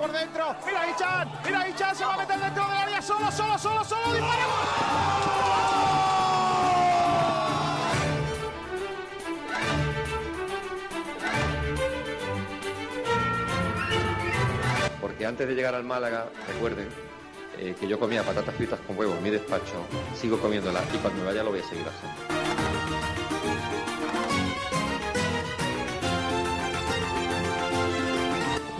por dentro. Mira Ichan, mira Ichan, se va a meter dentro del área solo, solo, solo, solo. ¡Disparamos! Porque antes de llegar al Málaga, recuerden eh, que yo comía patatas fritas con huevo en mi despacho, sigo comiéndolas y cuando me vaya lo voy a seguir haciendo.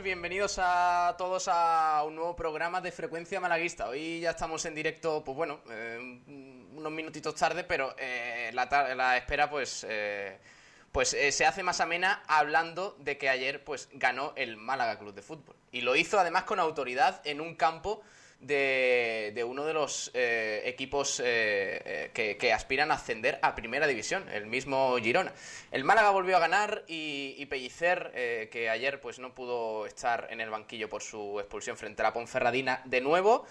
Bienvenidos a todos a un nuevo programa de Frecuencia Malaguista. Hoy ya estamos en directo, pues bueno, eh, unos minutitos tarde, pero eh, la espera pues, eh, pues eh, se hace más amena hablando de que ayer pues ganó el Málaga Club de Fútbol. Y lo hizo además con autoridad en un campo de, uno de los eh, equipos eh, eh, que, que aspiran a ascender a Primera División, el mismo Girona. El Málaga volvió a ganar y, y Pellicer, eh, que ayer pues no pudo estar en el banquillo por su expulsión frente a la Ponferradina de nuevo,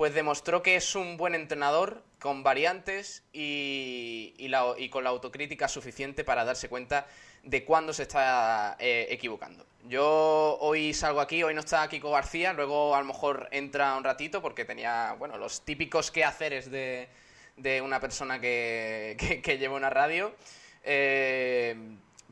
pues demostró que es un buen entrenador con variantes y, y con la autocrítica suficiente para darse cuenta de cuándo se está eh, equivocando. Yo hoy salgo aquí, hoy no está Kiko García, luego a lo mejor entra un ratito porque tenía, bueno, los típicos quehaceres de, de una persona que, que, lleva una radio. Eh,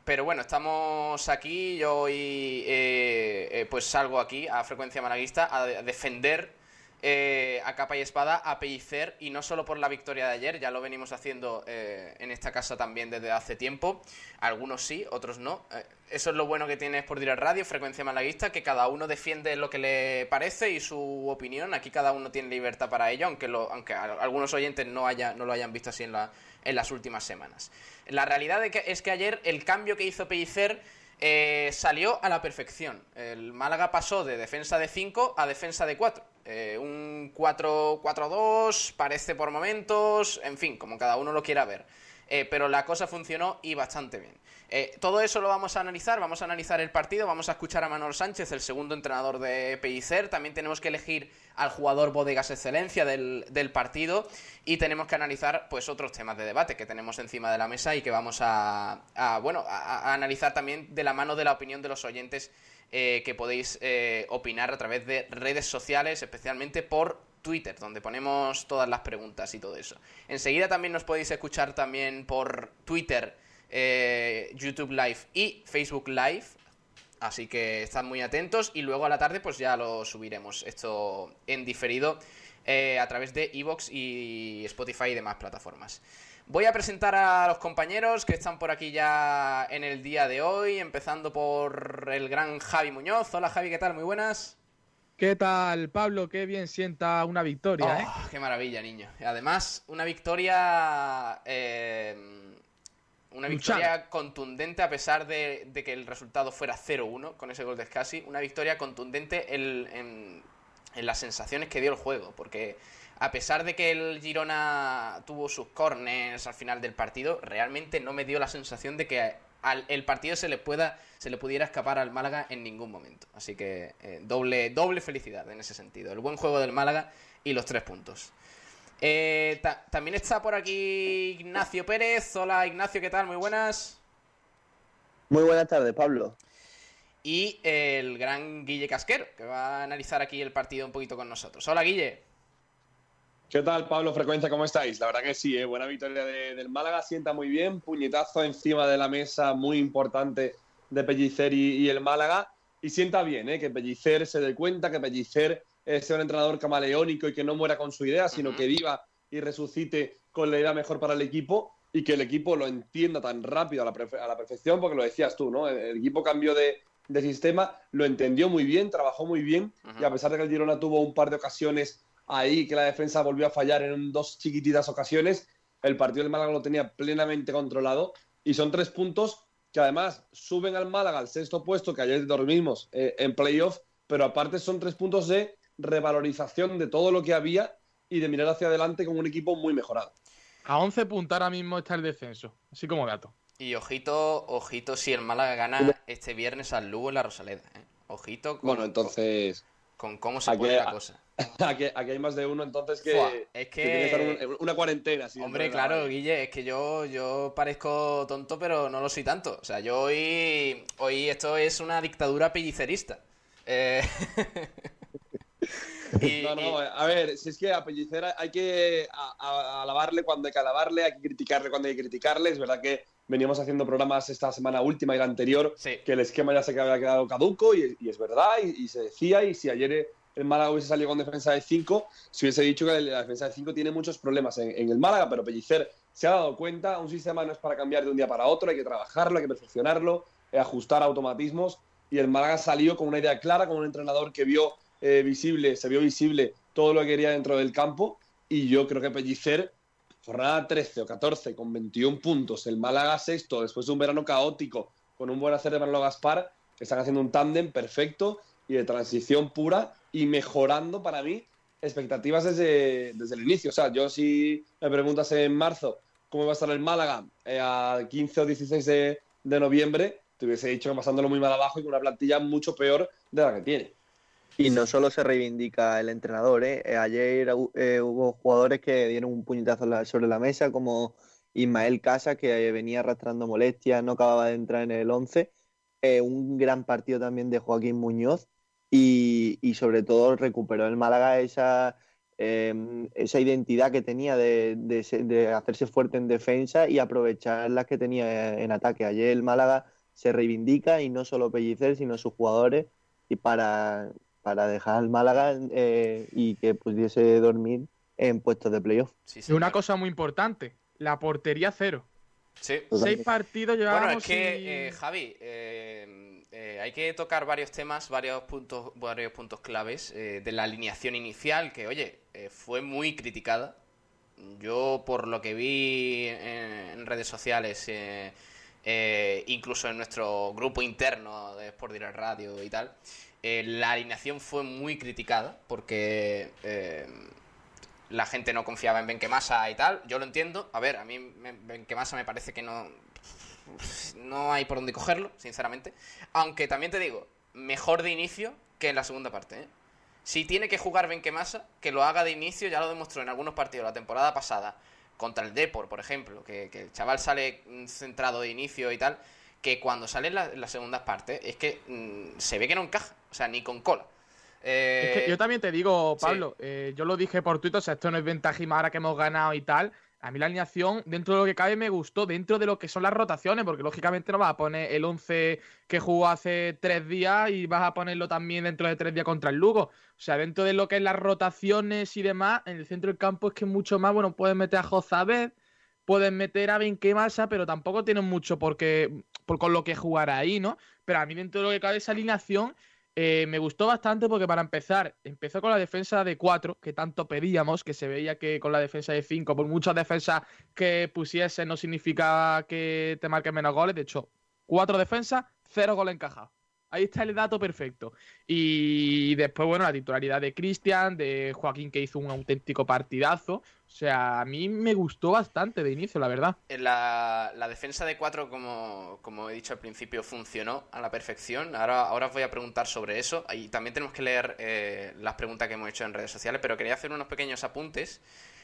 pero bueno, estamos aquí, yo hoy eh, pues salgo aquí a Frecuencia Malaguista a defender eh, a capa y espada a Pellicer y no solo por la victoria de ayer, ya lo venimos haciendo eh, en esta casa también desde hace tiempo, algunos sí, otros no. Eh, eso es lo bueno que tiene por Direct Radio, Frecuencia Malaguista, que cada uno defiende lo que le parece y su opinión, aquí cada uno tiene libertad para ello, aunque, lo, aunque algunos oyentes no, haya, no lo hayan visto así en, la, en las últimas semanas. La realidad es que ayer el cambio que hizo Pellicer eh, salió a la perfección. El Málaga pasó de defensa de 5 a defensa de 4. un 4-4-2, parece por momentos, en fin, como cada uno lo quiera ver. Eh, pero la cosa funcionó y bastante bien. Eh, todo eso lo vamos a analizar, vamos a analizar el partido, vamos a escuchar a Manuel Sánchez, el segundo entrenador de Pellicer, también tenemos que elegir al jugador bodegas excelencia del, partido y tenemos que analizar pues otros temas de debate que tenemos encima de la mesa y que vamos a, bueno a, a analizar también de la mano de la opinión de los oyentes eh, que podéis eh, opinar a través de redes sociales, especialmente por Twitter, donde ponemos todas las preguntas y todo eso. Enseguida también nos podéis escuchar también por Twitter, eh, YouTube Live y Facebook Live. Así que estad muy atentos y luego a la tarde pues ya lo subiremos esto en diferido eh, a través de Evox y Spotify y demás plataformas. Voy a presentar a los compañeros que están por aquí ya en el día de hoy, empezando por el gran Javi Muñoz. Hola Javi, ¿qué tal? Muy buenas. ¿Qué tal, Pablo? Qué bien sienta una victoria, ¿eh? Oh, qué maravilla, niño. Además, una victoria. eh, una victoria contundente a pesar de, de que el resultado fuera 0-1 con ese gol de Scassi. Una victoria contundente en, en- en las sensaciones que dio el juego. Porque a pesar de que el Girona tuvo sus corners al final del partido, realmente no me dio la sensación de que al, el partido se le pueda se le pudiera escapar al Málaga en ningún momento. Así que eh, doble, doble felicidad en ese sentido. El buen juego del Málaga y los tres puntos. Eh, ta- también está por aquí Ignacio Pérez. Hola Ignacio, ¿qué tal? Muy buenas. Muy buenas tardes, Pablo. Y el gran Guille Casquero, que va a analizar aquí el partido un poquito con nosotros. Hola Guille. ¿Qué tal, Pablo Frecuencia? ¿Cómo estáis? La verdad que sí, ¿eh? buena victoria de- del Málaga, sienta muy bien, puñetazo encima de la mesa muy importante de Pellicer y, y el Málaga, y sienta bien, ¿eh? que Pellicer se dé cuenta, que Pellicer eh, sea un entrenador camaleónico y que no muera con su idea, sino que viva y resucite con la idea mejor para el equipo y que el equipo lo entienda tan rápido a la, a la perfección, porque lo decías tú, ¿no? El, el equipo cambió de, de sistema, lo entendió muy bien, trabajó muy bien, y a pesar de que el Girona tuvo un par de ocasiones ahí que la defensa volvió a fallar en dos chiquititas ocasiones, el partido del Málaga lo tenía plenamente controlado, y son tres puntos que además suben al Málaga al sexto puesto, que ayer dormimos eh, en playoff, pero aparte son tres puntos de revalorización de todo lo que había y de mirar hacia adelante con un equipo muy mejorado. A 11 puntos ahora mismo está el descenso, así como dato. Y ojito, ojito si el Málaga gana este viernes al Lugo en la Rosaleda. ¿eh? Ojito con, Bueno, entonces con, con cómo se Aquí- pone la cosa. aquí, aquí hay más de uno, entonces que, Fua, es que tiene que estar una cuarentena. sí, Hombre, claro, la- Guille, es que yo, yo parezco tonto, pero no lo soy tanto. O sea, yo hoy, hoy esto es una dictadura pellicerista. Eh, y- No, no, a ver, si es que a Pellicer hay que alabarle cuando hay que alabarle, hay que criticarle cuando hay que criticarle. Es verdad que veníamos haciendo programas esta semana última y la anterior, Sí. que el esquema ya se había quedado caduco y, y es verdad, y, y se decía, y si ayer el Málaga hubiese salido con defensa de 5, se hubiese dicho que la defensa de 5 tiene muchos problemas en, en el Málaga, pero Pellicer se ha dado cuenta, un sistema no es para cambiar de un día para otro, hay que trabajarlo, hay que perfeccionarlo, eh, ajustar automatismos, y el Málaga salió con una idea clara, con un entrenador que vio eh, visible, se vio visible todo lo que quería dentro del campo, y yo creo que Pellicer jornada 13 o 14 con 21 puntos, el Málaga sexto después de un verano caótico con un buen hacer de Manolo Gaspar, están haciendo un tándem perfecto y de transición pura y mejorando para mí expectativas desde, desde el inicio. O sea, yo si me preguntas en marzo cómo va a estar el Málaga eh, a 15 o 16 de, de noviembre, te hubiese dicho que pasándolo muy mal abajo y con una plantilla mucho peor de la que tiene. Y no solo se reivindica el entrenador, ¿eh? Eh, Ayer eh, hubo jugadores que dieron un puñetazo sobre la mesa, como Ismael Casa, que eh, venía arrastrando molestias, no acababa de entrar en el 11. Eh, un gran partido también de Joaquín Muñoz. Y, y sobre todo recuperó el Málaga esa, eh, esa identidad que tenía de, de de hacerse fuerte en defensa y aprovechar las que tenía en ataque. Ayer el Málaga se reivindica y no solo Pellicer, sino sus jugadores y para, para dejar al Málaga eh, y que pudiese dormir en puestos de playoff. sí, Y una cosa muy importante, la portería cero. Sí. Seis partidos llevamos Bueno, es que, eh, Javi, eh, eh, hay que tocar varios temas, varios puntos, varios puntos claves eh, de la alineación inicial, que, oye, eh, fue muy criticada. Yo, por lo que vi en, en redes sociales, eh, incluso en nuestro grupo interno de Sport Direct Radio y tal, eh, la alineación fue muy criticada porque eh, la gente no confiaba en Benquemasa y tal. Yo lo entiendo. A ver, a mí Benquemasa me parece que no, no hay por dónde cogerlo, sinceramente. Aunque también te digo, mejor de inicio que en la segunda parte. Si tiene que jugar Benquemasa, que lo haga de inicio, ya lo demostró en algunos partidos la temporada pasada, contra el Depor, por ejemplo, que, que el chaval sale mm, centrado de inicio y tal, que cuando sale en la- en las segundas partes es que mm, se ve que no encaja, o sea, ni con cola. Eh, Es que yo también te digo, sí. Pablo, eh, yo lo dije por Twitter, o sea, esto no es ventajismo ahora que hemos ganado y tal. A mí la alineación, dentro de lo que cabe, me gustó, dentro de lo que son las rotaciones, porque lógicamente no vas a poner el 11 que jugó hace tres días y vas a ponerlo también dentro de tres días contra el Lugo. O sea, dentro de lo que es las rotaciones y demás, en el centro del campo es que mucho más, bueno, puedes meter a Jozabed, puedes meter a Benquemasa, pero tampoco tienen mucho por, qué- por con lo que jugar ahí, ¿no? Pero a mí dentro de lo que cabe esa alineación eh, me gustó bastante porque para empezar, empezó con la defensa de 4, que tanto pedíamos, que se veía que con la defensa de 5, por muchas defensas que pusiese, no significaba que te marquen menos goles. De hecho, cuatro defensas, cero goles encajados. Ahí está el dato perfecto. Y después, bueno, la titularidad de Cristian, de Joaquín, que hizo un auténtico partidazo. O sea, a mí me gustó bastante de inicio, la verdad. La, la defensa de 4, como, como he dicho al principio, funcionó a la perfección. Ahora, ahora os voy a preguntar sobre eso. Y también tenemos que leer eh, las preguntas que hemos hecho en redes sociales, pero quería hacer unos pequeños apuntes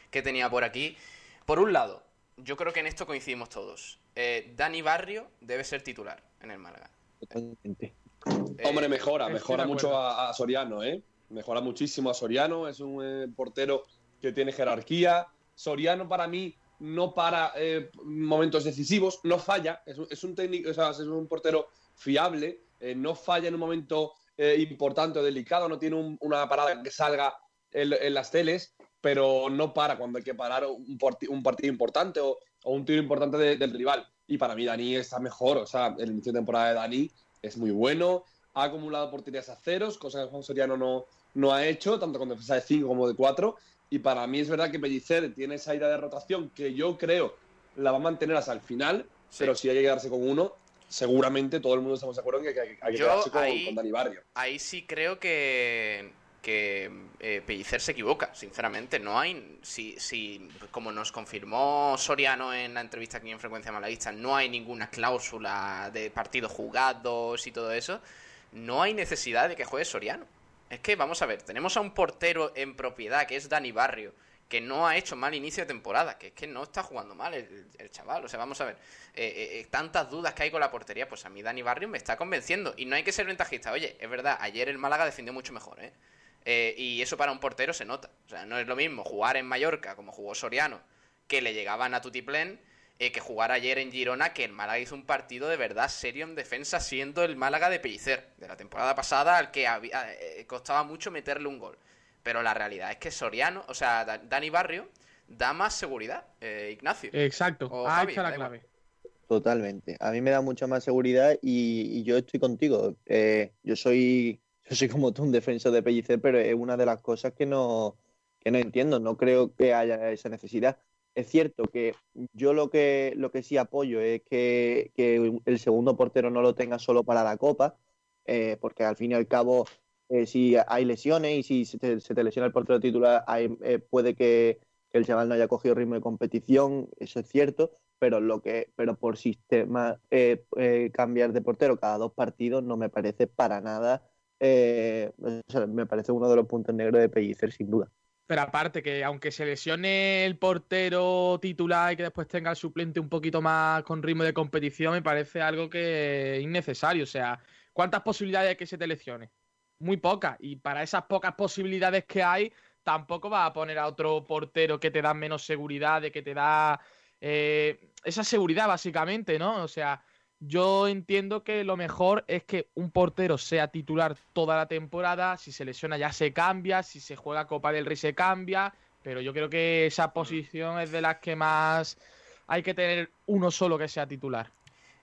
que tenía por aquí. Por un lado, yo creo que en esto coincidimos todos. Eh, Dani Barrio debe ser titular en el Málaga. Totalmente. Eh, Hombre, mejora, mejora mucho a, a Soriano, ¿eh? Mejora muchísimo a Soriano, es un eh, portero que tiene jerarquía. Soriano para mí no para eh, momentos decisivos, no falla, es un, es un técnico, o sea, es un portero fiable, eh, no falla en un momento importante o delicado, no tiene un- una parada que salga en, en las teles, pero no para cuando hay que parar un, partido importante o, o un tiro importante de- del rival. Y para mí Dani está mejor, o sea, el inicio de temporada de Dani es muy bueno, ha acumulado porterías a ceros, cosa que Juan Soriano no, no ha hecho, tanto con defensa de 5 como de 4. Y para mí es verdad que Pellicer tiene esa idea de rotación que yo creo la va a mantener hasta el final, pero si hay que quedarse con uno, seguramente todo el mundo estamos de acuerdo en que hay, que quedarse con, con, Dani Barrio. Ahí sí creo que, que eh, Pellicer se equivoca, sinceramente. No hay, si, si, como nos confirmó Soriano en la entrevista aquí en Frecuencia Malaguista, no hay ninguna cláusula de partidos jugados y todo eso, no hay necesidad de que juegue Soriano. Es que, vamos a ver, tenemos a un portero en propiedad que es Dani Barrio, que no ha hecho mal inicio de temporada, que es que no está jugando mal el, chaval. O sea, vamos a ver, eh, eh, eh, tantas dudas que hay con la portería, pues a mí Dani Barrio me está convenciendo. Y no hay que ser ventajista. Oye, es verdad, ayer el Málaga defendió mucho mejor, ¿eh? Y eso para un portero se nota. O sea, no es lo mismo jugar en Mallorca, como jugó Soriano, que le llegaban a Tutiplén, que jugar ayer en Girona, que el Málaga hizo un partido de verdad serio en defensa, siendo el Málaga de Pellicer, de la temporada pasada, al que costaba mucho meterle un gol. Pero la realidad es que Soriano, o sea, Dani Barrio, da más seguridad, eh, Ignacio. Exacto, ha hecho la clave. Totalmente. A mí me da mucha más seguridad y, yo estoy contigo. Eh, yo soy yo soy como tú un defensor de Pellicer, pero es una de las cosas que no, que no entiendo. No creo que haya esa necesidad. Es cierto que yo lo que, lo que sí apoyo es que, el segundo portero no lo tenga solo para la Copa, eh, porque al fin y al cabo eh, si hay lesiones y si se te, lesiona el portero titular, eh, puede que, el chaval no haya cogido ritmo de competición, eso es cierto, pero lo que pero por sistema cambiar de portero cada dos partidos no me parece para nada, me parece uno de los puntos negros de Pellicer sin duda. Pero aparte que aunque se lesione el portero titular y que después tenga el suplente un poquito más con ritmo de competición, me parece algo que es innecesario. O sea, ¿cuántas posibilidades hay que se te lesione? muy pocas. Y para esas pocas posibilidades que hay, tampoco va a poner a otro portero que te da menos seguridad, de que te da eh, esa seguridad básicamente, ¿no? O sea, yo entiendo que lo mejor es que un portero sea titular toda la temporada, si se lesiona ya se cambia, si se juega Copa del Rey se cambia, pero yo creo que esa posición es de las que más hay que tener uno solo que sea titular.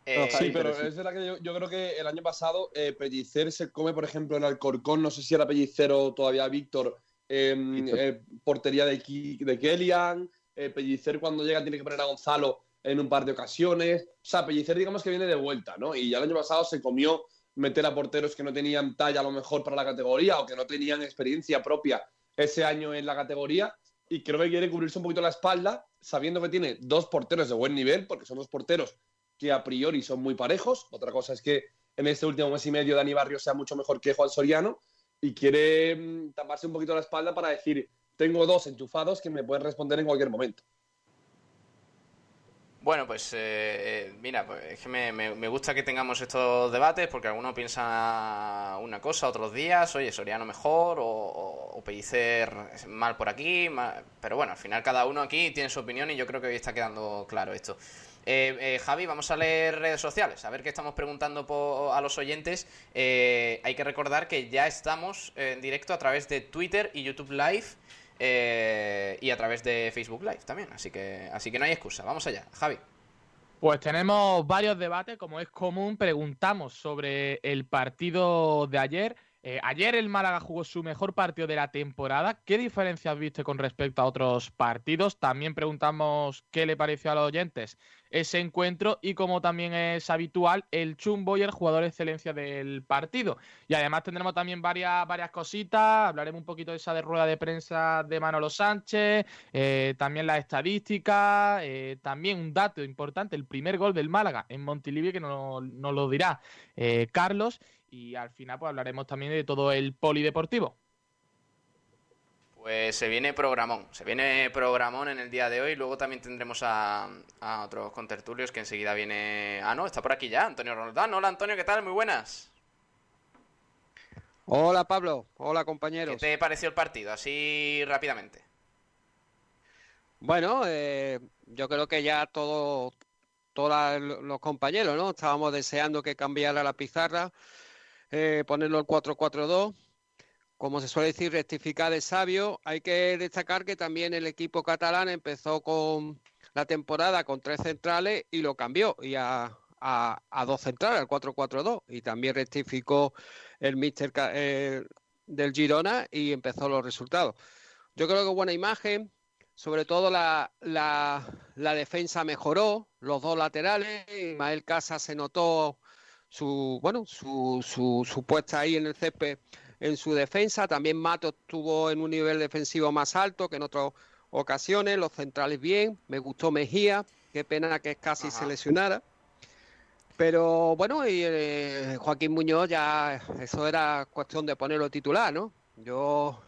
Eh, sí, pero es verdad que yo, creo que el año pasado eh, Pellicer se come, por ejemplo, en Alcorcón, no sé si era Pellicer o todavía Víctor, eh, portería de, de Kellyan, eh, Pellicer cuando llega tiene que poner a Gonzalo en un par de ocasiones. O sea, Pellicer digamos que viene de vuelta, ¿no? Y ya el año pasado se comió meter a porteros que no tenían talla a lo mejor para la categoría o que no tenían experiencia propia ese año en la categoría y creo que quiere cubrirse un poquito la espalda sabiendo que tiene dos porteros de buen nivel, porque son dos porteros que a priori son muy parejos. Otra cosa es que en este último mes y medio Dani Barrio sea mucho mejor que Juan Soriano y quiere mm, taparse un poquito la espalda para decir, tengo dos enchufados que me pueden responder en cualquier momento. Bueno, pues eh, eh, mira, pues es que me, gusta que tengamos estos debates porque algunos piensan una cosa, otros días, oye, Soriano mejor o, o, Pellicer mal por aquí, pero bueno, al final cada uno aquí tiene su opinión y yo creo que hoy está quedando claro esto. Eh, eh, Javi, vamos a leer redes sociales, a ver qué estamos preguntando a los oyentes. Eh, hay que recordar que ya estamos en directo a través de Twitter y YouTube Live y a través de Facebook Live también, así que, así que no hay excusa. Vamos allá, Javi. Pues tenemos varios debates, como es común, preguntamos sobre el partido de ayer. Eh, ayer el Málaga jugó su mejor partido de la temporada. ¿Qué diferencias viste con respecto a otros partidos? También preguntamos qué le pareció a los oyentes ese encuentro y como también es habitual, el chumbo y el jugador excelencia del partido. Y además tendremos también varias, varias cositas. Hablaremos un poquito de esa de rueda de prensa de Manolo Sánchez, eh, también las estadísticas, eh, también un dato importante, el primer gol del Málaga en Montilivi, que nos, nos lo dirá Carlos y al final pues hablaremos también de todo el polideportivo. Pues se viene programón, se viene programón en el día de hoy. Luego también tendremos a, otros contertulios que enseguida viene. Ah, no, está por aquí ya, Antonio Roldán. Hola Antonio, ¿qué tal? Muy buenas. Hola Pablo, hola compañeros. ¿Qué te pareció el partido? Así rápidamente. Bueno, eh, yo creo que ya todo, todos los compañeros, ¿no? Estábamos deseando que cambiara la pizarra eh, ponerlo al 4-4-2. Como se suele decir, rectificar de sabio. Hay que destacar que también el equipo catalán empezó con la temporada con tres centrales y lo cambió. Y a, dos centrales, al 4-4-2, y también rectificó el míster eh, del Girona y empezó los resultados. Yo creo que buena imagen, sobre todo la, la, la defensa mejoró, los dos laterales, Ismael Casa se notó su, bueno, su, su, su puesta ahí en el césped en su defensa, también Mato estuvo en un nivel defensivo más alto que en otras ocasiones, los centrales bien, me gustó Mejía, qué pena que casi se Ajá. lesionara. Pero bueno, y eh, Joaquín Muñoz ya eso era cuestión de ponerlo titular, ¿no? Yo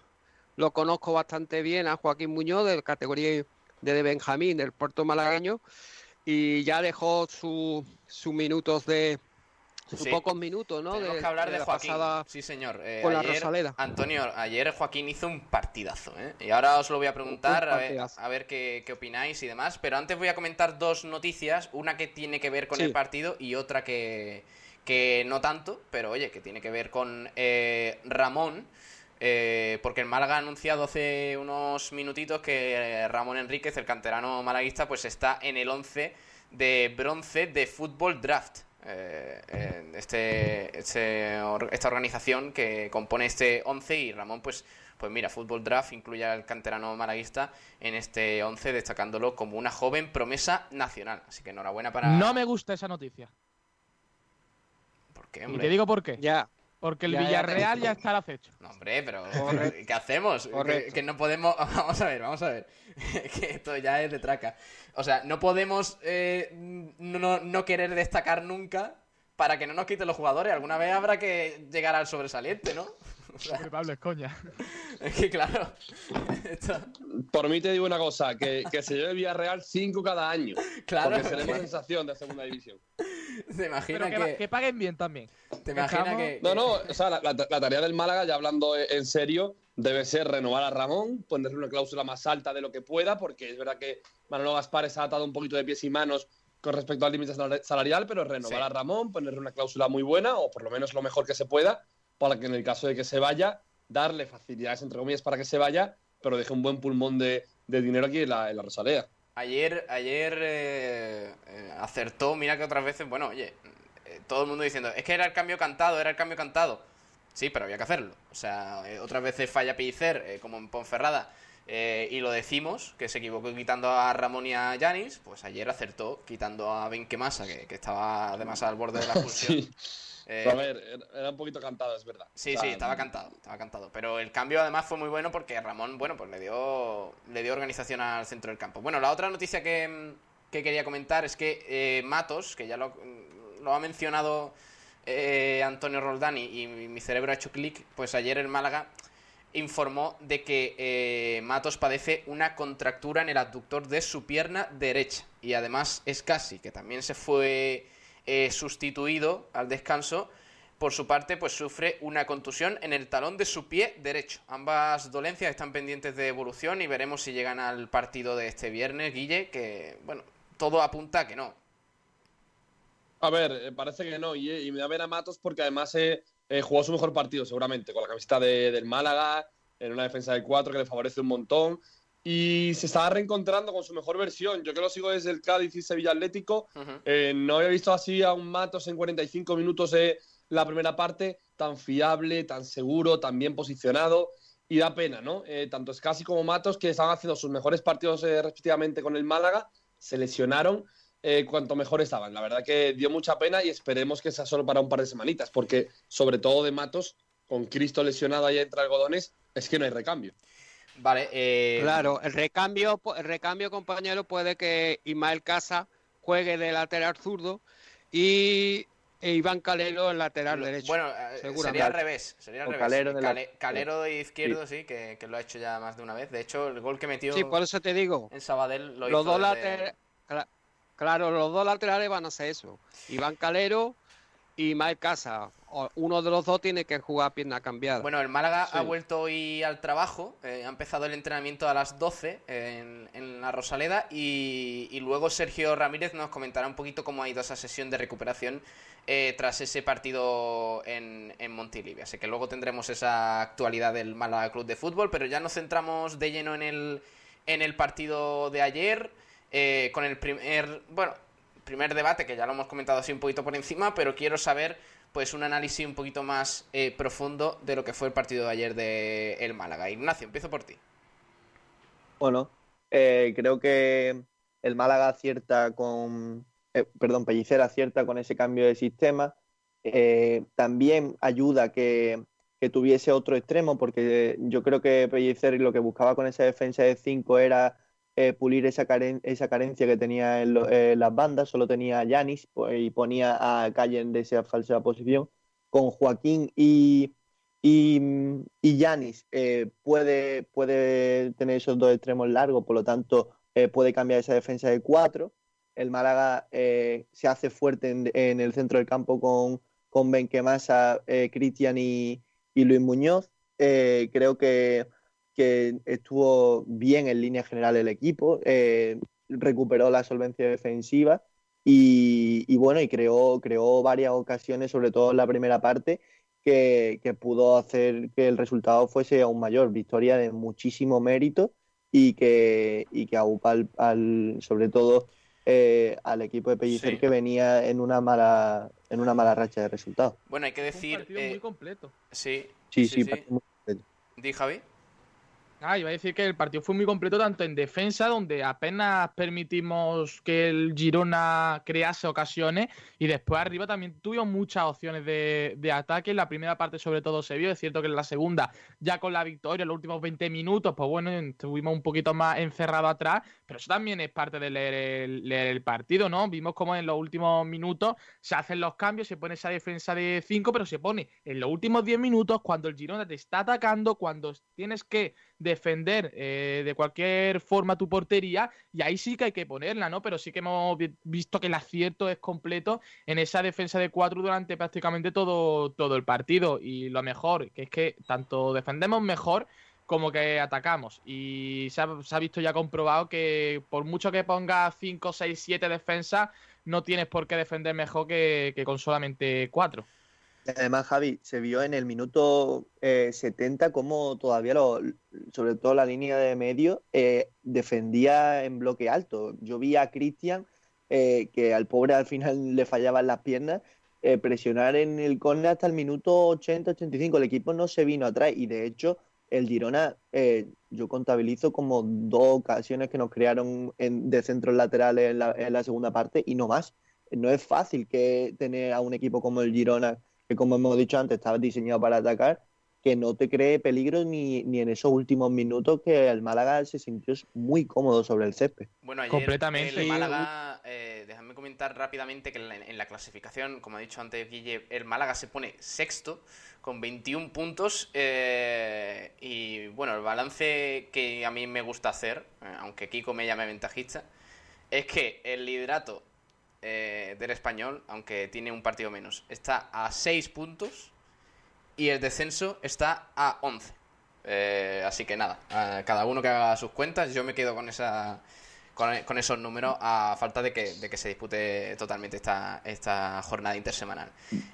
lo conozco bastante bien a Joaquín Muñoz de categoría de, Benjamín del puerto malagueño y ya dejó su- sus minutos de Sí. pocos minutos, ¿no? Tenemos de, que hablar de, la Joaquín. pasada Sí, señor. Eh, con la Rosaleda. Antonio, ayer Joaquín hizo un partidazo, ¿eh? Y ahora os lo voy a preguntar, Un a ver, a ver qué, qué opináis y demás. Pero antes voy a comentar dos noticias. Una que tiene que ver con Sí. el partido y otra que, que no tanto, pero oye, que tiene que ver con eh, Ramón. eh, porque el Málaga ha anunciado hace unos minutitos que eh, Ramón Enríquez, el canterano malaguista, pues está en el 11 de bronce de Fútbol Draft. Eh, este, este or- esta organización que compone este 11 y Ramón pues pues mira, Fútbol Draft incluye al canterano malaguista en este 11 destacándolo como una joven promesa nacional. Así que enhorabuena para No me gusta esa noticia. ¿Por qué, Y hombre? te digo por qué. ya. Porque el Ya, ya Villarreal ya está al acecho. No, hombre, pero Correcto. ¿qué hacemos? Que, no podemos... Vamos a ver, vamos a ver. que esto ya es de traca. O sea, no podemos eh, no, no- no querer destacar nunca para que no nos quiten los jugadores. Alguna vez habrá que llegar al sobresaliente, ¿no? Hombre, Pablo, es coña. es que claro. esto- Por mí te digo una cosa, que, que se lleve Villarreal 5 cada año. Claro. Porque tenemos sensación de segunda división. ¿Te imaginas Pero que, que, que paguen bien también. te imaginas que, No, no, o sea, la, la- la tarea del Málaga, ya hablando en serio, debe ser renovar a Ramón, ponerle una cláusula más alta de lo que pueda, porque es verdad que Manolo Gaspar se ha atado un poquito de pies y manos con respecto al límite sal- salarial, pero renovar Sí. a Ramón, ponerle una cláusula muy buena, o por lo menos lo mejor que se pueda, para que en el caso de que se vaya, darle facilidades, entre comillas, para que se vaya, pero deje un buen pulmón de, de dinero aquí en la, en la Rosaleda. Ayer, ayer eh, eh, acertó, mira que otras veces, bueno, oye, eh, todo el mundo diciendo, es que era el cambio cantado, era el cambio cantado. Sí, pero había que hacerlo. O sea, otras veces falla Pellicer, como en Ponferrada, y lo decimos, que se equivocó quitando a Ramón y a Yanis, pues ayer acertó quitando a Benquemasa, que, que estaba además al borde de la expulsión. Sí. Eh, a ver, era- un poquito cantado, es verdad. Sí, O sea, sí, estaba cantado, estaba cantado. Pero el cambio además fue muy bueno porque Ramón, bueno, pues le dio, le dio organización al centro del campo. Bueno, la otra noticia que, que quería comentar es que eh, Matos, que ya lo, lo ha mencionado eh, Antonio Roldani y mi, mi cerebro ha hecho clic, pues ayer el Málaga informó de que eh, Matos padece una contractura en el abductor de su pierna derecha. Y además es casi, que también se fue eh, sustituido al descanso. Por su parte, pues sufre una contusión en el talón de su pie derecho. Ambas dolencias están pendientes de evolución y veremos si llegan al partido de este viernes, Guille, que, bueno, todo apunta a que no. A ver, eh, parece que no. Y, y me da pena Matos porque además eh, eh, jugó su mejor partido, seguramente, con la camiseta de- del Málaga, en una defensa de cuatro que le favorece un montón. Y se estaba reencontrando con su mejor versión. Yo que lo sigo desde el Cádiz y Sevilla Atlético. Eh, no había visto así a un Matos en 45 minutos de la primera parte, tan fiable, tan seguro, tan bien posicionado. Y da pena, ¿no? Eh, tanto Scassi como Matos, que estaban haciendo sus mejores partidos eh, respectivamente con el Málaga, se lesionaron eh, cuanto mejor estaban. La verdad que dio mucha pena y esperemos que sea solo para un par de semanitas, porque sobre todo de Matos, con Cristo lesionado ahí entre algodones, es que no hay recambio. Vale, eh, Claro, el recambio, el recambio, compañero, puede que Ismael Casa juegue de lateral zurdo y e Iván Calero en lateral derecho. Bueno, eh, sería al revés. Sería al O revés. Calero de la- Cale- Calero de izquierdo, sí, que, que lo ha hecho ya más de una vez. De hecho, el gol que metió Sí, por eso te digo. en Sabadell lo Los hizo dos desde- laterales, claro, los dos laterales van a hacer eso. Iván Calero y Ismael Casa. Uno de los dos tiene que jugar pierna cambiada. Bueno, el Málaga ha vuelto hoy al trabajo, eh, ha empezado el entrenamiento a las 12 en, en la Rosaleda y, y luego Sergio Ramírez nos comentará un poquito cómo ha ido esa sesión de recuperación eh, tras ese partido en, en Montilivi. Así que luego tendremos esa actualidad del Málaga Club de Fútbol, pero ya nos centramos de lleno en el, en el partido de ayer, eh, con el primer... Bueno, primer debate que ya lo hemos comentado así un poquito por encima, pero quiero saber pues un análisis un poquito más eh, profundo de lo que fue el partido de ayer de el Málaga. Ignacio, empiezo por ti. Bueno, eh, creo que el Málaga acierta con, eh, perdón, Pellicer acierta con ese cambio de sistema. también ayuda que, que, tuviese otro extremo, porque yo creo que Pellicer lo que buscaba con esa defensa de 5 era eh, pulir esa, esa carencia que tenía en, las bandas, solo tenía a Yanis pues, y ponía a Calle en esa falsa posición. Con Joaquín y, y, Yanis eh, puede, puede tener esos dos extremos largos, por lo tanto eh, puede cambiar esa defensa de cuatro. El Málaga se hace fuerte en, el centro del campo con, con Benquemasa, Cristian y, y Luis Muñoz. creo que que estuvo bien en línea general el equipo, eh, recuperó la solvencia defensiva y, bueno, y creó, creó varias ocasiones, sobre todo en la primera parte, que, pudo hacer que el resultado fuese aún mayor. Victoria de muchísimo mérito y que, y que al, sobre todo eh, al equipo de Pellicer que venía en una mala en una mala racha de resultados. Bueno, hay que decir... Un partido muy eh, completo. Sí, sí, sí. Di, Javi. Ah, iba a decir que el partido fue muy completo tanto en defensa, donde apenas permitimos que el Girona crease ocasiones, y después arriba también tuvimos muchas opciones de, ataque. En la primera parte, sobre todo, se vio. Es cierto que en la segunda, ya con la victoria, en los últimos 20 minutos, pues bueno, estuvimos un poquito más encerrados atrás, pero eso también es parte de leer el partido, ¿no? Vimos como en los últimos minutos se hacen los cambios, se pone esa defensa de 5, pero se pone en los últimos 10 minutos cuando el Girona te está atacando, cuando tienes que defender eh, de cualquier forma tu portería y ahí sí que hay que ponerla, ¿no? Pero sí que hemos visto que el acierto es completo en esa defensa de cuatro durante prácticamente todo, todo el partido y lo mejor, que es que tanto defendemos mejor como que atacamos y se ha, visto ya comprobado que por mucho que ponga 5, 6, 7 defensas no tienes por qué defender mejor que, con solamente 4. Además, Javi, se vio en el minuto 70 eh, como todavía, lo, sobre todo la línea de medio, eh, defendía en bloque alto. Yo vi a Cristian, eh, que al pobre al final le fallaban las piernas, presionar en el córner hasta el minuto 80-85. El equipo no se vino atrás y de hecho el Girona, yo contabilizo como dos ocasiones que nos crearon de centros laterales en la, en la segunda parte y no más. No es fácil que tener a un equipo como el Girona que como hemos dicho antes estaba diseñado para atacar, que no te cree peligro ni, en esos últimos minutos que el Málaga se sintió muy cómodo sobre el césped. Bueno, ayer Completamente. el Málaga, eh, déjame comentar rápidamente que en la, clasificación, como ha dicho antes Guille, el Málaga se pone sexto con 21 puntos eh, y bueno, el balance que a mí me gusta hacer, eh, aunque Kiko me llame ventajista, es que el liderato eh, del español, aunque tiene un partido menos, está a 6 puntos y el descenso está a 11. Eh, así que nada, cada uno que haga sus cuentas, yo me quedo con esa con, esos números a falta de que, de que se dispute totalmente esta, esta jornada intersemanal.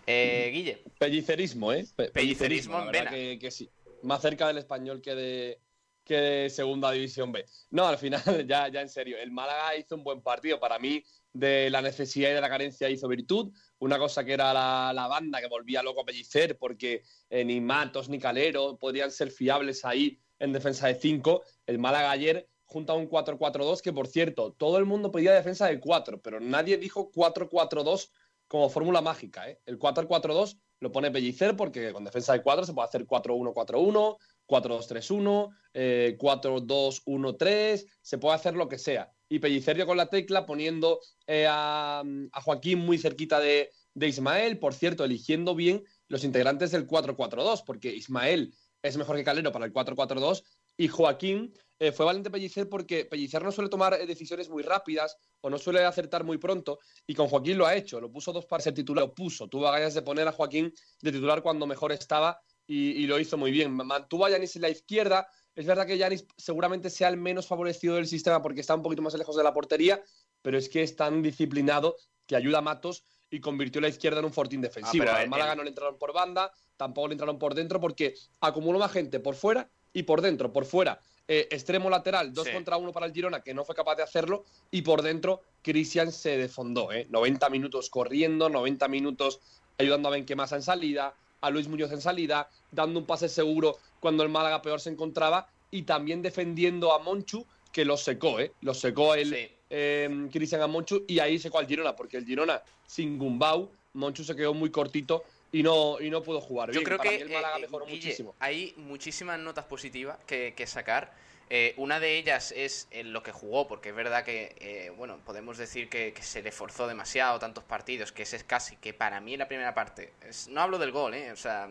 Eh, Guille. Pellicerismo, ¿eh? pellicerismo, en vena. Que, sí. Más cerca del español que de, que de Segunda División B. No, al final, ya, ya en serio, el Málaga hizo un buen partido. Para mí, de la necesidad y de la carencia hizo virtud. Una cosa que era la, banda que volvía loco a pellicer porque eh, ni Matos ni Calero podrían ser fiables ahí en defensa de 5. El Málaga ayer junto a un 4-4-2 que, por cierto, todo el mundo pedía defensa de 4, pero nadie dijo 4-4-2 como fórmula mágica. ¿eh? El 4-4-2 lo pone Pellicer porque con defensa de 4 se puede hacer 4-1-4-1, 4-2-3-1, 4-2-1-3, se puede hacer lo que sea y Pellicerio con la tecla poniendo eh, a, Joaquín muy cerquita de, Ismael, por cierto, eligiendo bien los integrantes del 4-4-2, porque Ismael es mejor que Calero para el 4-4-2 y Joaquín eh, fue valiente Pellicer porque Pellicer no suele tomar eh, decisiones muy rápidas o no suele acertar muy pronto y con Joaquín lo ha hecho, lo puso dos para ser titular, lo puso, tuvo ganas de poner a Joaquín de titular cuando mejor estaba y, lo hizo muy bien. Mantuvo a Yanis en la izquierda, es verdad que Yanis seguramente sea el menos favorecido del sistema porque está un poquito más lejos de la portería, pero es que es tan disciplinado que ayuda a Matos y convirtió la izquierda en un fortín defensivo. Ah, Al Málaga no le entraron por banda, tampoco le entraron por dentro porque acumuló más gente por fuera y por dentro. Por fuera eh, extremo lateral, dos Sí. contra uno para el Girona, que no fue capaz de hacerlo, y por dentro Cristian se defondó, ¿eh? 90 minutos corriendo, 90 minutos ayudando a Benquemasa en salida, a Luis Muñoz en salida, dando un pase seguro cuando el Málaga peor se encontraba, y también defendiendo a Monchu, que lo secó, ¿eh? Lo secó el Sí. eh, Cristian a Monchu, y ahí secó al Girona, porque el Girona sin Gumbau, Monchu se quedó muy cortito y no, y no pudo jugar Yo bien. creo Para que mí el Málaga eh, mejoró Guille, muchísimo. hay muchísimas notas positivas que, que sacar. Eh, una de ellas es en lo que jugó, porque es verdad que, eh, bueno, podemos decir que, se le forzó demasiado tantos partidos, que ese es casi, que para mí la primera parte, es- no hablo del gol, ¿eh? O sea,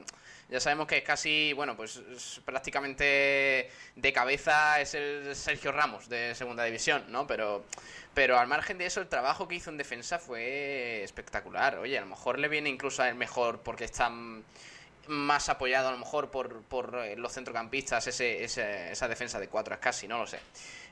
ya sabemos que es casi, bueno, pues es prácticamente de cabeza es el Sergio Ramos de segunda división, ¿no? Pero, pero al margen de eso, el trabajo que hizo en defensa fue espectacular. Oye, a lo mejor le viene incluso a él mejor porque están más apoyado a lo mejor por, por eh, los centrocampistas, ese, ese- esa defensa de cuatro es casi, no lo sé.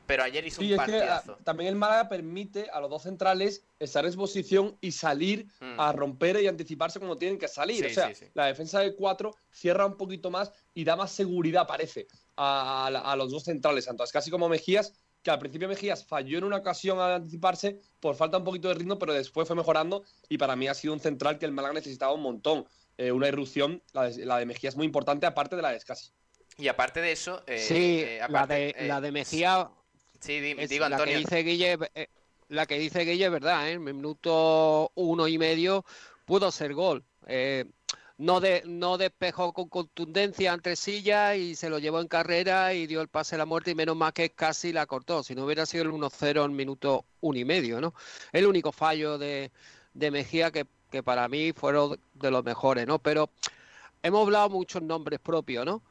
Pero ayer hizo Sí, un es que ah, partidazo. también el Málaga permite a los dos centrales estar en posición y salir Mm. a romper y anticiparse como tienen que salir. Sí, o sea, sí, la defensa de cuatro cierra un poquito más y da más seguridad, parece, a, a los dos centrales, tanto a Escasi como Mejías, que al principio Mejías falló en una ocasión al anticiparse por falta un poquito de ritmo, pero después fue mejorando y para mí ha sido un central que el Málaga necesitaba un montón. Eh, una irrupción, la de, la de Mejías muy importante, aparte de la de Escasi. Y aparte de eso, eh, sí, eh, la, aparte, de, eh, la de Mejía Sí, di- es digo, la que Antonio. dice Guille, eh, la que dice Guille es verdad, ¿eh? en el minuto uno y medio pudo ser gol. Eh, no, de, no despejó con contundencia entre sillas y se lo llevó en carrera y dio el pase a la muerte y menos mal que casi la cortó. Si no hubiera sido el 1-0 en minuto uno y medio, ¿no? El único fallo de, de Mejía que, que para mí fueron de los mejores, ¿no? Pero hemos hablado muchos nombres propios, ¿no?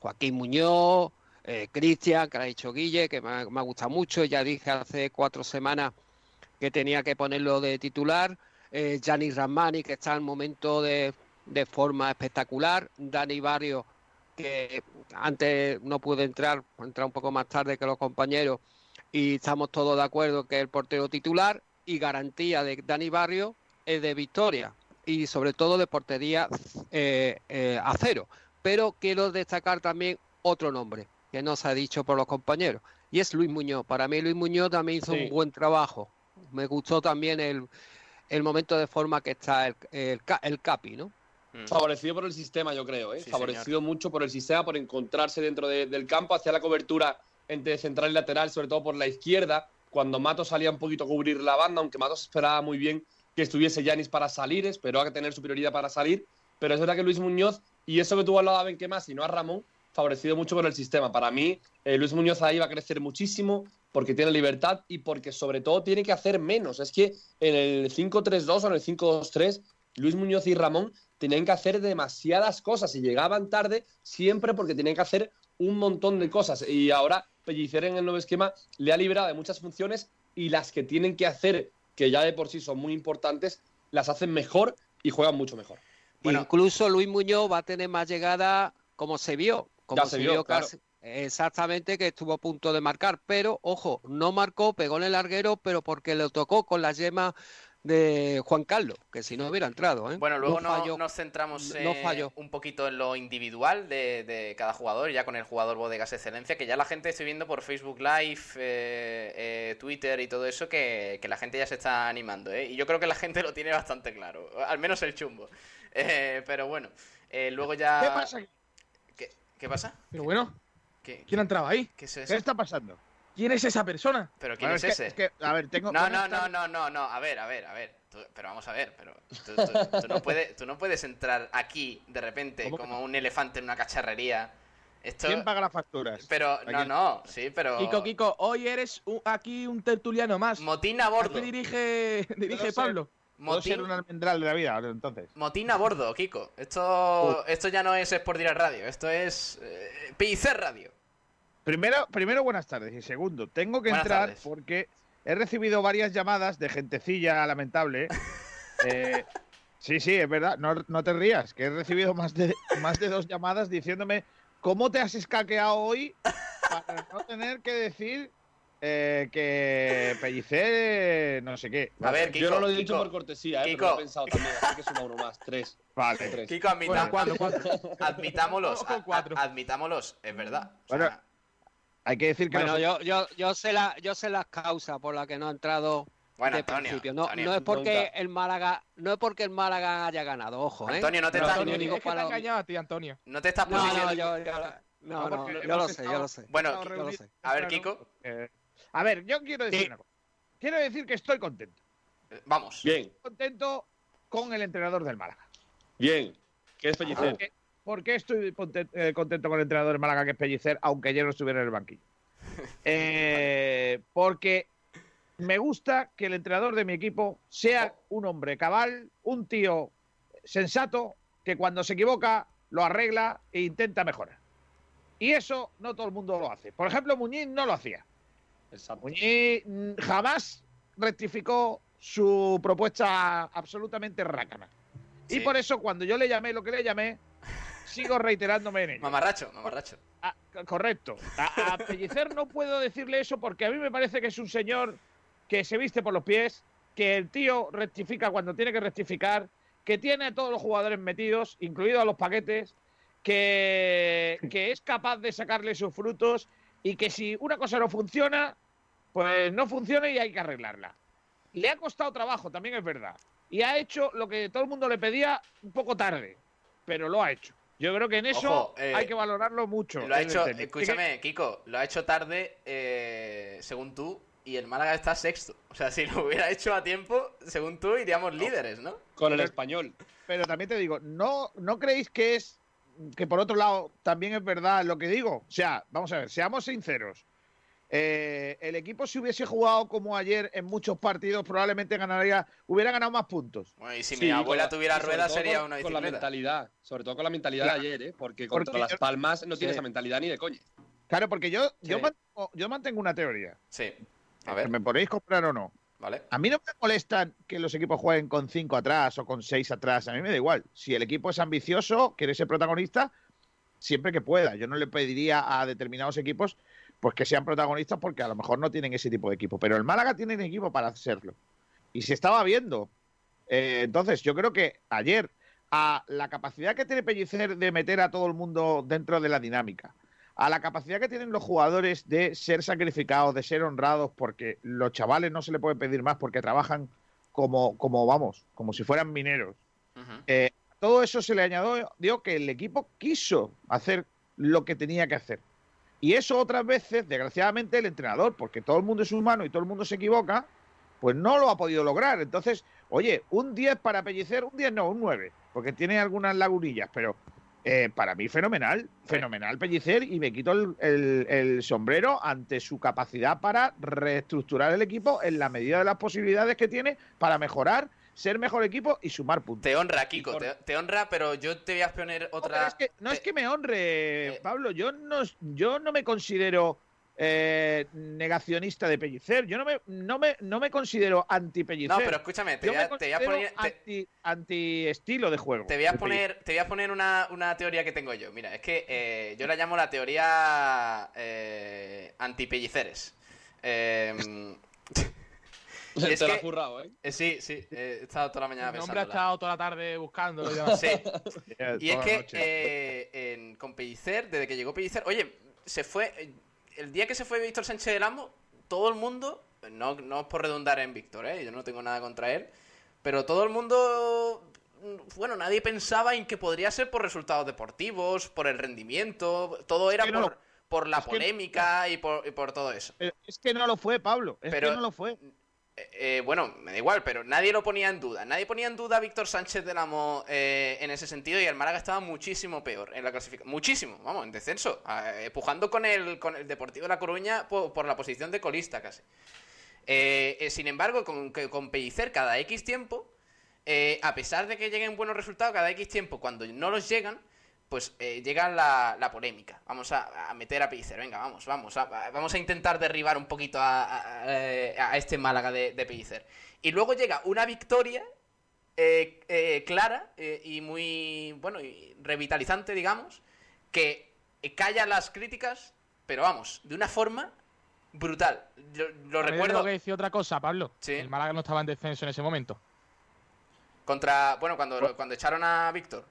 Joaquín Muñoz, eh, Cristian, que ha dicho Guille, que me ha, me ha mucho. Ya dije hace cuatro semanas que tenía que ponerlo de titular. Eh, Ramani, que está en momento de, de forma espectacular. Dani Barrio, que antes no pude entrar, entrar un poco más tarde que los compañeros. Y estamos todos de acuerdo que el portero titular y garantía de Dani Barrio de victoria y sobre todo de portería eh, eh, a cero. Pero quiero destacar también otro nombre que no se ha dicho por los compañeros y es Luis Muñoz. Para mí Luis Muñoz también hizo Sí. un buen trabajo. Me gustó también el, el momento de forma que está el, el, Ca- el Capi, ¿no? Mm. Favorecido por el sistema, yo creo, ¿eh? Sí, Favorecido mucho por el sistema, por encontrarse dentro de- del campo, hacia la cobertura entre central y lateral, sobre todo por la izquierda, cuando Matos salía un poquito a cubrir la banda, aunque Matos esperaba muy bien que estuviese Yanis para salir, esperó a tener superioridad para salir, pero es verdad que Luis Muñoz, y eso que tuvo al lado a Benquemás y no a Ramón, favorecido mucho por el sistema. Para mí, eh, Luis Muñoz ahí va a crecer muchísimo porque tiene libertad y porque sobre todo tiene que hacer menos. Es que en el 5-3-2 o en el 5-2-3, Luis Muñoz y Ramón tenían que hacer demasiadas cosas y llegaban tarde siempre porque tenían que hacer un montón de cosas. Y ahora Pellicer en el nuevo esquema le ha liberado de muchas funciones y las que tienen que hacer, que ya de por sí son muy importantes, las hacen mejor y juegan mucho mejor. Bueno. Incluso Luis Muñoz va a tener más llegada como se vio, como Ya se vio, casi- exactamente que estuvo a punto de marcar, pero ojo, no marcó, pegó en el larguero, pero porque le tocó con la yema de Juan Carlos, que si no hubiera entrado, ¿eh? Bueno, luego no falló. nos centramos No eh, falló. un poquito en lo individual de, de cada jugador, ya con el jugador Bodegas Excelencia, que ya la gente estoy viendo por Facebook Live, eh, eh, Twitter y todo eso, que, que la gente ya se está animando, ¿eh? Y yo creo que la gente lo tiene bastante claro, al menos el chumbo. Eh, pero bueno, eh, luego ya... ¿Qué pasa? aquí? ¿Qué, qué pasa? Pero bueno, ¿Qué, ¿quién ha entrado ahí? qué es ¿Qué eso? está pasando? ¿Quién es esa persona? ¿Pero quién Bueno, es, que- ese? es que, a ver, tengo. No, no, no, no, no, no, a ver, a ver, a ver. Tú- pero vamos a ver, pero tú, tú- tú no puedes, tú no puedes entrar aquí de repente ¿Cómo que como un elefante en una cacharrería. Esto, ¿Quién paga las facturas? pero no, no, sí, pero Kiko, Kiko, hoy eres un- aquí un tertuliano más. motín a bordo, Aquí dirige, dirige. Pablo. Puedo ser motín, un almendral de la vida, entonces. motín a bordo, Kiko. Esto, esto ya no es Sport Direct Radio, esto es eh, PIC Radio. Primero, primero, buenas tardes. Y segundo, tengo que Buenas entrar tardes. porque he recibido varias llamadas de gentecilla lamentable. Eh, sí, sí, es verdad. No, no te rías, que he recibido más de, más de dos llamadas diciéndome cómo te has escaqueado hoy para no tener que decir eh, que Pellicer no sé qué. A ver, Kiko, Yo no lo he dicho Kiko, por cortesía, ¿eh? Kiko. pero lo he pensado también, así que suma uno más, tres. Vale. tres. Kiko, admita- Bueno, cuatro, cuatro. admitámoslos, admitámoslos, es verdad. O Bueno, sea, Hay que decir que Bueno, los- yo, yo, yo sé la, yo sé las causas por las que no ha entrado Bueno, de Antonio, principio. No, Antonio, no es porque nunca. el Málaga, no es porque el Málaga haya ganado, ojo, ¿eh? Antonio, no te No, estás- Antonio, es que te ha para- engañado a ti, Antonio. no te estás No, no, yo, yo- no, No, no, porque yo lo sé, yo lo sé. Bueno, lo sé. A ver. Kiko. Eh, a ver, yo quiero decir Sí. una cosa. Quiero decir que estoy contento. eh, vamos. Bien, Contento con el entrenador del Málaga. bien. ¿Qué es Pellicer? ¿Por qué, por qué estoy eh, contento con el entrenador del Málaga, que es Pellicer, aunque ayer no estuviera en el banquillo? Eh, porque me gusta que el entrenador de mi equipo sea un hombre cabal, un tío sensato, que cuando se equivoca lo arregla e intenta mejorar. Y eso no todo el mundo lo hace. Por ejemplo, Muñiz no lo hacía. Exacto. Muñiz mm, jamás rectificó su propuesta absolutamente rácana. Sí. Y por eso, cuando yo le llamé lo que le llamé, sigo reiterándome en ello. Mamarracho, mamarracho. Ah, correcto. A, a Pellicer no puedo decirle eso porque a mí me parece que es un señor que se viste por los pies, que el tío rectifica cuando tiene que rectificar, que tiene a todos los jugadores metidos, incluidos a los paquetes, que, que es capaz de sacarle sus frutos y que si una cosa no funciona, pues no funciona y hay que arreglarla. Le ha costado trabajo, también es verdad. Y ha hecho lo que todo el mundo le pedía un poco tarde, pero lo ha hecho. Yo creo que en eso Ojo, eh, hay que valorarlo mucho. Lo ha hecho, escúchame, Kiko, lo ha hecho tarde, eh, según tú, y el Málaga está sexto. O sea, si lo hubiera hecho a tiempo, según tú, iríamos líderes, ¿no? Con el español. Pero también te digo, ¿no, ¿no creéis que es que por otro lado también es verdad lo que digo? O sea, vamos a ver, seamos sinceros. Eh, el equipo si hubiese jugado como ayer en muchos partidos probablemente ganaría, hubiera ganado más puntos. Bueno, y si Sí, mi abuela la- tuviera ruedas sería con- una Con la bicicleta. mentalidad, sobre todo con la mentalidad Claro. de ayer, ¿eh? Porque contra Porque las yo- palmas no tiene Sí. esa mentalidad ni de coña. Claro, porque yo, yo, mantengo, yo mantengo una teoría. Sí. A ver, ¿Me podéis comprar o no? ¿vale? A mí no me molesta que los equipos jueguen con cinco atrás o con seis atrás. A mí me da igual. Si el equipo es ambicioso, quiere ser protagonista, siempre que pueda. Yo no le pediría a determinados equipos pues que sean protagonistas porque a lo mejor no tienen ese tipo de equipo. Pero el Málaga tiene un equipo para hacerlo. Y se estaba viendo. Eh, entonces, yo creo que ayer, a la capacidad que tiene Pellicer de meter a todo el mundo dentro de la dinámica, a la capacidad que tienen los jugadores de ser sacrificados, de ser honrados, porque los chavales no se le puede pedir más porque trabajan como, como vamos, como si fueran mineros. Eh, todo eso se le añadió dio que el equipo quiso hacer lo que tenía que hacer. Y eso otras veces, desgraciadamente, el entrenador, porque todo el mundo es humano y todo el mundo se equivoca, pues no lo ha podido lograr. Entonces, oye, un 10 para Pellicer, un 10 no, un 9, porque tiene algunas lagunillas, pero eh, para mí fenomenal, fenomenal Pellicer y me quito el, sombrero ante su capacidad para reestructurar el equipo en la medida de las posibilidades que tiene para mejorar, ser mejor equipo y sumar puntos. Te honra, Kiko, por- te, te honra, pero yo te voy a poner No, otra. es que, no es que me honre, eh, Pablo. Yo no, yo no me considero eh, negacionista de Pellicer. Yo no me, no me, no me considero anti-Pellicer. No, pero escúchame, te voy a, te voy a poner. anti, anti estilo de juego. Te voy a poner, te voy a poner una, una teoría que tengo yo. Mira, es que eh, yo la llamo la teoría eh, antipelliceres. Eh, Te lo que- has currado, ¿eh? eh, sí, sí, eh, he estado toda la mañana El hombre ha pensando. estado toda la tarde buscándolo y demás. Sí, y es que eh, en- con Pellicer, desde que llegó Pellicer, oye, se fue. El día que se fue Víctor Sánchez del Amo, todo el mundo, no, no es por redundar en Víctor, ¿eh? yo no tengo nada contra él, pero todo el mundo, mm, bueno, nadie pensaba en que podría ser por resultados deportivos, por el rendimiento, todo era por, por la es que- polémica y, por, y por todo eso. Es que no lo fue, Pablo. Es Pero- que no lo fue. Eh, bueno, me da igual, pero nadie lo ponía en duda. Nadie ponía en duda a Víctor Sánchez del Amo eh, en ese sentido y el Málaga estaba muchísimo peor en la clasificación. Muchísimo, vamos, en descenso. eh, empujando con el, con el Deportivo de La Coruña por, la posición de colista casi. Eh, eh, sin embargo, con, con Pellicer cada X tiempo, eh, a pesar de que lleguen buenos resultados, cada X tiempo, cuando no los llegan, pues eh, llega la, la polémica. Vamos a, a meter a Pellicer, venga, vamos, vamos, a, a- vamos a intentar derribar un poquito a, a- este Málaga de, de Pellicer. Y luego llega una victoria eh, eh, clara eh, y muy, bueno, y revitalizante, digamos, que eh, calla las críticas, pero vamos, de una forma brutal. Yo, lo También recuerdo Tengo que decir otra cosa, Pablo. Sí. El Málaga no estaba en descenso en ese momento. contra, bueno, cuando, cuando echaron a Víctor.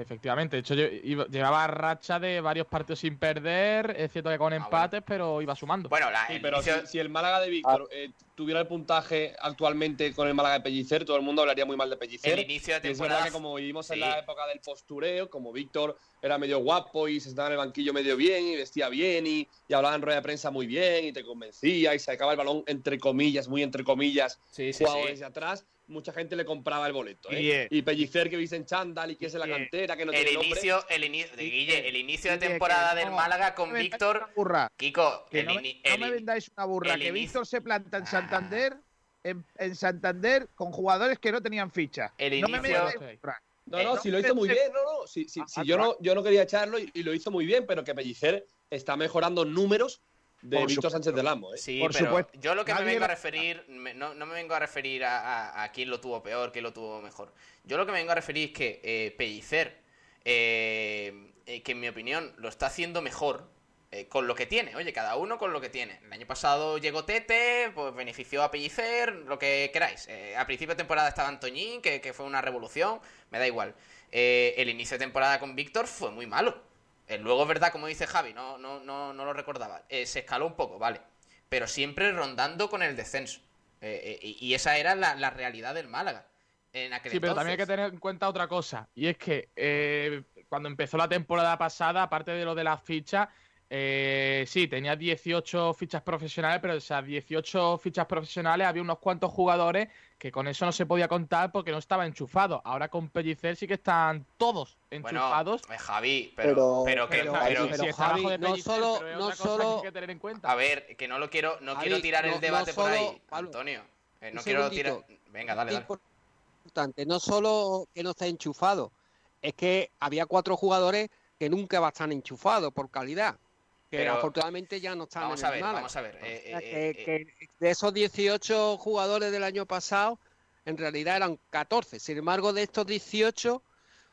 Efectivamente, de hecho yo iba- llevaba racha de varios partidos sin perder, es cierto que con Ah, empates, pero iba sumando. Bueno, la, Sí, el pero si, inicio- si el Málaga de Víctor eh, tuviera el puntaje actualmente con el Málaga de Pellicer, todo el mundo hablaría muy mal de Pellicer. el inicio de Y es verdad temporada que como vivimos en Sí. la época del postureo, como Víctor era medio guapo y se estaba en el banquillo medio bien y vestía bien y, y hablaba en rueda de prensa muy bien y te convencía y sacaba el balón entre comillas, muy entre comillas, Sí, sí. desde atrás, mucha gente le compraba el boleto. ¿eh? Guille. Y Pellicer que viste en chándal y que es en la cantera, que no el tiene nombre. inicio, el inicio, de Guille, el inicio de temporada que del Málaga con me Víctor. una burra. Kiko, Que el, no, me- no me vendáis una burra, que inicio- Víctor se planta en Ah. Santander, en, en Santander, con jugadores que no tenían ficha. El no me inicio- burra. No, Eh, no, no, si lo hizo muy bien, no, no. Si, si- Ah, si ah, yo, no, yo no quería echarlo y, y lo hizo muy bien, pero que Pellicer está mejorando números de Por Víctor. Sánchez del Amo. ¿eh? Sí, Por pero supuesto. yo lo que me vengo a referir, me- no, no me vengo a referir a, a- a quién lo tuvo peor, quién lo tuvo mejor. Yo lo que me vengo a referir es que eh, Pellicer, eh, eh, que en mi opinión lo está haciendo mejor eh, con lo que tiene. Oye, cada uno con lo que tiene. El año pasado llegó Tete, pues benefició a Pellicer, lo que queráis. Eh, a principio de temporada estaba Antoñín, que, que fue una revolución, me da igual. Eh, el inicio de temporada con Víctor fue muy malo. Eh, luego es verdad, como dice Javi, no, no, no, no lo recordaba. Eh, se escaló un poco, vale. Pero siempre rondando con el descenso. Eh, eh, y esa era la, la realidad del Málaga. En aquel Sí, pero también hay que tener en cuenta otra cosa. Y es que cuando empezó la temporada pasada, aparte de lo de las fichas, eh, sí, tenía 18 fichas profesionales, pero de esas 18 fichas profesionales había unos cuantos jugadores que con eso no se podía contar porque no estaba enchufado. Ahora con Pellicer sí que están todos Bueno, enchufados. eh, Javi, pero, pero, Pero- que. pero, pero- Javi, si pero está abajo Javi, de no solo- pero es no otra cosa solo- que hay que tener en cuenta. a ver, que no lo quiero, no Javi, quiero tirar no- el debate no por ahí, Pablo, Antonio. Eh, no quiero tirar. Venga, dale, dale. importante, no solo que no esté enchufado, es que había cuatro jugadores que nunca van a estar enchufados por calidad, que Pero- afortunadamente ya no están Vamos en a ver, Málaga. vamos a ver. eh, O sea, eh, que, eh, que de esos 18 jugadores del año pasado, en realidad eran 14. Sin embargo, de estos 18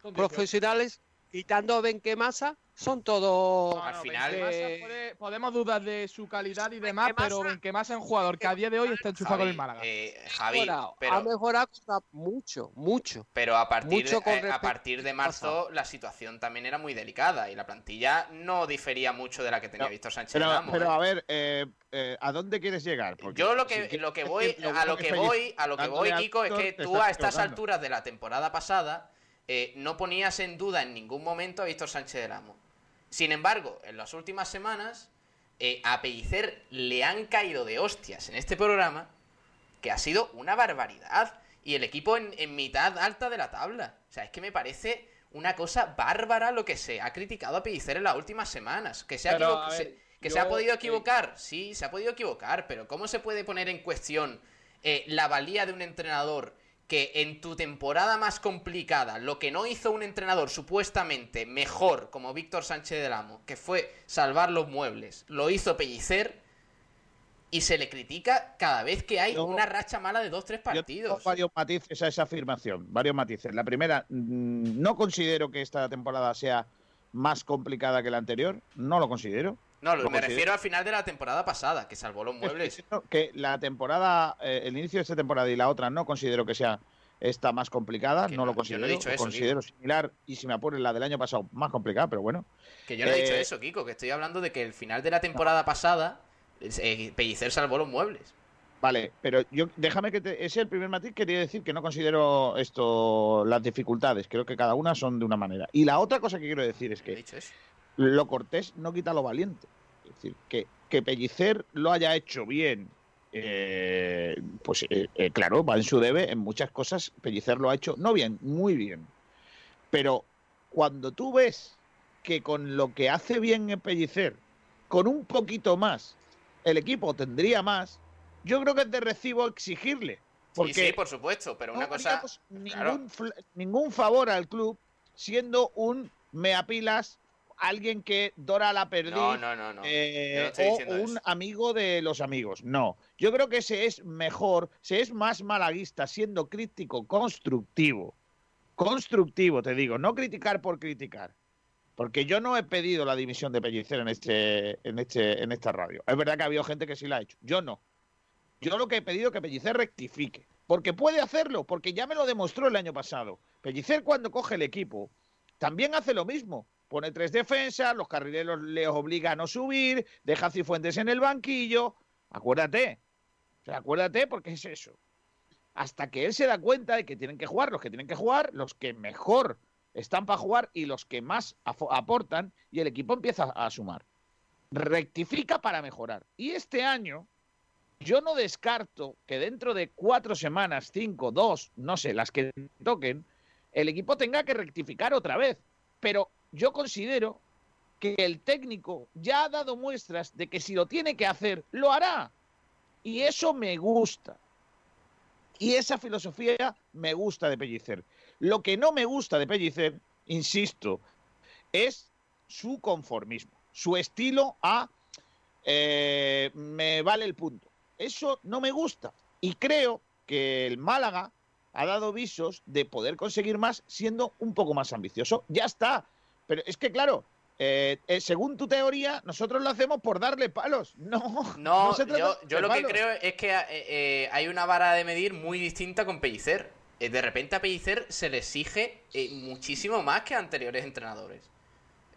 Son 18. profesionales, quitando a Benquemasa, son todos... No, Al no, final- puede- podemos dudar de su calidad y demás, Benquemasa- pero Benquemasa es un jugador que a día de hoy está enchufado con Javi, el Málaga. eh, Javi, mejorado, ha pero, mejorado mucho, mucho. pero a partir, mucho con eh, a partir de marzo la situación también era muy delicada y la plantilla no difería mucho de la que tenía No, Víctor Sánchez Pero, Ramos, pero ¿eh? a ver, eh, eh, ¿a dónde quieres llegar? Porque Yo lo que, lo que voy, a lo que voy, a lo que voy, Kiko, es que tú a estas alturas de la temporada pasada eh, no ponías en duda en ningún momento a Víctor Sánchez del Amo. Sin embargo, en las últimas semanas, eh, a Pellicer le han caído de hostias en este programa que ha sido una barbaridad. Y el equipo en, en mitad alta de la tabla. O sea, es que me parece una cosa bárbara lo que se ha criticado a Pellicer en las últimas semanas. Que se ha, Pero, equivo- a ver, se- que yo, se ha podido equivocar. Sí, se ha podido equivocar. Pero ¿cómo se puede poner en cuestión eh, la valía de un entrenador que en tu temporada más complicada, lo que no hizo un entrenador supuestamente mejor como Víctor Sánchez del Amo, que fue salvar los muebles, lo hizo Pellicer y se le critica cada vez que hay Yo- una racha mala de dos, tres Yo tengo partidos. varios matices a esa afirmación, varios matices. La primera, mm, no considero que esta temporada sea más complicada que la anterior, no lo considero. No, lo- me considero. refiero al final de la temporada pasada, que salvó los muebles. Que la temporada, eh, el inicio de esta temporada y la otra no considero que sea esta más complicada, Que no, lo yo considero. no he dicho lo eso, considero similar y si me apuras la del año pasado más complicada, pero bueno. Que yo no he dicho Eh, eso, Kiko, que estoy hablando de que el final de la temporada pasada, eh, Pellicer salvó los muebles. Vale, pero yo déjame que te, ese es el primer matiz quería decir que no considero esto las dificultades, creo que cada una son de una manera. Y la otra cosa que quiero decir es He que dicho eso. Lo cortés no quita lo valiente. Es decir, que, que Pellicer lo haya hecho bien, eh, pues eh, eh, claro, va en su debe. En muchas cosas Pellicer lo ha hecho, no bien, muy bien. Pero cuando tú ves que con lo que hace bien en Pellicer, con un poquito más, el equipo tendría más, yo creo que es de recibo exigirle. Porque Sí, sí, por supuesto, pero una no cosa... claro. ningún, ningún favor al club siendo un meapilas, alguien que dora la perdiz No, no, no, no. eh, o un eso. amigo de los amigos. No, yo creo que se es mejor, se es más malaguista siendo crítico constructivo. Constructivo, te digo, no criticar por criticar. Porque yo no he pedido la dimisión de Pellicer en este, en este, en esta radio. Es verdad que ha habido gente que sí la ha hecho. Yo no. Yo lo que he pedido es que Pellicer rectifique. Porque puede hacerlo, porque ya me lo demostró el año pasado. Pellicer cuando coge el equipo, también hace lo mismo. Pone tres defensas, los carrileros le obliga a no subir, deja a Cifuentes en el banquillo. Acuérdate. O sea, acuérdate porque es eso. Hasta que él se da cuenta de que tienen que jugar los que tienen que jugar, los que mejor están para jugar y los que más aportan, y el equipo empieza a sumar. Rectifica para mejorar. Y este año, yo no descarto que dentro de cuatro semanas, cinco, dos, no sé, las que toquen, el equipo tenga que rectificar otra vez. Pero yo considero que el técnico ya ha dado muestras de que si lo tiene que hacer, lo hará. Y eso me gusta. Y esa filosofía me gusta de Pellicer. Lo que no me gusta de Pellicer, insisto, es su conformismo, su estilo a eh, me vale el punto. Eso no me gusta. Y creo que el Málaga ha dado visos de poder conseguir más siendo un poco más ambicioso. Ya está. Pero es que, claro, eh, eh, según tu teoría, nosotros lo hacemos por darle palos. No, no, yo, lo que creo es que eh, hay una vara de medir muy distinta con Pellicer. de repente a Pellicer se le exige muchísimo más que a anteriores entrenadores.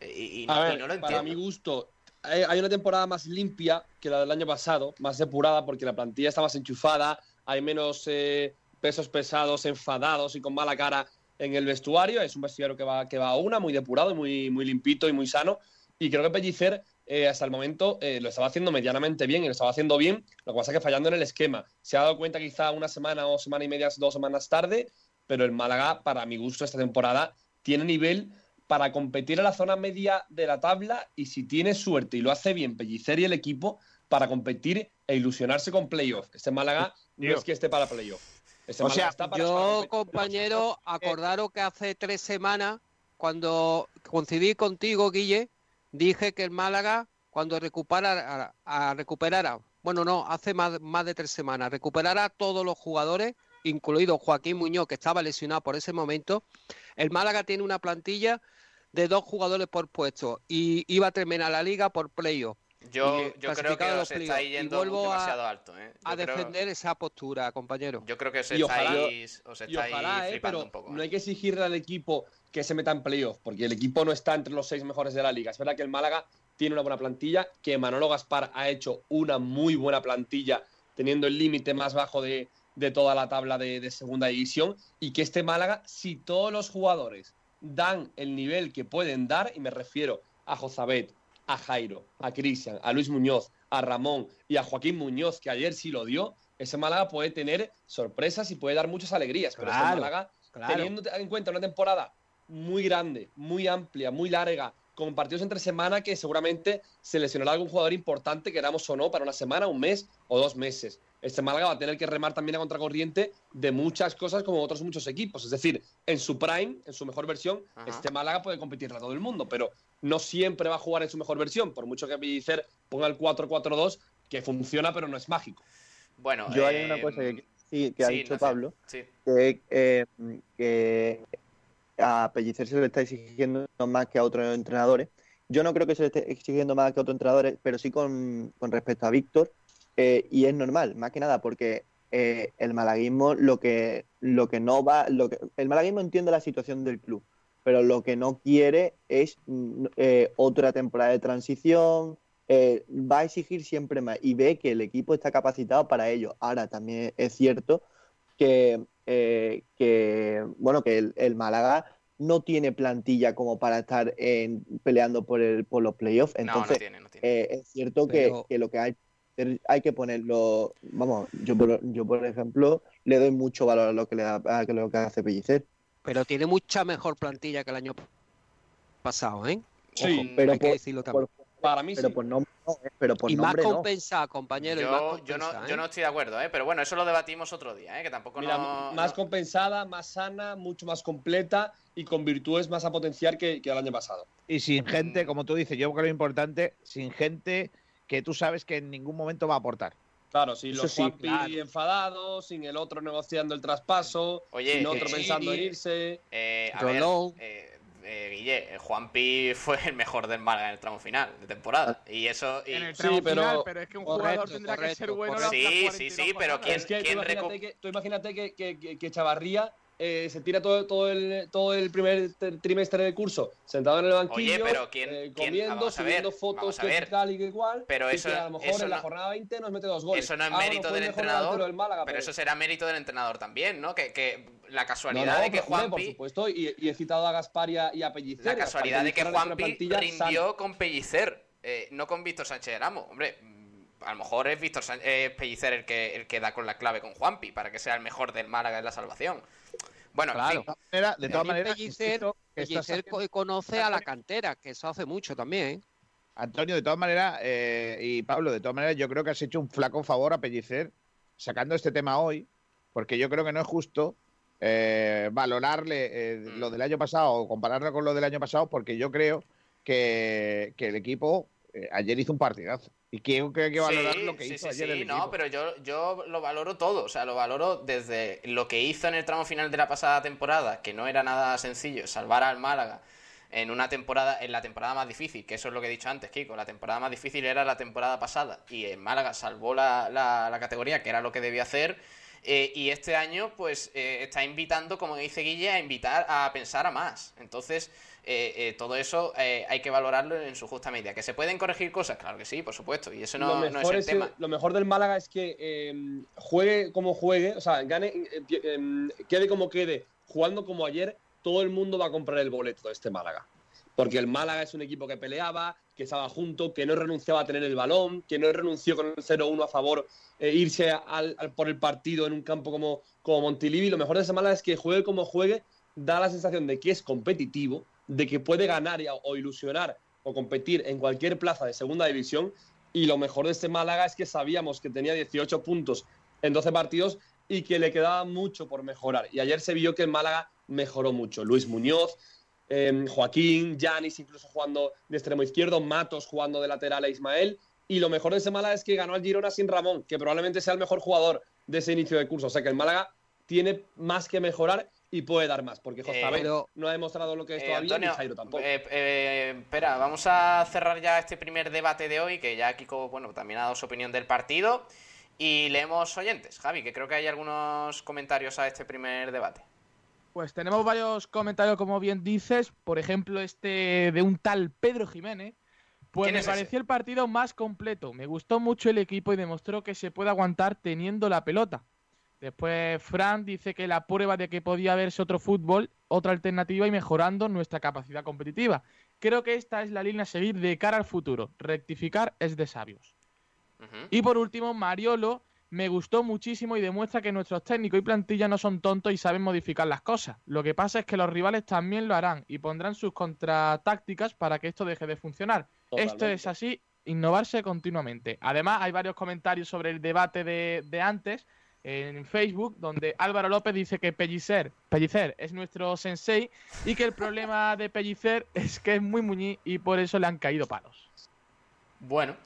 Y, no lo entiendo. Para mi gusto, hay una temporada más limpia que la del año pasado, más depurada, porque la plantilla está más enchufada, hay menos pesos pesados, enfadados y con mala cara en el vestuario. Es un vestuario que va, que va a una, muy depurado muy, muy limpito y muy sano. Y creo que Pellicer eh, hasta el momento eh, lo estaba haciendo medianamente bien y lo estaba haciendo bien. Lo que pasa es que fallando en el esquema. Se ha dado cuenta quizá una semana o semana y media, dos semanas tarde, pero el Málaga, para mi gusto, esta temporada tiene nivel para competir en la zona media de la tabla y si tiene suerte y lo hace bien Pellicer y el equipo para competir e ilusionarse con playoff. Este Málaga no es que esté para playoff o sea, yo, compañero, acordaros que hace tres semanas, cuando coincidí contigo, Guille, dije que el Málaga, cuando recuperara, a, recuperara, bueno, no, hace más, más de tres semanas, recuperara a todos los jugadores, incluido Joaquín Muñoz, que estaba lesionado por ese momento, el Málaga tiene una plantilla de dos jugadores por puesto y iba a terminar la liga por playoff. Yo, creo que os estáis yendo demasiado alto. ¿eh? a defender esa postura, compañero. Yo creo que os estáis, os estáis ¿eh? pero un poco. No hay que exigirle al equipo que se meta en playoff, porque el equipo no está entre los seis mejores de la liga. Es verdad que el Málaga tiene una buena plantilla, que Manolo Gaspar ha hecho una muy buena plantilla, teniendo el límite más bajo de, toda la tabla de, de segunda división, y que este Málaga, si todos los jugadores dan el nivel que pueden dar, y me refiero a Jozabet, a Jairo, a Cristian, a Luis Muñoz, a Ramón y a Joaquín Muñoz, que ayer sí lo dio, ese Málaga puede tener sorpresas y puede dar muchas alegrías. Pero ese Málaga, teniendo en cuenta una temporada muy grande, muy amplia, muy larga, con partidos entre semana que seguramente se lesionará algún jugador importante, queramos o no, para una semana, un mes o dos meses. Este Málaga va a tener que remar también a contracorriente de muchas cosas como otros muchos equipos. Es decir, en su prime, en su mejor versión, este Málaga puede competir a todo el mundo, pero no siempre va a jugar en su mejor versión, por mucho que Pellicer ponga el 4-4-2, que funciona pero no es mágico. Bueno, yo hay una cosa que, sí, que ha dicho Pablo, que, eh, que, a Pellicer se le está exigiendo más que a otros entrenadores. Yo no creo que se le esté exigiendo más que a otros entrenadores, pero sí con, respecto a Víctor, eh, y es normal, más que nada, porque eh, el malaguismo lo que, lo que no va, lo que, el malaguismo entiende la situación del club pero lo que no quiere es mm, eh, otra temporada de transición, eh, va a exigir siempre más y ve que el equipo está capacitado para ello. Ahora también es cierto que, eh, que bueno, que el, Málaga no tiene plantilla como para estar en, peleando por, el, por los playoffs. Entonces, es cierto que, lo que hay, hay que ponerlo, vamos, yo por, yo por ejemplo le doy mucho valor a lo que, le da, a lo que hace Pellicer pero tiene mucha mejor plantilla que el año pasado, ¿eh? Sí, pero hay que decirlo también. para mí pero sí. Por nombre, no, pero por y nombre más compensada, compañero. Yo, y más compensada, yo, no, ¿eh? yo no estoy de acuerdo, ¿eh? pero bueno, eso lo debatimos otro día, ¿eh? que tampoco Mira, no, más no... compensada, más sana, mucho más completa y con virtudes más a potenciar que, que el año pasado. Y sin gente, como tú dices, yo creo que lo importante, sin gente que tú sabes que en ningún momento va a aportar. Claro, sin los Juanpi enfadados, sin el otro negociando el traspaso, sin otro pensando en irse. Eh, a ver, eh, eh, Guille, Juanpi fue el mejor del Málaga en el tramo final de temporada. Y eso. Y... En el tramo final, pero es que un jugador tendrá que ser bueno. Sí, sí, sí, pero ¿quién, es que ¿quién tú imagínate, que, tú imagínate que, que, que, Chavarría eh, se tira todo, todo, el, todo el primer trimestre del curso sentado en el banquillo, Oye, pero ¿quién- eh, quién- comiendo, a subiendo ver, fotos que tal y que igual, Pero y eso- que a lo mejor eso en la no- jornada 20 nos mete dos goles. Eso no es Ah, mérito del entrenador, del Málaga, pero eso será mérito del entrenador también, ¿no? Que, que la casualidad no, de que pero, hombre, por supuesto, y, y he citado a Gaspar y a, y Pellicer. la casualidad de que plantilla rindió sana. con Pellicer, eh, no con Víctor Sánchez Ramos. Hombre, a lo mejor es Víctor Sánchez, es Pellicer el que, el que da con la clave con Juanpi para que sea el mejor del Málaga en la salvación. Bueno, en Claro. fin, De todas maneras- de todas maneras, Pellicer- haciendo- conoce a la cantera, que eso hace mucho también. ¿eh? Antonio, de todas maneras, eh, y Pablo, de todas maneras, yo creo que has hecho un flaco favor a Pellicer sacando este tema hoy, porque yo creo que no es justo eh, valorarle eh, Mm. lo del año pasado o compararlo con lo del año pasado, porque yo creo que, que el equipo eh, ayer hizo un partidazo. Y creo que hay que valorar Sí, lo que hizo sí, ayer sí, el no, pero yo, yo lo valoro todo, o sea, lo valoro desde lo que hizo en el tramo final de la pasada temporada, que no era nada sencillo, salvar al Málaga en una temporada, en la temporada más difícil, que eso es lo que he dicho antes, Kiko, la temporada más difícil era la temporada pasada, y el Málaga salvó la, la- la categoría, que era lo que debía hacer, eh, y este año, pues, eh, está invitando, como dice Guille, a invitar a pensar a más. Entonces, eh, eh, todo eso eh, hay que valorarlo en su justa medida. ¿Que se pueden corregir cosas? Claro que sí, por supuesto, y eso no, es el es- tema. lo mejor del Málaga es que eh, juegue como juegue, o sea, gane, pi- eh, quede como quede, jugando como ayer, todo el mundo va a comprar el boleto de este Málaga. Porque el Málaga es un equipo que peleaba, que estaba junto, que no renunciaba a tener el balón, que no renunció con el 0-1 a favor, eh, irse al- al- por el partido en un campo como, como Montilivi. Lo mejor de ese Málaga es que juegue como juegue, da la sensación de que es competitivo, de que puede ganar o ilusionar o competir en cualquier plaza de segunda división. Y lo mejor de este Málaga es que sabíamos que tenía 18 puntos en 12 partidos y que le quedaba mucho por mejorar. Y ayer se vio que el Málaga mejoró mucho. Luis Muñoz, eh, Joaquín, Yanis incluso jugando de extremo izquierdo, Matos jugando de lateral a Ismael. Y lo mejor de ese Málaga es que ganó al Girona sin Ramón, que probablemente sea el mejor jugador de ese inicio de curso. O sea que el Málaga tiene más que mejorar y puede dar más, porque José Eh, no ha demostrado lo que es Eh, todavía, Antonio, ni Jairo tampoco. eh, eh, espera, vamos a cerrar ya este primer debate de hoy, que ya Kiko, bueno, también ha dado su opinión del partido. Y leemos oyentes, Javi, que creo que hay algunos comentarios a este primer debate. Pues tenemos varios comentarios, como bien dices. Por ejemplo, este de un tal Pedro Jiménez. Pues ¿Quién me es ese? pareció el partido más completo. Me gustó mucho el equipo y demostró que se puede aguantar teniendo la pelota. Después Fran dice que la prueba de que podía verse otro fútbol, otra alternativa y mejorando nuestra capacidad competitiva. Creo que esta es la línea a seguir de cara al futuro. Rectificar es de sabios. Y por último, Mariolo me gustó muchísimo y demuestra que nuestros técnicos y plantilla no son tontos y saben modificar las cosas. Lo que pasa es que los rivales también lo harán y pondrán sus contratácticas para que esto deje de funcionar. Esto es así, innovarse continuamente. Además, hay varios comentarios sobre el debate de, de antes en Facebook, donde Álvaro López dice que Pellicer, Pellicer es nuestro sensei y que el problema de Pellicer es que es muy muñí y por eso le han caído palos. Bueno,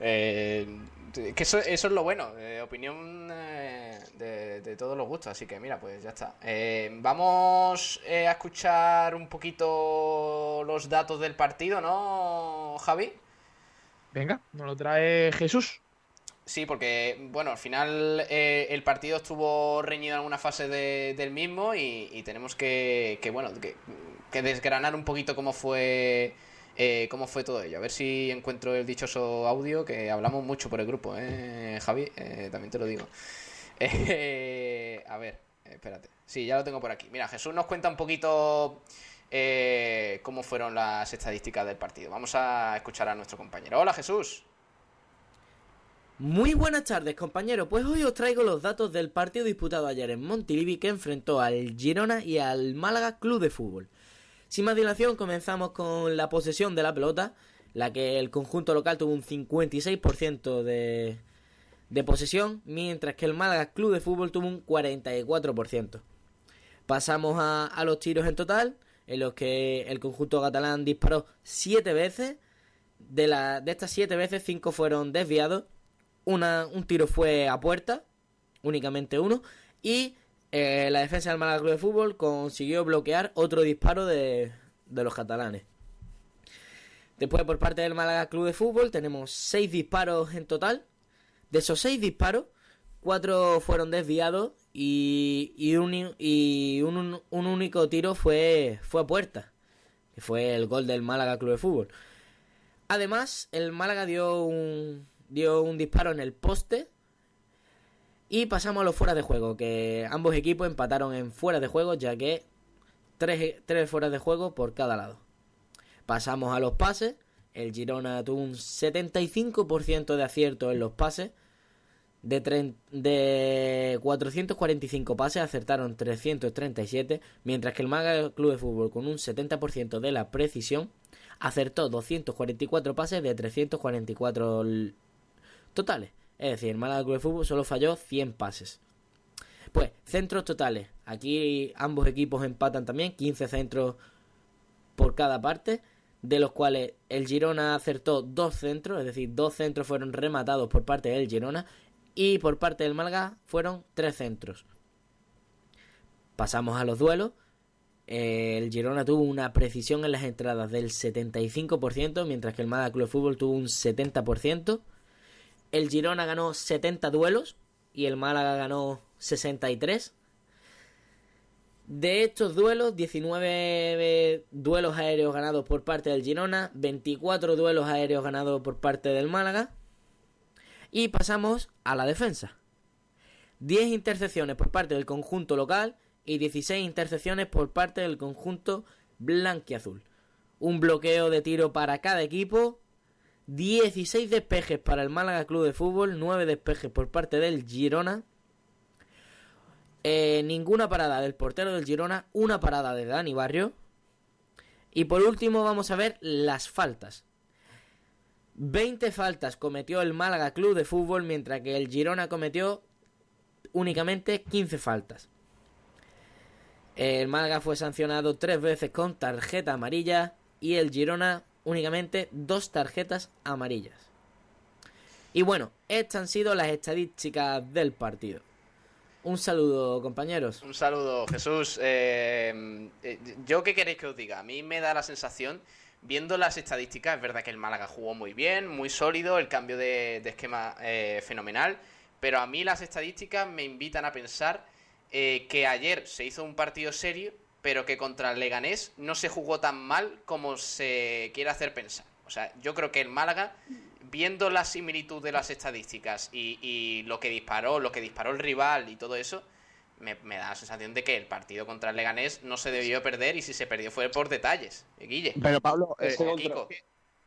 eh, que eso, eso es lo bueno, eh, opinión eh, de, de todos los gustos, así que mira, pues ya está. Vamos a escuchar un poquito los datos del partido, ¿no, Javi? Venga, nos lo trae Jesús. Sí, porque, bueno, al final eh, el partido estuvo reñido en alguna fase de- del mismo y, tenemos que, que, bueno, que, que desgranar un poquito cómo fue eh, cómo fue todo ello. A ver si encuentro el dichoso audio, que hablamos mucho por el grupo, ¿eh, Javi? Eh, también te lo digo. Eh, a ver, espérate. Sí, ya lo tengo por aquí. Mira, Jesús nos cuenta un poquito eh, cómo fueron las estadísticas del partido. Vamos a escuchar a nuestro compañero. Hola, Jesús. Muy buenas tardes compañeros, pues hoy os traigo los datos del partido disputado ayer en Montilivi que enfrentó al Girona y al Málaga Club de Fútbol. Sin más dilación comenzamos con la posesión de la pelota, la que el conjunto local tuvo un 56% de, de posesión, mientras que el Málaga Club de Fútbol tuvo un 44%. Pasamos a, a los tiros en total, en los que el conjunto catalán disparó 7 veces, de, la, de estas 7 veces 5 fueron desviados un tiro fue a puerta, únicamente uno, y eh, la defensa del Málaga Club de Fútbol consiguió bloquear otro disparo de, de los catalanes. Después, por parte del Málaga Club de Fútbol, tenemos seis disparos en total. De esos seis disparos, cuatro fueron desviados y, y, un, y un, un único tiro fue, fue a puerta, que fue el gol del Málaga Club de Fútbol. Además, el Málaga dio un, dio un disparo en el poste y pasamos a los fuera de juego, que ambos equipos empataron en fuera de juego, ya que tres, tres fuera de juego por cada lado. Pasamos a los pases. El Girona tuvo un 75% de acierto en los pases. De, de 445 pases acertaron 337, mientras que el Málaga Club de Fútbol con un 70% de la precisión acertó 244 pases de 344 l- totales. Es decir, el Málaga Club de Fútbol solo falló 100 pases. Pues, centros totales. Aquí ambos equipos empatan también, 15 centros por cada parte, de los cuales el Girona acertó dos centros, es decir, dos centros fueron rematados por parte del Girona y por parte del Málaga fueron tres centros. Pasamos a los duelos. El Girona tuvo una precisión en las entradas del 75%, mientras que el Málaga Club de Fútbol tuvo un 70%. El Girona ganó 70 duelos y el Málaga ganó 63. De estos duelos, 19 duelos aéreos ganados por parte del Girona, 24 duelos aéreos ganados por parte del Málaga. Y pasamos a la defensa. 10 intercepciones por parte del conjunto local y 16 intercepciones por parte del conjunto blanquiazul. Un bloqueo de tiro para cada equipo. 16 despejes para el Málaga Club de Fútbol, 9 despejes por parte del Girona. Eh, ninguna parada del portero del Girona, una parada de Dani Barrio. Y por último vamos a ver las faltas. 20 faltas cometió el Málaga Club de Fútbol, mientras que el Girona cometió únicamente 15 faltas. El Málaga fue sancionado tres veces con tarjeta amarilla y el Girona únicamente dos tarjetas amarillas. Y bueno, estas han sido las estadísticas del partido. Un saludo, compañeros. Un saludo, Jesús. Eh, eh, ¿Yo qué queréis que os diga? A mí me da la sensación, viendo las estadísticas, es verdad que el Málaga jugó muy bien, muy sólido, el cambio de, esquema eh, fenomenal, pero a mí las estadísticas me invitan a pensar que ayer se hizo un partido serio, pero que contra el Leganés no se jugó tan mal como se quiere hacer pensar. O sea, yo creo que el Málaga, viendo la similitud de las estadísticas y, y lo que disparó, lo que disparó el rival y todo eso, me, me da la sensación de que el partido contra el Leganés no se debió perder y si se perdió fue por detalles. Guille. Pero Pablo, eh, Kiko.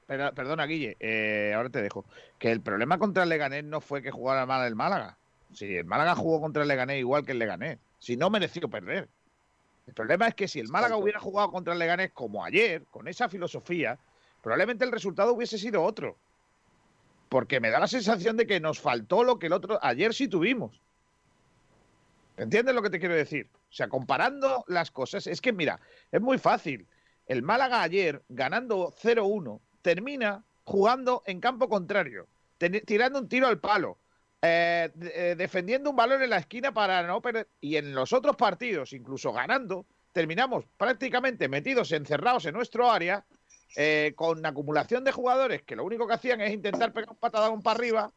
Pero- perdona, Guille, eh, ahora te dejo. Que el problema contra el Leganés no fue que jugara mal el Málaga. Si el Málaga jugó contra el Leganés igual que el Leganés, si no mereció perder. El problema es que si el Málaga hubiera jugado contra el Leganés como ayer, con esa filosofía, probablemente el resultado hubiese sido otro. Porque me da la sensación de que nos faltó lo que el otro ayer sí tuvimos. ¿Entiendes lo que te quiero decir? O sea, comparando las cosas, es que mira, es muy fácil. El Málaga ayer, ganando 0-1, termina jugando en campo contrario, tirando un tiro al palo, eh, eh, defendiendo un balón en la esquina para no perder. Y en los otros partidos, incluso ganando, terminamos prácticamente metidos, encerrados en nuestro área, eh, con acumulación de jugadores que lo único que hacían es intentar pegar un patadón para arriba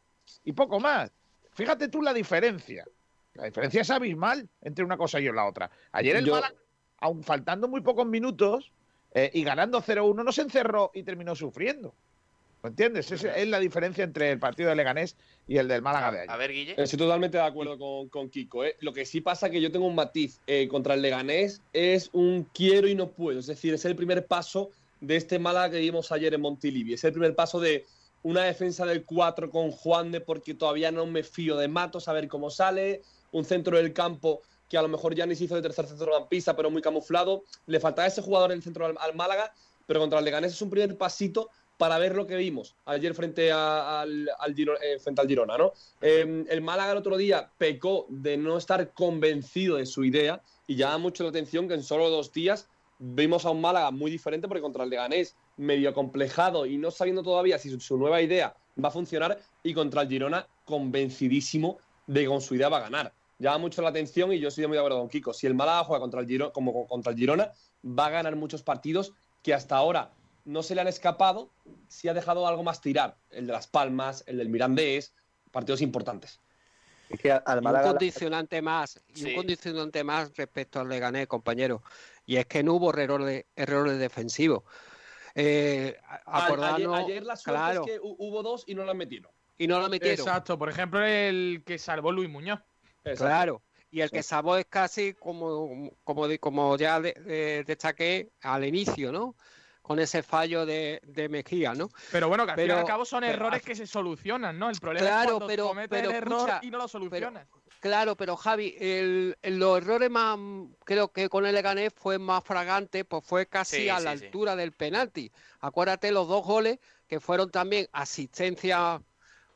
y poco más. Fíjate tú la diferencia. La diferencia es abismal entre una cosa y la otra. Ayer el Yo- Málaga, aun faltando muy pocos minutos eh, y ganando 0-1, no se encerró y terminó sufriendo. ¿Me entiendes? Esa es la diferencia entre el partido de Leganés y el del Málaga de ayer. A ver, Guille. Estoy totalmente de acuerdo con, con Kiko. ¿eh? Lo que sí pasa que yo tengo un matiz eh, contra el Leganés, es un quiero y no puedo. Es decir, es el primer paso de este Málaga que vimos ayer en Montilivi. Es el primer paso de una defensa del 4 con Juan de porque todavía no me fío de Matos, a ver cómo sale. Un centro del campo que a lo mejor ya ni se hizo de tercer centrocampista, pero muy camuflado. Le faltaba ese jugador en el centro al, al Málaga, pero contra el Leganés es un primer pasito para ver lo que vimos ayer frente, al, al Giro- eh, frente al Girona, ¿no? Eh, el Málaga el otro día pecó de no estar convencido de su idea y llama mucho la atención que en solo dos días vimos a un Málaga muy diferente porque contra el Leganés medio complejado y no sabiendo todavía si su, nueva idea va a funcionar y contra el Girona convencidísimo de que con su idea va a ganar. Llama mucho la atención y yo estoy muy de acuerdo con Kiko. Si el Málaga juega contra el Girona, como contra el Girona, va a ganar muchos partidos que hasta ahora no se le han escapado, si ha dejado algo más tirar. El de Las Palmas, el del Mirandés, partidos importantes. Es que al Y un Málaga. condicionante más, y Sí. un condicionante más respecto al Leganés, compañero. Y es que no hubo errores, errores defensivos. Eh, ayer, ayer la suerte claro, es que hu- hubo dos y no las metieron. y no lo metieron. Exacto, por ejemplo, el que salvó Luis Muñoz. Exacto. Claro. Y el Sí. que salvó es casi como, como, como ya de- eh, destaqué al inicio, ¿no? Con ese fallo de, de Mejía, ¿no? Pero bueno, que al fin y al Pero- cabo son pero- errores que se solucionan, ¿no? El problema es cuando pero- cometes pero el error escucha, y no lo solucionas. Claro, pero Javi, el, el- los errores más, creo que con el Leganés fue más fragante, pues fue casi Sí, a sí, la sí. altura del penalti. Acuérdate los dos goles que fueron también asistencia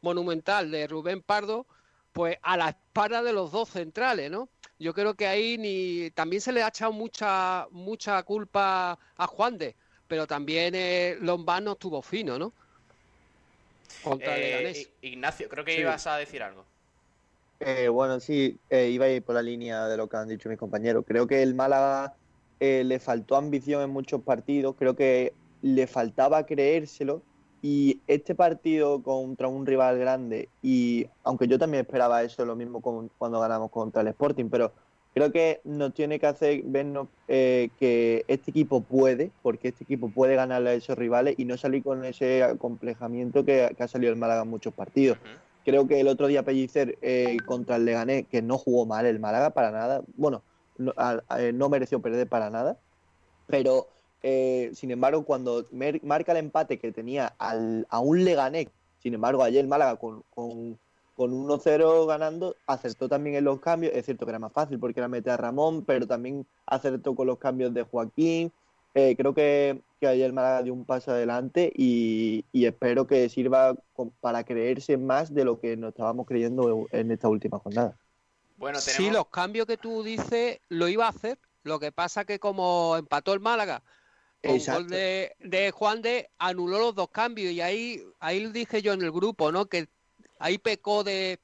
monumental de Rubén Pardo, pues a la espalda de los dos centrales, ¿no? Yo creo que ahí ni también se le ha echado mucha mucha culpa a Juan de, pero también eh, Lombán estuvo fino, ¿no? Contra el Eh, Ignacio, creo que Sí. ibas a decir algo. Eh, bueno, sí, eh, iba a ir por la línea de lo que han dicho mis compañeros. Creo que el Málaga eh, le faltó ambición en muchos partidos, creo que le faltaba creérselo y este partido contra un rival grande y aunque yo también esperaba eso, lo mismo con- cuando ganamos contra el Sporting, pero creo que nos tiene que hacer vernos eh, que este equipo puede, porque este equipo puede ganarle a esos rivales y no salir con ese acomplejamiento que, que ha salido el Málaga en muchos partidos. Creo que el otro día Pellicer eh, contra el Leganés, que no jugó mal el Málaga para nada, bueno, no, a- a- no mereció perder para nada, pero eh, sin embargo cuando marca el empate que tenía al, a un Leganés, sin embargo ayer el Málaga con, con, con 1-0 ganando, acertó también en los cambios, es cierto que era más fácil porque era meter a Ramón, pero también acertó con los cambios de Joaquín, eh, creo que, que ayer el Málaga dio un paso adelante y, y espero que sirva con- para creerse más de lo que nos estábamos creyendo en esta última jornada. Bueno, Sí, tenemos... los cambios que tú dices lo iba a hacer. Lo que pasa que como empató el Málaga Exacto. gol de, de Juan de anuló los dos cambios y ahí ahí lo dije yo en el grupo, ¿no? Que ahí pecó de,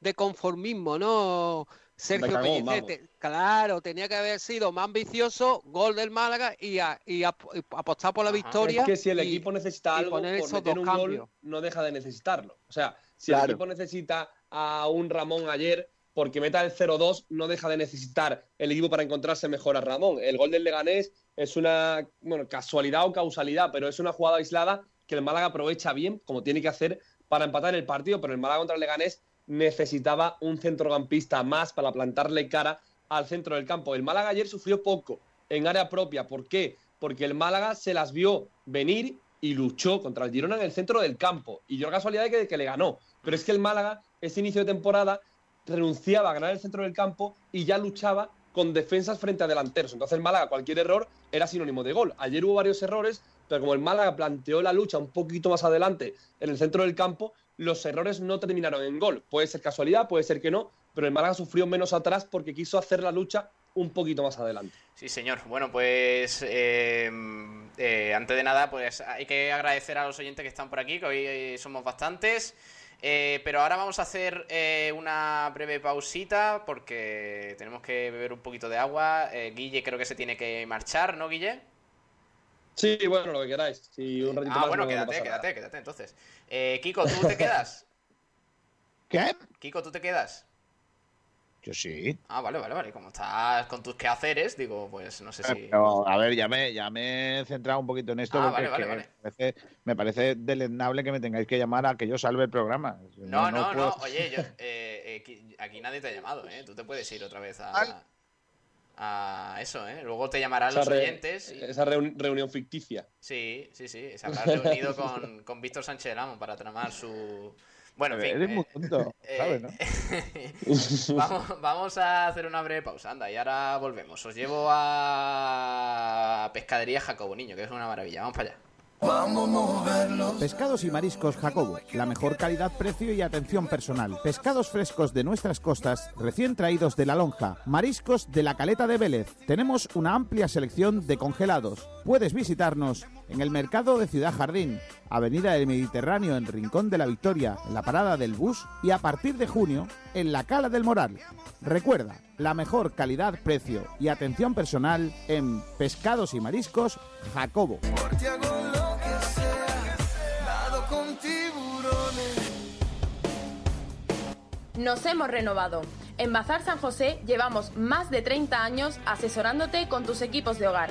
de conformismo, ¿no? Sergio Pellicer. Claro, tenía que haber sido más ambicioso, gol del Málaga y, a- y ap- y apostar por la Ajá. victoria. Es que si el y- equipo necesita algo, poner por meter un cambios. gol, no deja de necesitarlo. O sea, si Claro. el equipo necesita a un Ramón ayer, porque meta el 0-2, no deja de necesitar el equipo para encontrarse mejor a Ramón. El gol del Leganés es una bueno, casualidad o causalidad, pero es una jugada aislada que el Málaga aprovecha bien, como tiene que hacer para empatar el partido, pero el Málaga contra el Leganés necesitaba un centrocampista más para plantarle cara al centro del campo. El Málaga ayer sufrió poco en área propia. ¿Por qué? Porque el Málaga se las vio venir y luchó contra el Girona en el centro del campo. Y la casualidad de que, que le ganó. Pero es que el Málaga, ese inicio de temporada, renunciaba a ganar el centro del campo y ya luchaba con defensas frente a delanteros. Entonces el Málaga, cualquier error era sinónimo de gol. Ayer hubo varios errores, pero como el Málaga planteó la lucha un poquito más adelante en el centro del campo, los errores no terminaron en gol. Puede ser casualidad, puede ser que no, pero el Málaga sufrió menos atrás porque quiso hacer la lucha un poquito más adelante. Sí, señor. Bueno, pues eh, eh, antes de nada, pues hay que agradecer a los oyentes que están por aquí, que hoy eh, somos bastantes. Eh, pero ahora vamos a hacer eh, una breve pausita porque tenemos que beber un poquito de agua. Eh, Guille creo que se tiene que marchar, ¿no, Guille? Sí, bueno, lo que queráis. Si un ratito Ah, más bueno, no- no quédate, quédate, quédate entonces. Eh, Kiko, ¿tú te quedas? ¿Qué? Kiko, ¿tú te quedas? Yo sí. Ah, vale, vale, vale. Como estás con tus quehaceres, digo, pues no sé si... Pero, a ver, ya me, ya me he centrado un poquito en esto Ah, porque vale, es vale, que Me, parece, me parece deleznable que me tengáis que llamar a que yo salve el programa. No, no, no, puedo- Oye, yo, eh, eh, aquí- aquí nadie te ha llamado, ¿eh? Tú te puedes ir otra vez Vale. a, a eso, ¿eh? Luego te llamarán Esa los re- oyentes. y- Esa reun- reunión ficticia. Sí, sí, sí. Se habrá reunido con, con Víctor Sánchez del Amo para tramar su... Bueno, en fin. Eres muy tonto, eh, ¿sabes, no? vamos, vamos a hacer una breve pausa, anda, y ahora volvemos. Os llevo a Pescadería Jacobo Niño, que es una maravilla. Vamos para allá. Pescados y mariscos Jacobo, la mejor calidad, precio y atención personal. Pescados frescos de nuestras costas, recién traídos de la lonja. Mariscos de la caleta de Vélez. Tenemos una amplia selección de congelados. Puedes visitarnos en el mercado de Ciudad Jardín, Avenida del Mediterráneo en Rincón de la Victoria, en la parada del bus y a partir de junio en la Cala del Moral. Recuerda, la mejor calidad, precio y atención personal en Pescados y Mariscos Jacobo. Nos hemos renovado. En Bazar San José llevamos más de 30 años asesorándote con tus equipos de hogar.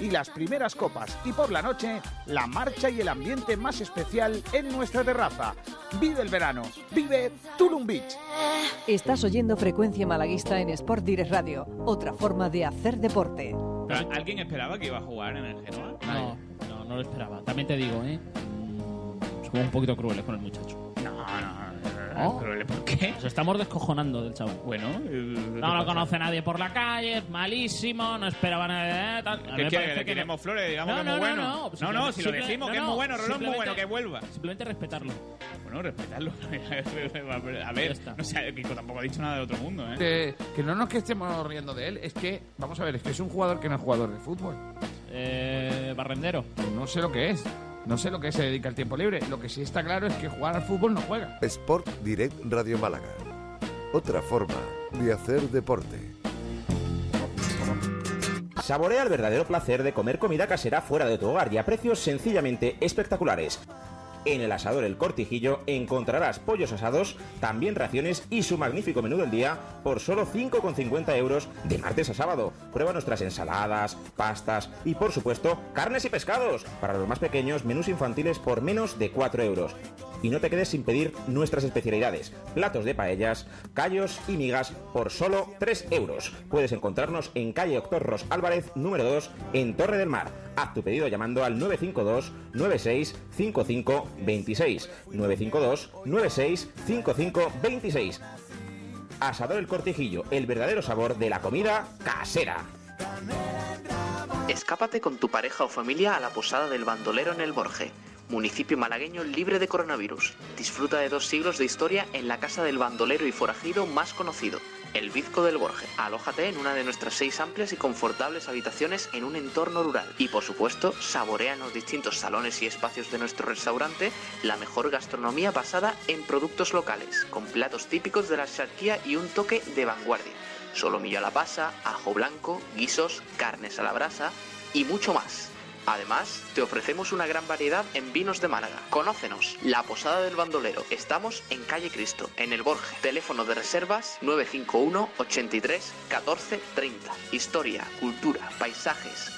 y las primeras copas. Y por la noche, la marcha y el ambiente más especial en nuestra terraza. Vive el verano. Vive Tulum Beach. Estás oyendo Frecuencia Malaguista en Sport Direct Radio, otra forma de hacer deporte. ¿Alguien esperaba que iba a jugar en el Genoa? No, no, no lo esperaba. También te digo, ¿eh? Mm, Somos un poquito crueles con el muchacho. No, no, ¿No? ¿Pero por qué? Nos estamos descojonando del chavo. Bueno, No lo conoce nadie por la calle, es malísimo, no esperaba nada. Tal. A mí ¿Qué me quiere? parece ¿Le que queremos flores? Digamos No, que es no, muy no, bueno. no, No, no, simplemente- si lo decimos que es no, muy bueno, Rolón es muy simplemente- bueno, que vuelva. Simplemente respetarlo. Bueno, respetarlo. A ver, no sé, Kiko tampoco ha dicho nada de otro mundo, ¿eh? Que, que no nos que estemos riendo de él, es que, vamos a ver, es que es un jugador que no es jugador de fútbol. Eh, barrendero. No sé lo que es. No sé lo que se dedica al tiempo libre. Lo que sí está claro es que jugar al fútbol no juega. Sport Direct Radio Málaga. Otra forma de hacer deporte. Saborea el verdadero placer de comer comida casera fuera de tu hogar y a precios sencillamente espectaculares. En el asador El Cortijillo encontrarás pollos asados, también raciones y su magnífico menú del día por solo 5,50 euros de martes a sábado. Prueba nuestras ensaladas, pastas y por supuesto carnes y pescados. Para los más pequeños, menús infantiles por menos de 4 euros. Y no te quedes sin pedir nuestras especialidades, platos de paellas, callos y migas por solo 3 euros. Puedes encontrarnos en calle Doctor Ros Álvarez, número 2, en Torre del Mar. Haz tu pedido llamando al 952 96 55 26. 952 96 55 26. Asador El Cortijillo, el verdadero sabor de la comida casera. Escápate con tu pareja o familia a la posada del bandolero en el Borje, municipio malagueño libre de coronavirus. Disfruta de dos siglos de historia en la casa del bandolero y forajido más conocido, el Bizco del Borje. Alójate en una de nuestras seis amplias y confortables habitaciones en un entorno rural. Y por supuesto, saborea en los distintos salones y espacios de nuestro restaurante la mejor gastronomía basada en productos locales, con platos típicos de la charquía y un toque de vanguardia solomillo a la pasa, ajo blanco, guisos, carnes a la brasa y mucho más. Además, te ofrecemos una gran variedad en vinos de Málaga. Conócenos, La Posada del Bandolero. Estamos en Calle Cristo, en el Borge. Teléfono de reservas 951 83 14 30. Historia, cultura, paisajes,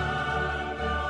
Santa.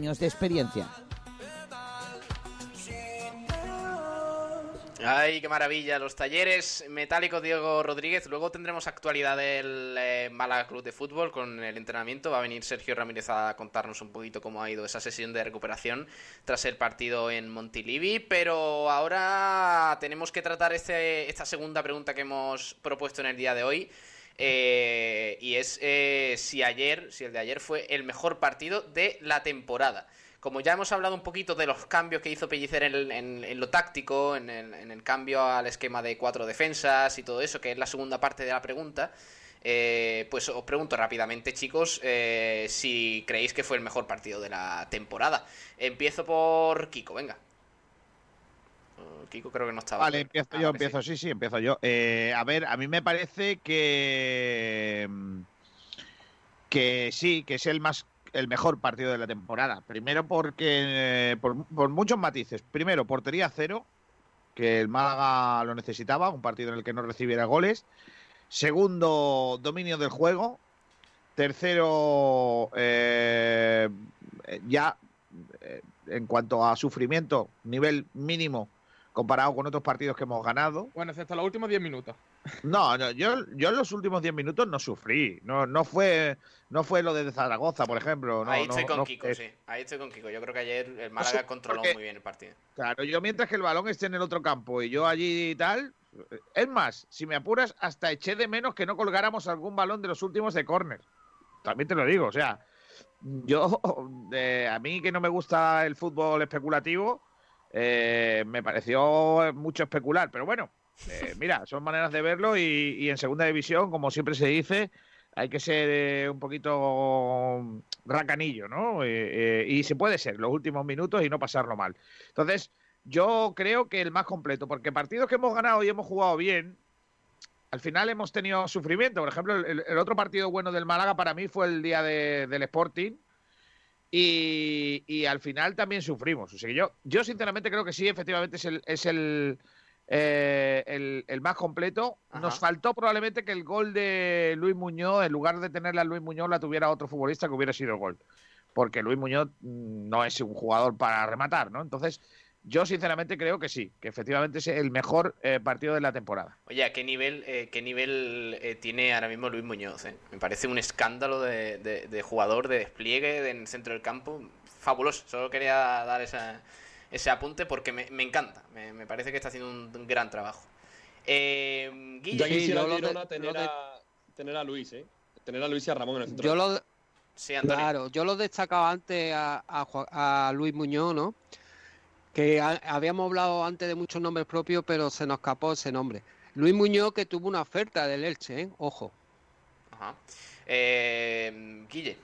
de experiencia. Ay, qué maravilla. Los talleres metálicos Diego Rodríguez. Luego tendremos actualidad del eh, Málaga Club de Fútbol con el entrenamiento. Va a venir Sergio Ramírez a contarnos un poquito cómo ha ido esa sesión de recuperación tras el partido en Montilivi. Pero ahora tenemos que tratar este, esta segunda pregunta que hemos propuesto en el día de hoy. Eh, y es eh, si ayer, si el de ayer fue el mejor partido de la temporada. Como ya hemos hablado un poquito de los cambios que hizo Pellicer en, lo táctico, en el, en el cambio al esquema de cuatro defensas y todo eso, que es la segunda parte de la pregunta, eh, pues os pregunto rápidamente, chicos, eh, si creéis que fue el mejor partido de la temporada. Empiezo por Kiko, venga. Kiko creo que no estaba. Vale, empiezo Ah, yo, sí. empiezo, sí, sí, empiezo yo. Eh, a ver, a mí me parece que. que sí, que es el más el mejor partido de la temporada. Primero porque. eh, por, por muchos matices. Primero, portería cero, que el Málaga lo necesitaba, un partido en el que no recibiera goles. Segundo, dominio del juego. Tercero, eh, ya eh, en cuanto a sufrimiento, nivel mínimo comparado con otros partidos que hemos ganado. Bueno, excepto los últimos 10 minutos. No, no, yo, yo en los últimos 10 minutos no sufrí. No, no fue no fue lo de Zaragoza, por ejemplo. No, Ahí no- estoy con no Kiko, sí. Ahí estoy con Kiko. Yo creo que ayer el Málaga controló porque- muy bien el partido. Claro, yo mientras que el balón esté en el otro campo y yo allí y tal. Es más, si me apuras, hasta eché de menos que no colgáramos algún balón de los últimos de córner. También te lo digo, o sea, yo, eh, a mí que no me gusta el fútbol especulativo, eh, me pareció mucho especular, pero bueno, eh, mira, son maneras de verlo y, y en segunda división, como siempre se dice, hay que ser eh, un poquito racanillo, ¿no? Eh, y se puede ser los últimos minutos y no pasarlo mal. Entonces, yo creo que el más completo, porque partidos que hemos ganado y hemos jugado bien, al final hemos tenido sufrimiento. Por ejemplo, el, otro partido bueno del Málaga para mí fue el día de- del Sporting. Y, y al final también sufrimos. O sea que yo, yo sinceramente creo que sí, efectivamente es el, es el, eh, el, el más completo. Nos faltó probablemente que el gol de Luis Muñoz, en lugar de tenerla a Luis Muñoz, la tuviera otro futbolista que hubiera sido el gol. Porque Luis Muñoz mm, no es un jugador para rematar, ¿no? Entonces, yo sinceramente creo que sí, que efectivamente es el mejor eh, partido de la temporada. Oye, ¿a qué nivel, eh, qué nivel eh, tiene ahora mismo Luis Muñoz? eh? Me parece un escándalo de, de- de jugador, de despliegue de- en el centro del campo. Fabuloso. Solo quería dar esa- ese apunte porque me, me encanta. Me, me parece que está haciendo un, un gran trabajo. Eh, Guille. Yo quisiera de- Girona tener, a, tener a Luis, ¿eh? Tener a Luis y a Ramón en el centro. Yo lo, Sí, Antonio. claro, yo lo destacaba antes a, a Ju- a Luis Muñoz, ¿no? Que ha- habíamos hablado antes de muchos nombres propios, pero se nos escapó ese nombre. Luis Muñoz que tuvo una oferta del Elche, ¿eh? Ojo. Ajá. Eh, Guille.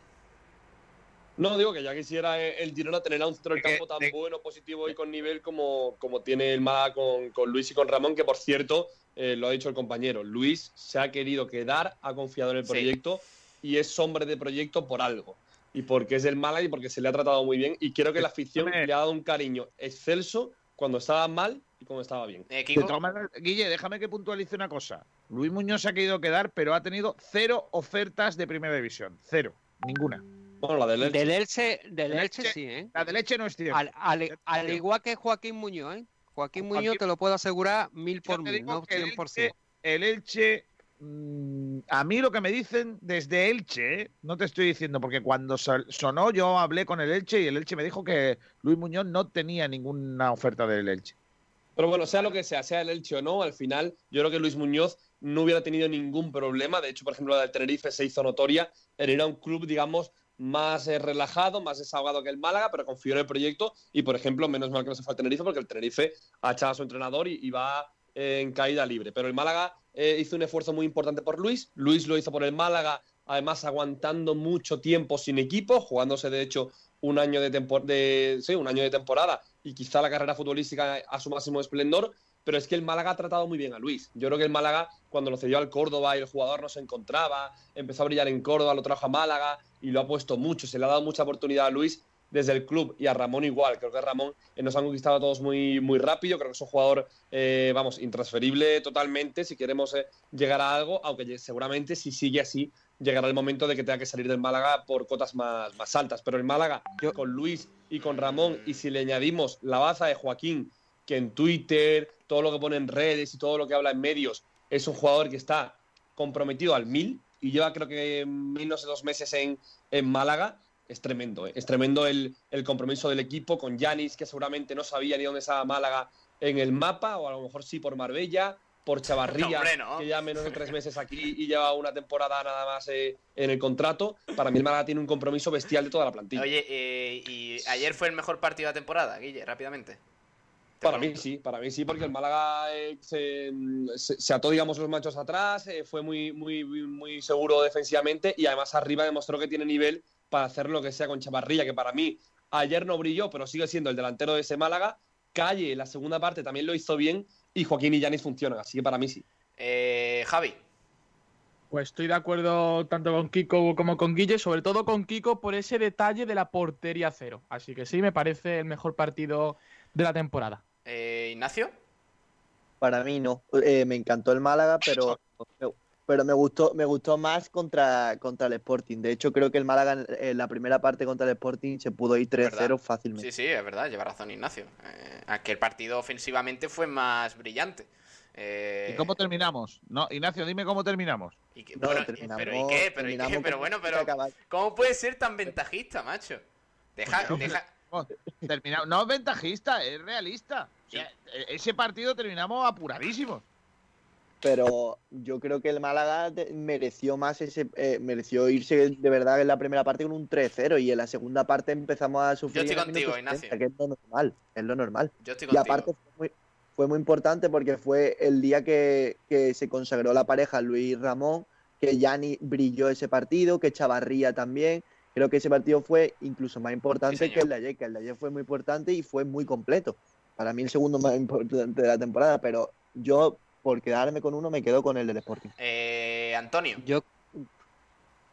No, digo que ya quisiera eh, el Girona tener a un centro del campo tan bueno, positivo y con nivel como, como tiene el Málaga con, con Luis y con Ramón, que por cierto, eh, lo ha dicho el compañero, Luis se ha querido quedar, ha confiado en el Sí. proyecto y es hombre de proyecto por algo. Y porque es el Málaga y porque se le ha tratado muy bien. Y creo que la afición le ha dado un cariño excelso cuando estaba mal y cuando estaba bien. Eh, Guille, déjame que puntualice una cosa. Luis Muñoz se ha querido quedar, pero ha tenido cero ofertas de primera división. Cero. Ninguna. Bueno, la del Elche. Del Elche, del Del Elche Elche- sí, ¿eh? La de leche no es cierto. Al, al- al igual que Joaquín Muñoz, ¿eh? Joaquín Muñoz te lo puedo asegurar mil por mil, no que el 100%. Elche, el Elche, mm, a mí lo que me dicen desde Elche, ¿eh? no te estoy diciendo, porque cuando sonó yo hablé con el Elche y el Elche me dijo que Luis Muñoz no tenía ninguna oferta del Elche. Pero bueno, sea lo que sea, sea el Elche o no, al final yo creo que Luis Muñoz no hubiera tenido ningún problema. De hecho, por ejemplo, la del Tenerife se hizo notoria. Era un club, digamos, más eh, relajado, más desahogado que el Málaga, pero confió en el proyecto. Y, por ejemplo, menos mal que no se fue al Tenerife, porque el Tenerife ha echado a su entrenador y, y va eh, en caída libre. Pero el Málaga eh, hizo un esfuerzo muy importante por Luis. Luis lo hizo por el Málaga, además aguantando mucho tiempo sin equipo, jugándose, de hecho, un año de, sí, un año de temporada y quizá la carrera futbolística a su máximo esplendor, pero es que el Málaga ha tratado muy bien a Luis. Yo creo que el Málaga, cuando lo cedió al Córdoba y el jugador no se encontraba, empezó a brillar en Córdoba, lo trajo a Málaga y lo ha puesto mucho. Se le ha dado mucha oportunidad a Luis desde el club y a Ramón igual. Creo que Ramón eh, nos han conquistado a todos muy, muy rápido. Creo que es un jugador, eh, vamos, intransferible totalmente si queremos eh, llegar a algo, aunque seguramente si sigue así llegará el momento de que tenga que salir del Málaga por cotas más, más altas. Pero el Málaga, con Luis y con Ramón, y si le añadimos la baza de Joaquín que en Twitter, todo lo que pone en redes y todo lo que habla en medios, es un jugador que está comprometido al mil y lleva creo que menos de dos meses en, en Málaga. Es tremendo, ¿eh? es tremendo el, el compromiso del equipo con Yanis, que seguramente no sabía ni dónde estaba Málaga en el mapa, o a lo mejor sí por Marbella, por Chavarría, Hombre, no. que ya menos de tres meses aquí y lleva una temporada nada más eh, en el contrato. Para mí el Málaga tiene un compromiso bestial de toda la plantilla. Oye, eh, y ayer fue el mejor partido de la temporada, Guille, rápidamente. Para mí sí, para mí sí, porque el Málaga eh, se, se- se ató, digamos, los machos atrás, eh, fue muy, muy, muy seguro defensivamente y además arriba demostró que tiene nivel para hacer lo que sea con Chavarría, que para mí ayer no brilló, pero sigue siendo el delantero de ese Málaga. Calle, en la segunda parte, también lo hizo bien y Joaquín y Yanis funcionan, así que para mí sí. Eh, Javi. Pues estoy de acuerdo tanto con Kiko como con Guille, sobre todo con Kiko por ese detalle de la portería cero. Así que sí, me parece el mejor partido de la temporada. Eh, Ignacio. Para mí no. Eh, me encantó el Málaga, pero, pero me gustó, me gustó más contra, contra el Sporting. De hecho, creo que el Málaga en- en la primera parte contra el Sporting se pudo ir 3-0 fácilmente. Sí, sí, es verdad, lleva razón Ignacio. Eh, aquel partido ofensivamente fue más brillante. Eh, ¿Y cómo terminamos? No, Ignacio, dime cómo terminamos. y que- bueno, pero ¿y qué? Pero, ¿y qué? Pero bueno, pero ¿cómo puede ser tan ventajista, macho? Deja, deja, no es ventajista, es realista. O sea, e- ese partido terminamos apuradísimos. Pero yo creo que el Málaga mereció más ese, eh, mereció irse de verdad en la primera parte con un 3-0 y en la segunda parte empezamos a sufrir. estoy en el contigo, minuto Ignacio. 70, que es lo normal, es lo normal. Yo estoy y contigo. aparte fue muy, fue muy importante porque fue el día que, que se consagró la pareja Luis Ramón, que Yanni brilló ese partido, que Chavarría también. Creo que ese partido fue incluso más importante que el de ayer, que el de ayer fue muy importante y fue muy completo. Para mí el segundo más importante de la temporada, pero yo por quedarme con uno me quedo con el del Sporting. Eh, Antonio. Yo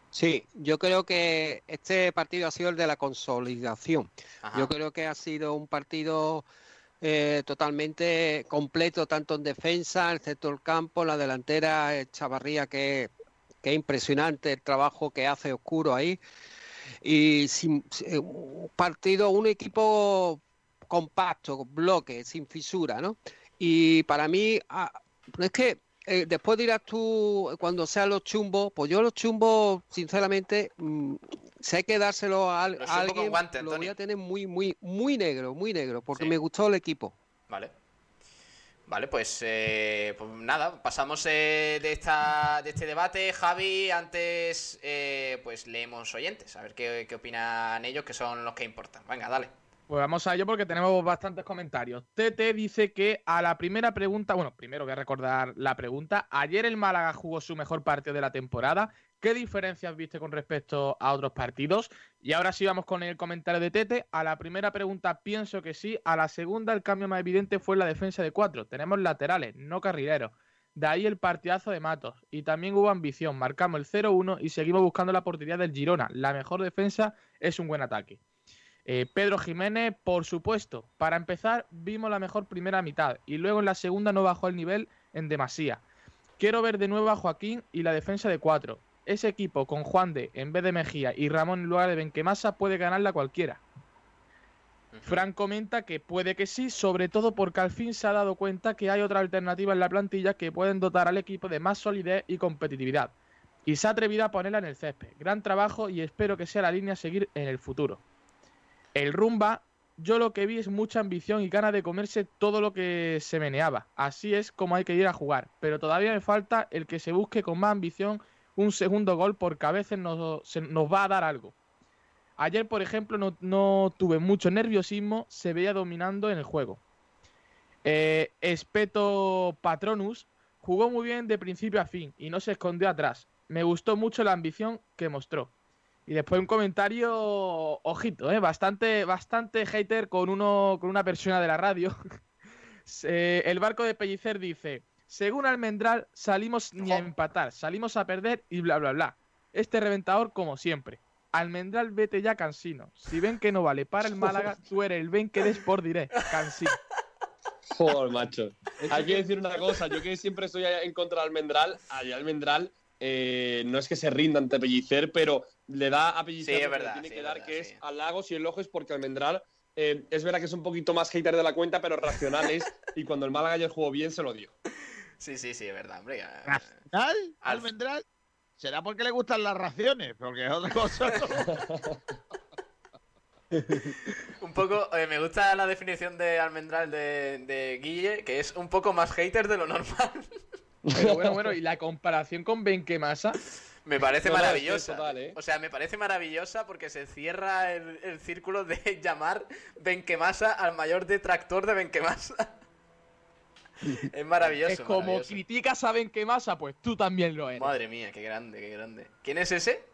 sí, yo creo que este partido ha sido el de la consolidación. Ajá. Yo creo que ha sido un partido eh, totalmente completo, tanto en defensa, el centro del campo, la delantera, eh, Chavarría, que, que es impresionante el trabajo que hace Oscuro ahí. Y sin, un partido, un equipo compacto, bloque, sin fisura, ¿no? Y para mí, es que eh, después dirás tú, cuando sean los chumbos, pues yo los chumbos, sinceramente, mm, si hay que dárselo a, al- a alguien, guante, lo voy a tener muy, muy, muy negro, muy negro, porque Sí. me gustó el equipo. Vale. Vale, pues, eh, pues nada, pasamos eh, de, esta, de este debate. Javi, antes eh, pues leemos oyentes, a ver qué, qué opinan ellos, que son los que importan. Venga, dale. Pues vamos a ello porque tenemos bastantes comentarios. TT dice que a la primera pregunta, bueno, primero voy a recordar la pregunta. Ayer el Málaga jugó su mejor partido de la temporada. ¿Qué diferencias viste con respecto a otros partidos? Y ahora sí vamos con el comentario de Tete. A la primera pregunta pienso que sí. A la segunda el cambio más evidente fue la defensa de cuatro. Tenemos laterales, no carrileros. De ahí el partidazo de Matos. Y también hubo ambición. Marcamos el 0-1 y seguimos buscando la portería del Girona. La mejor defensa es un buen ataque. Eh, Pedro Jiménez, por supuesto. Para empezar, vimos la mejor primera mitad y luego en la segunda no bajó el nivel en demasía. Quiero ver de nuevo a Joaquín y la defensa de cuatro. Ese equipo con Juan de en vez de Mejía y Ramón en lugar de Benquemasa puede ganarla cualquiera. Fran comenta que puede que sí, sobre todo porque al fin se ha dado cuenta que hay otra alternativa en la plantilla que pueden dotar al equipo de más solidez y competitividad. Y se ha atrevido a ponerla en el césped. Gran trabajo y espero que sea la línea a seguir en el futuro. El rumba, yo lo que vi es mucha ambición y ganas de comerse todo lo que se meneaba. Así es como hay que ir a jugar. Pero todavía me falta el que se busque con más ambición un segundo gol porque a veces nos, se- nos va a dar algo. Ayer, por ejemplo, no, tuve mucho nerviosismo, se veía dominando en el juego. Eh, Espeto Patronus jugó muy bien de principio a fin y no se escondió atrás. Me gustó mucho la ambición que mostró. Y después un comentario, ojito, ¿eh? bastante, bastante hater con, uno, con una persona de la radio. Eh, el barco de Pellicer dice, según Almendral salimos ni a empatar, salimos a perder y bla, bla, bla. Este reventador como siempre. Almendral, vete ya cansino. Si ven que no vale para el Málaga, tú eres el ven que des por diré. Cansino. Joder, macho. Hay que decir una cosa, yo que siempre estoy en contra de Almendral, a Almendral eh, no es que se rinda ante Pellicer, pero le da a Pellicer Sí, es lo que verdad, tiene sí, que es dar, verdad, que sí. es halagos y elogios porque Almendral eh, es verdad que es un poquito más hater de la cuenta, pero racionales. y cuando el Málaga ayer jugó bien, se lo dio. Sí, sí, sí, es verdad, hombre. eh, ¿Racional? ¿Almendral? Será porque le gustan las raciones, porque es otra cosa. Un poco, eh, me gusta la definición de Almendral de, de Guille, que es un poco más hater de lo normal. Pero bueno, bueno, y la comparación con Benquemasa. Me parece No, maravillosa. total, ¿eh? O sea, me parece maravillosa porque se cierra el, el círculo de llamar Benquemasa al mayor detractor de Benquemasa. es maravilloso. Es como maravilloso. criticas a Benquemasa, pues tú también lo eres. Madre mía, qué grande, qué grande. ¿Quién es ese?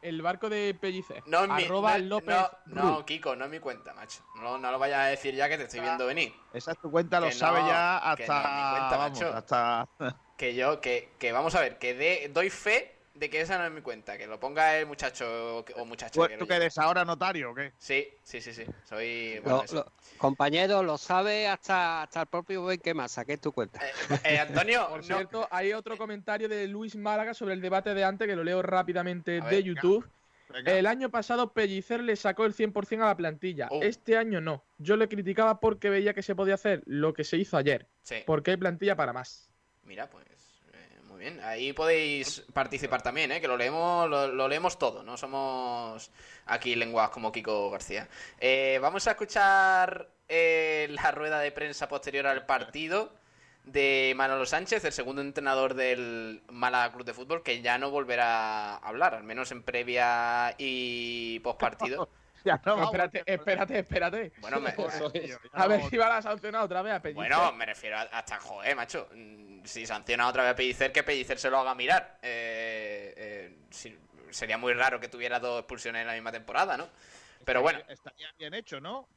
El barco de Pellicer. No, en mi- Arroba no, López no, no, Kiko, no es mi cuenta, macho. No, no lo vayas a decir ya que te estoy viendo venir. Esa es tu cuenta, lo Que sabe ya que hasta. no es mi cuenta, vamos, macho. hasta. Que yo, que, que vamos a ver, que de- doy fe de que esa no es mi cuenta. Que lo ponga el muchacho o, o muchacha. ¿Tú, que tú lo que eres ahora notario o qué? Sí, sí, sí, sí. Soy. Bueno, lo- compañero, lo sabe hasta, hasta el propio Benquemasa, que es tu cuenta. Eh, Antonio, Por cierto, hay otro comentario de Luis Málaga sobre el debate de antes que lo leo rápidamente de YouTube. El año pasado Pellicer le sacó el 100% a la plantilla. Oh. Este año no. Yo le criticaba porque veía que se podía hacer lo que se hizo ayer. Sí. Porque hay plantilla para más. Mira, pues. Muy bien. Ahí podéis participar también, ¿eh? Que lo leemos, lo, lo leemos todo. No somos aquí lenguas como Kiko García. Eh, vamos a escuchar eh, la rueda de prensa posterior al partido de Manolo Sánchez, el segundo entrenador del Málaga Club de Fútbol, que ya no volverá a hablar, al menos en previa y postpartido. Ya no, espérate, espérate, espérate. Bueno, me- a ver si van a sancionar otra vez a Pellicer. Bueno, me refiero a- hasta, joder, macho. mm, Si sanciona otra vez a Pellicer, que Pellicer se lo haga mirar. Eh, eh, si- sería muy raro que tuviera dos expulsiones en la misma temporada, ¿no? Pero bueno, Estaría bien hecho, ¿no?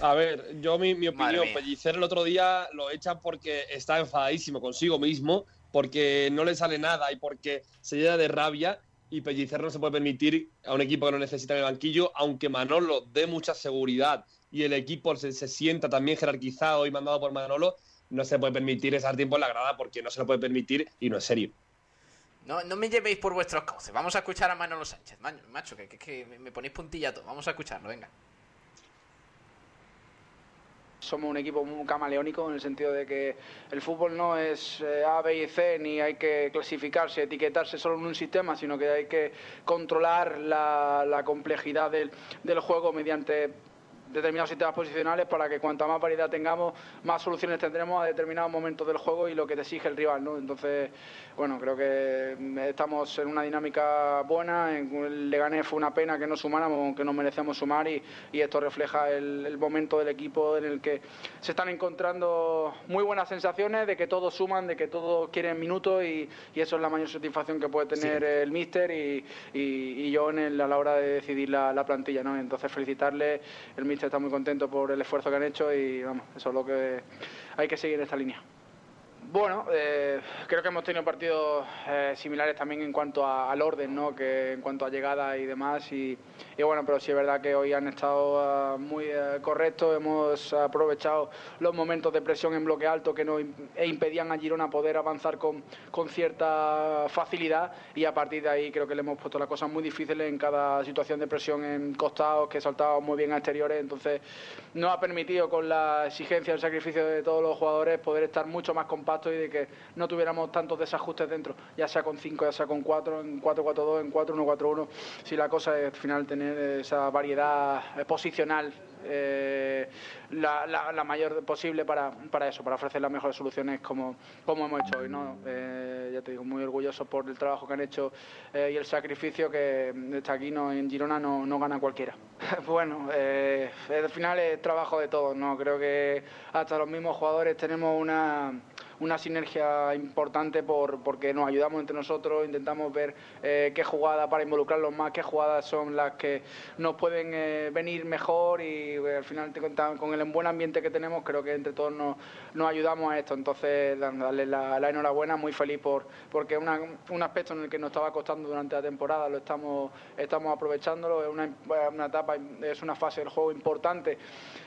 A ver, yo mi, mi opinión. Pellicer el otro día lo echa porque está enfadadísimo consigo mismo, porque no le sale nada y porque se llena de rabia y Pellicer no se puede permitir a un equipo que lo necesita en el banquillo, aunque Manolo dé mucha seguridad y el equipo se, se sienta también jerarquizado y mandado por Manolo, no se puede permitir estar tiempo en la grada porque no se lo puede permitir y no es serio. no, no me llevéis por vuestros cauces. Vamos a escuchar a Manolo Sánchez. Ma- Macho, que, que- que me- ponéis puntillato. Vamos a escucharlo, venga. Somos un equipo muy camaleónico en el sentido de que el fútbol no es eh, A, B y C, ni hay que clasificarse, etiquetarse solo en un sistema, sino que hay que controlar la, la complejidad del, del juego mediante determinados sistemas posicionales para que cuanta más variedad tengamos, más soluciones tendremos a determinados momentos del juego y lo que te exige el rival, ¿no? Entonces, bueno, creo que estamos en una dinámica buena. En el Leganés fue una pena que no sumáramos, aunque nos merecemos sumar y, y esto refleja el, el momento del equipo en el que se están encontrando muy buenas sensaciones de que todos suman, de que todos quieren minutos y, y eso es la mayor satisfacción que puede tener el míster y, y- y yo en el- a la hora de decidir la, la plantilla, ¿no? Entonces felicitarle, el míster está muy contento por el esfuerzo que han hecho y vamos, eso es lo que hay que seguir en esta línea. Bueno, eh, creo que hemos tenido partidos eh, similares también en cuanto a- al orden, ¿no? Que en cuanto a llegada y demás. Y, y bueno, pero sí es verdad que hoy han estado ah, muy eh, correctos. Hemos aprovechado los momentos de presión en bloque alto que nos e impedían a Girona poder avanzar con, con cierta facilidad. Y a partir de ahí creo que le hemos puesto las cosas muy difíciles en cada situación de presión en costados, que saltábamos muy bien a exteriores. Entonces, nos ha permitido con la exigencia, el sacrificio de todos los jugadores poder estar mucho más compactos y de que no tuviéramos tantos desajustes dentro, ya sea con 5, ya sea con 4, en 4-4-2, en 4-1-4-1. Si la cosa es al final tener esa variedad posicional eh, la, la- la mayor posible para, para eso, para ofrecer las mejores soluciones como, como hemos hecho hoy. ¿no? Eh, ya te digo, muy orgulloso por el trabajo que han hecho eh, y el sacrificio que está aquí no, en Girona no, no gana cualquiera. bueno, eh, al final es trabajo de todos, ¿no? creo que hasta los mismos jugadores tenemos una una sinergia importante por, porque nos ayudamos entre nosotros, intentamos ver eh, qué jugadas para involucrarlos más, qué jugadas son las que nos pueden eh, venir mejor y eh, al final te con el buen ambiente que tenemos creo que entre todos nos, ayudamos a esto. Entonces, darle la, enhorabuena, muy feliz por porque una- un aspecto en el que nos estaba costando durante la temporada lo estamos, estamos aprovechándolo, es una, una etapa, es una fase del juego importante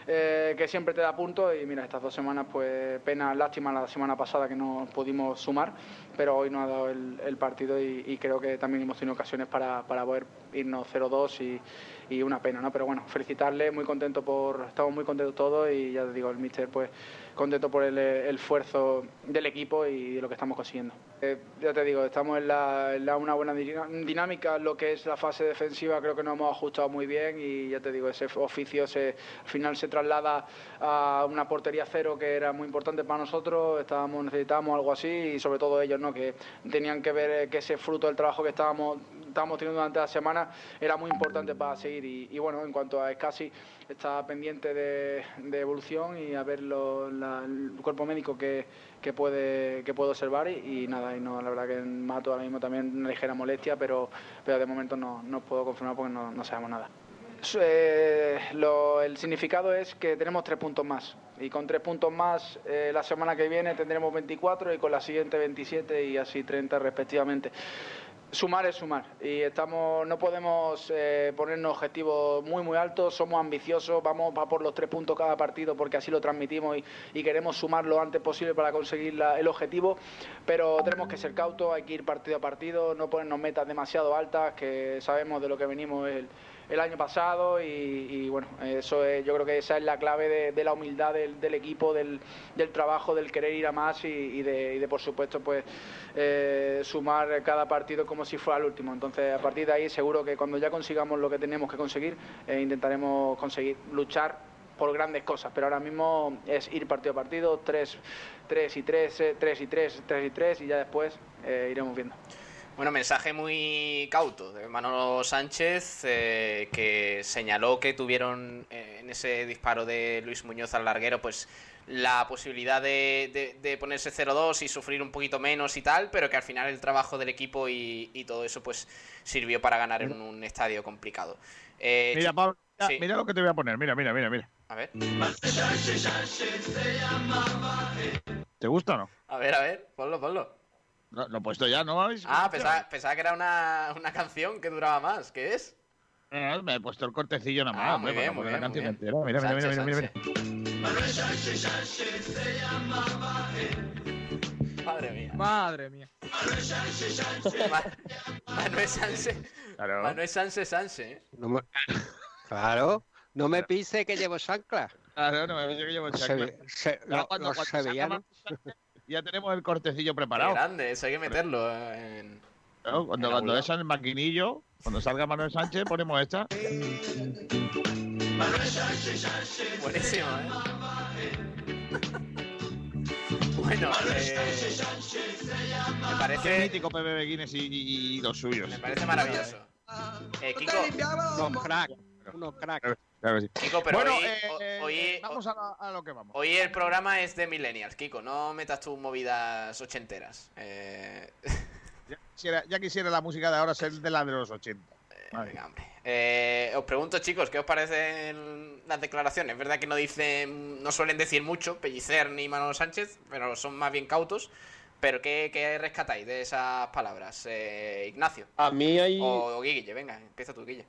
que siempre te da puntos y mira, estas dos semanas pues pena, lástima la semana pasada que no pudimos sumar, pero hoy no ha dado el, partido y, creo que también hemos tenido ocasiones para, para poder irnos 0-2 y, y una pena, ¿no? Pero bueno, felicitarle, muy contento por, estamos muy contentos todos y ya te digo, el míster pues contento por el, esfuerzo del equipo y de lo que estamos consiguiendo. Eh, ya te digo, estamos en, la, en la- una buena dinámica, lo que es la fase defensiva creo que nos hemos ajustado muy bien y ya te digo, ese oficio se, al final se traslada a una portería cero que era muy importante para nosotros, estábamos, necesitábamos algo así y sobre todo ellos, ¿no? que tenían que ver eh, que ese fruto del trabajo que estábamos, estábamos teniendo durante la semana era muy importante para seguir y, bueno, en cuanto a Escasi, está pendiente de, evolución y a ver lo- la- el cuerpo médico que, que puede que puede observar y, nada, y no, la verdad que Mato ahora mismo también una ligera molestia, pero, pero de momento no, no puedo confirmar porque no, sabemos nada. Eh, el significado es que tenemos tres puntos más y con tres puntos más eh, la semana que viene tendremos 24 y con la siguiente 27 y así 30 respectivamente. Sumar es sumar. Y estamos, no podemos eh, ponernos objetivos muy muy altos, somos ambiciosos, vamos a por los tres puntos cada partido porque así lo transmitimos y, y queremos sumar lo antes posible para conseguir la- el objetivo, pero tenemos que ser cautos, hay que ir partido a partido, no ponernos metas demasiado altas, que sabemos de lo que venimos el, el año pasado y, y, bueno, eso es, yo creo que esa es la clave de, de la humildad del, del equipo, del, del trabajo, del querer ir a más y, de, y de, por supuesto pues eh, sumar cada partido como si fuera el último. Entonces a partir de ahí seguro que cuando ya consigamos lo que tenemos que conseguir eh, intentaremos conseguir luchar por grandes cosas, pero ahora mismo es ir partido a partido, 3, y 3, 3 y 3, 3 y 3 y ya después eh, iremos viendo. Bueno, mensaje muy cauto de Manolo Sánchez, eh, que señaló que tuvieron eh, en ese disparo de Luis Muñoz al larguero, pues la posibilidad de, de- de ponerse 0-2 y sufrir un poquito menos y tal, pero que al final el trabajo del equipo y, y todo eso pues sirvió para ganar en un estadio complicado. Eh, Mira, Pablo, mira, sí. mira lo que te voy a poner. Mira, mira, mira, mira. A ver, ¿Te gusta o no? a ver, a ver, ponlo, ponlo. Lo, lo he puesto ya, ¿no? ¿Habéis Ah, pensaba, pensaba que era una, una canción que duraba más. ¿Qué es? Eh, me he puesto el cortecillo nada más. Ah, muy bien, muy la bien, canción muy bien. entera. Mira, mira, mira, Sánchez, mira, mira, mira. Madre mía. Madre mía. Ma- Manuel Sanse. Claro. Manuel Sanse Sanse. ¿eh? No me- Claro, no me pise que llevo chancla. Claro, no me parece que llevo chancla. se- Ya lo- los sevillanos. Manuel Sánchez, Ya tenemos el cortecillo Qué preparado. grande, eso hay que meterlo en. Claro, Cuando, en cuando algún es el maquinillo, cuando salga Manuel Sánchez, ponemos esta. Buenísimo, ¿eh? bueno, eh, me Qué parece, mítico PB Guinness y, y- y los suyos. me parece maravilloso. Eh, Kiko, Unos crack, unos crack. Claro que sí. Kiko, pero bueno, hoy, eh, ho- hoy, vamos a, la- a lo que vamos. hoy el programa es de Millennials, Kiko. No metas tus movidas ochenteras. Eh, Ya quisiera, ya quisiera la música de ahora ser de la de los 80. Madre. venga, hombre. Eh, os pregunto, chicos, ¿qué os parecen las declaraciones? Es verdad que no dicen, no suelen decir mucho, Pellicer ni Manolo Sánchez, pero son más bien cautos. Pero ¿qué, qué rescatáis de esas palabras? Eh, Ignacio. A mí hay. O Guille, venga, empieza tú, Guille.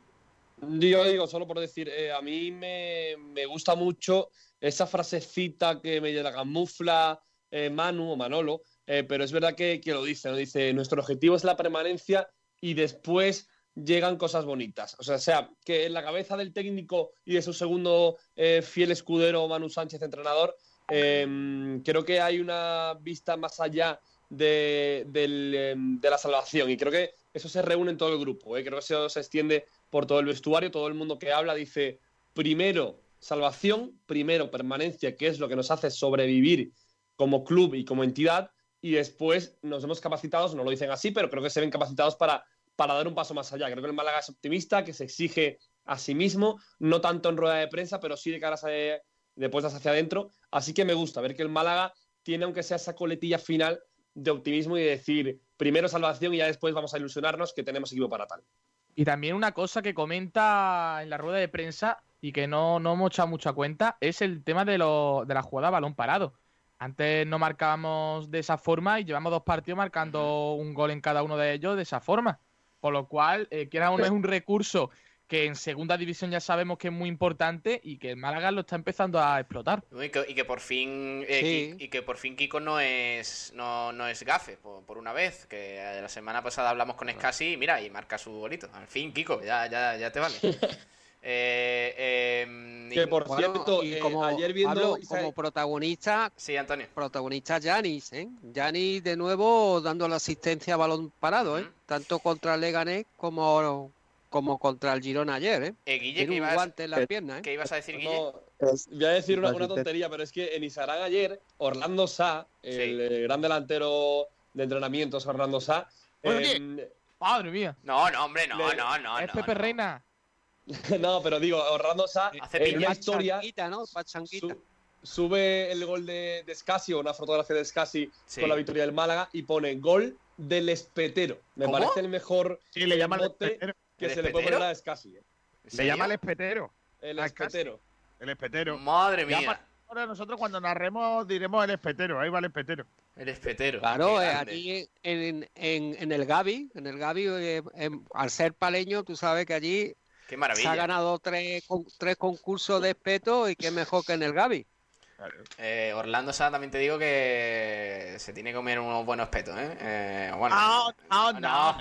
Yo digo, solo por decir, eh, a mí me, me gusta mucho esa frasecita que me la camufla eh, Manu o Manolo, eh, pero es verdad que, que lo dice, ¿no? Dice, nuestro objetivo es la permanencia y después llegan cosas bonitas. O sea, sea, que en la cabeza del técnico y de su segundo fiel escudero, Manu Sánchez, entrenador, eh, creo que hay una vista más allá de, del, eh, de la salvación y creo que eso se reúne en todo el grupo. Creo que eso se extiende por todo el vestuario, todo el mundo que habla dice, primero salvación, primero permanencia, que es lo que nos hace sobrevivir como club y como entidad, y después nos hemos capacitados, no lo dicen así, pero creo que se ven capacitados para, para dar un paso más allá. Creo que el Málaga es optimista, que se exige a sí mismo, no tanto en rueda de prensa, pero sí de caras a, de puestas hacia adentro. Así que me gusta ver que el Málaga tiene, aunque sea esa coletilla final de optimismo y de decir, primero salvación y ya después vamos a ilusionarnos que tenemos equipo para tal. Y también una cosa que comenta en la rueda de prensa y que no, no hemos echado mucha cuenta es el tema de, lo, de la jugada balón parado. Antes no marcábamos de esa forma y llevamos dos partidos marcando un gol en cada uno de ellos de esa forma. Por lo cual, eh, quiera o no es un recurso que en segunda división ya sabemos que es muy importante y que el Málaga lo está empezando a explotar. Y que, y que por fin eh, Sí. Y que por fin Kiko no es no, no es gafe por, por una vez que eh, la semana pasada hablamos con Scassi y mira y marca su golito al fin Kiko ya ya, ya te vale Eh, eh, Que, por Bueno, cierto, y eh, como, ayer viendo como protagonista, sí, Antonio. Protagonista Yanis, ¿eh? Yanis de nuevo dando la asistencia a balón parado, ¿eh? Tanto contra Leganés como, como contra el Girona ayer, ¿eh? Eh, Guille, Tiene que un ibas- guante en la Eh, pierna, ¿eh? ¿Qué ibas a decir Guille? No, voy a decir una, una tontería, pero es que en Isarán ayer, Orlando Sá, el eh, gran delantero de entrenamientos, Orlando Sá, Oye, em, Madre mía. no no hombre no Le- no no Es no, Pepe no. Reina. no, pero digo, Orlando Sá, Hace en una historia, ¿no? Su- sube el gol de, de Scassi, o una fotografía de Scassi Sí. con la victoria del Málaga, y pone gol del espetero. Me ¿Cómo? parece el mejor Sí, le llama el espetero. Que ¿El se le puede espetero? poner a Scassi. ¿eh? Le llama el espetero. El espetero. El espetero. Madre mía. Ahora nosotros cuando narremos diremos el espetero. Ahí va el espetero. el espetero Claro, eh, allí en, en, en el Gavi, en el Gavi, eh, al ser paleño, tú sabes que allí qué maravilla se ha ganado tres, con- tres concursos de espeto y qué mejor que en el Gavi. Eh, Orlando Sá también te digo que se tiene que comer unos buenos petos, ¿eh? Eh, bueno, No, no, no,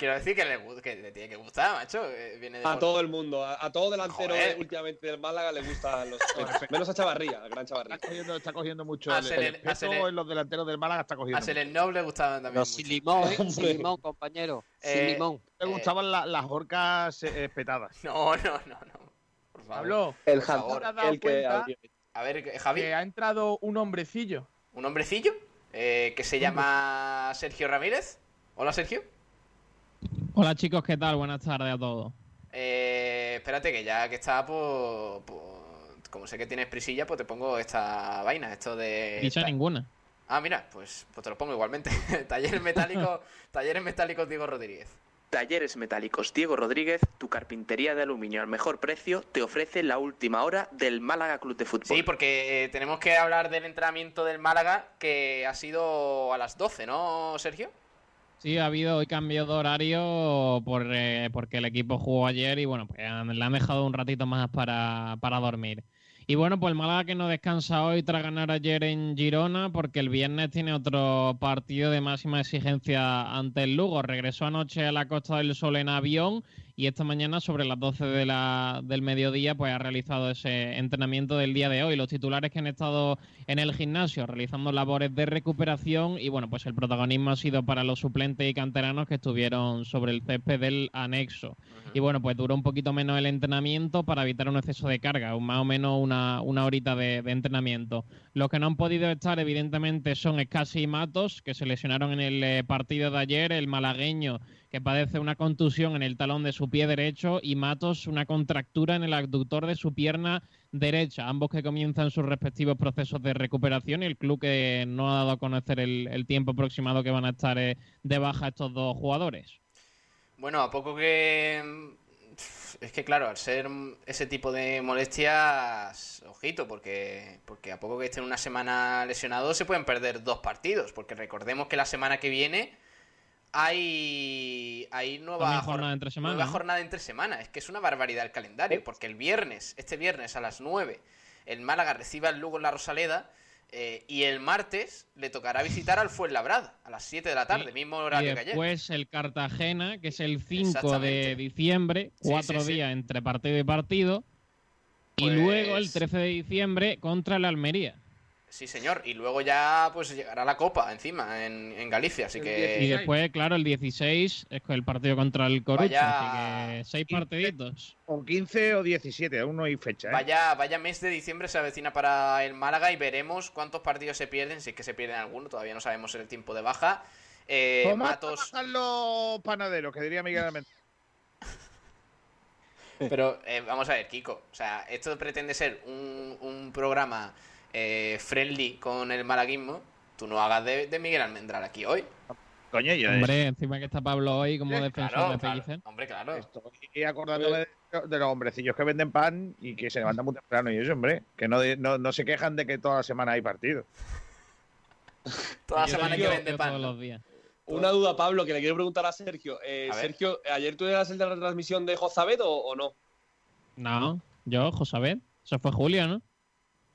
Quiero decir que le, gu- que le tiene que gustar, macho. eh, Viene de A todo el mundo, a, a todo delantero Joder. últimamente del Málaga le gustan los. Menos a Chavarría, al gran Chavarría. Está cogiendo, está cogiendo mucho. A El, el a en los delanteros del Málaga está cogiendo. A Selenov le gustaban también. Sin limón, ¿eh? sin limón, compañero. Sin Eh, limón. mucho. Le gustaban la- las orcas eh, espetadas. No, no, no, no. Por favor. Pablo, El Por favor. ¿te has dado el que cuenta A ver, que- Javi, que ha entrado un hombrecillo? ¿un hombrecillo? Eh, que se llama Sergio Ramírez. Hola, Sergio. Hola chicos, ¿qué tal? Buenas tardes a todos. Eh, espérate, que ya que está, pues, pues, Como sé que tienes prisilla, pues te pongo esta vaina, esto de. Dicha ninguna. Ah, mira, pues, pues te lo pongo igualmente. Talleres metálicos, talleres metálicos Diego Rodríguez. Talleres Metálicos Diego Rodríguez, tu carpintería de aluminio al mejor precio, te ofrece la última hora del Málaga Club de Fútbol. Sí, porque eh, tenemos que hablar del entrenamiento del Málaga, que ha sido a las 12, ¿no, Sergio? Sí, ha habido hoy cambio de horario por, eh, porque el equipo jugó ayer y bueno, pues le han dejado un ratito más para, para dormir. Y bueno, pues el que no descansa hoy tras ganar ayer en Girona, porque el viernes tiene otro partido de máxima exigencia ante el Lugo. Regresó anoche a la Costa del Sol en avión y esta mañana sobre las 12 de la, del mediodía pues ha realizado ese entrenamiento del día de hoy. Los titulares que han estado en el gimnasio realizando labores de recuperación y bueno, pues el protagonismo ha sido para los suplentes y canteranos que estuvieron sobre el césped del anexo. Y bueno, pues duró un poquito menos el entrenamiento para evitar un exceso de carga, un- más o menos una, una horita de, de entrenamiento. Los que no han podido estar, evidentemente, son Escasi y Matos, que se lesionaron en el eh, partido de ayer, el malagueño que padece una contusión en el talón de su pie derecho y Matos una contractura en el abductor de su pierna derecha, ambos que comienzan sus respectivos procesos de recuperación y el club que no ha dado a conocer el, el tiempo aproximado que van a estar eh, de baja estos dos jugadores. Bueno, a poco que... mm, Es que claro, al ser mm, ese tipo de molestias, ojito, porque, porque a poco que estén una semana lesionados se pueden perder dos partidos, porque recordemos que la semana que viene hay, hay nueva, jornada entre semana, nueva ¿no? jornada entre semana. Es que es una barbaridad el calendario, porque el viernes, este viernes a las 9, el Málaga recibe al Lugo en la Rosaleda. eh, y el martes le tocará visitar al Fuenlabrada a las 7 de la tarde, mismo Y horario que ayer. después el Cartagena, que es el 5 de diciembre, cuatro sí, sí. días entre partido y partido. Y Pues- luego el 13 de diciembre contra el Almería. Sí, señor. Y luego ya pues llegará la Copa encima en, en Galicia, así que... Y después, claro, el 16 es el partido contra el Corucho. Vaya- Así que seis partiditos. O 15 o 17, aún no hay fecha. ¿eh? Vaya, vaya mes de diciembre se avecina para el Málaga y veremos cuántos partidos se pierden, si es que se pierden alguno, todavía no sabemos el tiempo de baja. Eh, Tomás Matos, los panaderos, que diría Miguel Almendra. pero eh, vamos a ver, Kiko, o sea, esto pretende ser un, un programa eh, friendly con el malaguismo, tú no hagas de, de Miguel Almendral aquí hoy. Coño, yo Hombre, encima que está Pablo hoy como Sí, defensor Claro, de claro, Pellicer. hombre, claro. Y acordándome de, de los hombrecillos que venden pan y que se levantan muy temprano y eso, hombre. Que no, de- no, no se quejan de que toda la semana hay partido. Toda la semana digo que vende pan. todos los días. Una duda, Pablo, que le quiero preguntar a Sergio. Eh, A. Sergio, ¿ayer tú eras el de la retransmisión de Jozabed o, o no? No, yo, Josabed. Eso fue Julio, ¿no?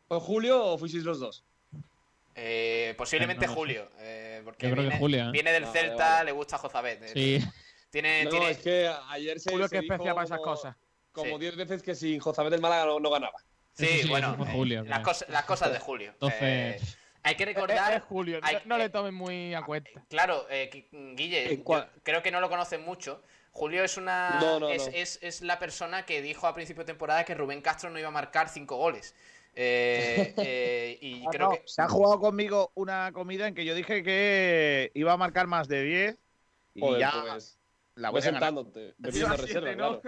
¿Fue Julio o fuisteis los dos? Eh, posiblemente No. Julio. eh, porque Yo creo que viene, Julio, ¿eh? viene del Vale, Celta, vale. le gusta Jozabed. eh, Sí. Tiene, No, tiene... es que ayer se, Julio se que dijo especia para esas cosas. Como Sí. 10 veces que sin Jozabed del Málaga no, no ganaba. Sí, bueno, eh, Julio, las, cosas, las cosas de Julio. Entonces, Eh, hay que Es, recordar, es Julio, no- hay- no, le tomen muy a cuenta. claro, eh, Guille, creo que no lo conocen mucho. Julio es una No, no, es, no. Es, es la persona que dijo a principio de temporada que Rubén Castro no iba a marcar cinco goles. Eh, eh, y Ah, creo no, que Se ha jugado conmigo una comida en que yo dije que iba a marcar más de 10 y Joder, ya pues, la voy sentándote, reserva, claro.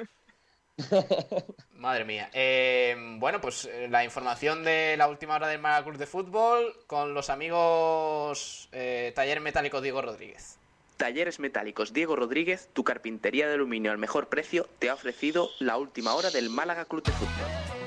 Madre mía. Eh, bueno, pues la información de la última hora del Málaga Club de Fútbol con los amigos eh, Taller Metálico Diego Rodríguez. Talleres Metálicos Diego Rodríguez, tu carpintería de aluminio al mejor precio, te ha ofrecido la última hora del Málaga Club de Fútbol.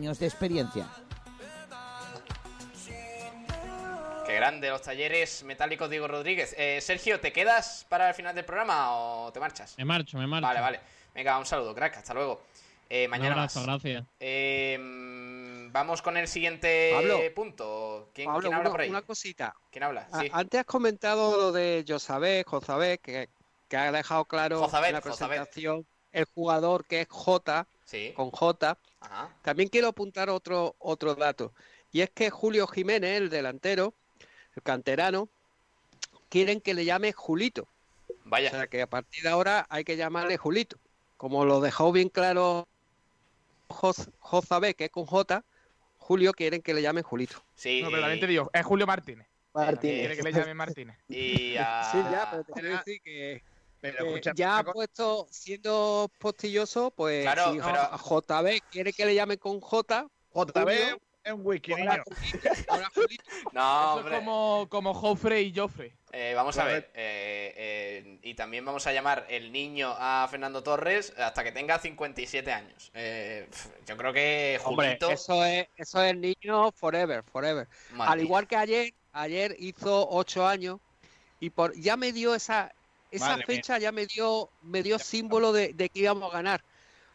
de experiencia. Qué grande, los talleres metálicos Diego Rodríguez. Eh, Sergio, ¿te quedas para el final del programa o te marchas? Me marcho, me marcho. Vale, vale. Venga, un saludo, crack. Hasta luego. Eh, Un mañana abrazo, más. gracias. Eh, vamos con el siguiente Pablo. punto. ¿Quién, Pablo, quién habla una, por ahí? una cosita. ¿Quién habla? A- Sí. Antes has comentado lo de Josabé, Josabé, que, que ha dejado claro Jozabed, en la presentación el jugador que es J, Sí. con J. Ajá. También quiero apuntar otro, otro dato. Y es que Julio Jiménez, el delantero, el canterano, quieren que le llame Julito. Vaya. O sea que a partir de ahora hay que llamarle Julito. Como lo dejó bien claro Jozabé, que es con J, Julio quieren que le llamen Julito. Sí. No, pero también te digo, es Julio Martínez. Martínez. Quiere que le llame Martínez. Y a... Sí, ya, pero te quiero decir que Pero eh, escucha, ya ha puesto, siendo postilloso, pues Claro, si pero- JB quiere que le llamen con J, JB es un niño. Julito. No, Eso es como, como Joffre y Joffre. Eh, vamos a ver. Eh, eh, y también vamos a llamar el niño a Fernando Torres hasta que tenga 57 años. Eh, yo creo que Hombre, Julito... eso es, eso es niño forever, forever. Madre Al igual que ayer, ayer hizo ocho años y por ya me dio esa esa Madre mía. fecha ya me dio me dio símbolo de, de que íbamos a ganar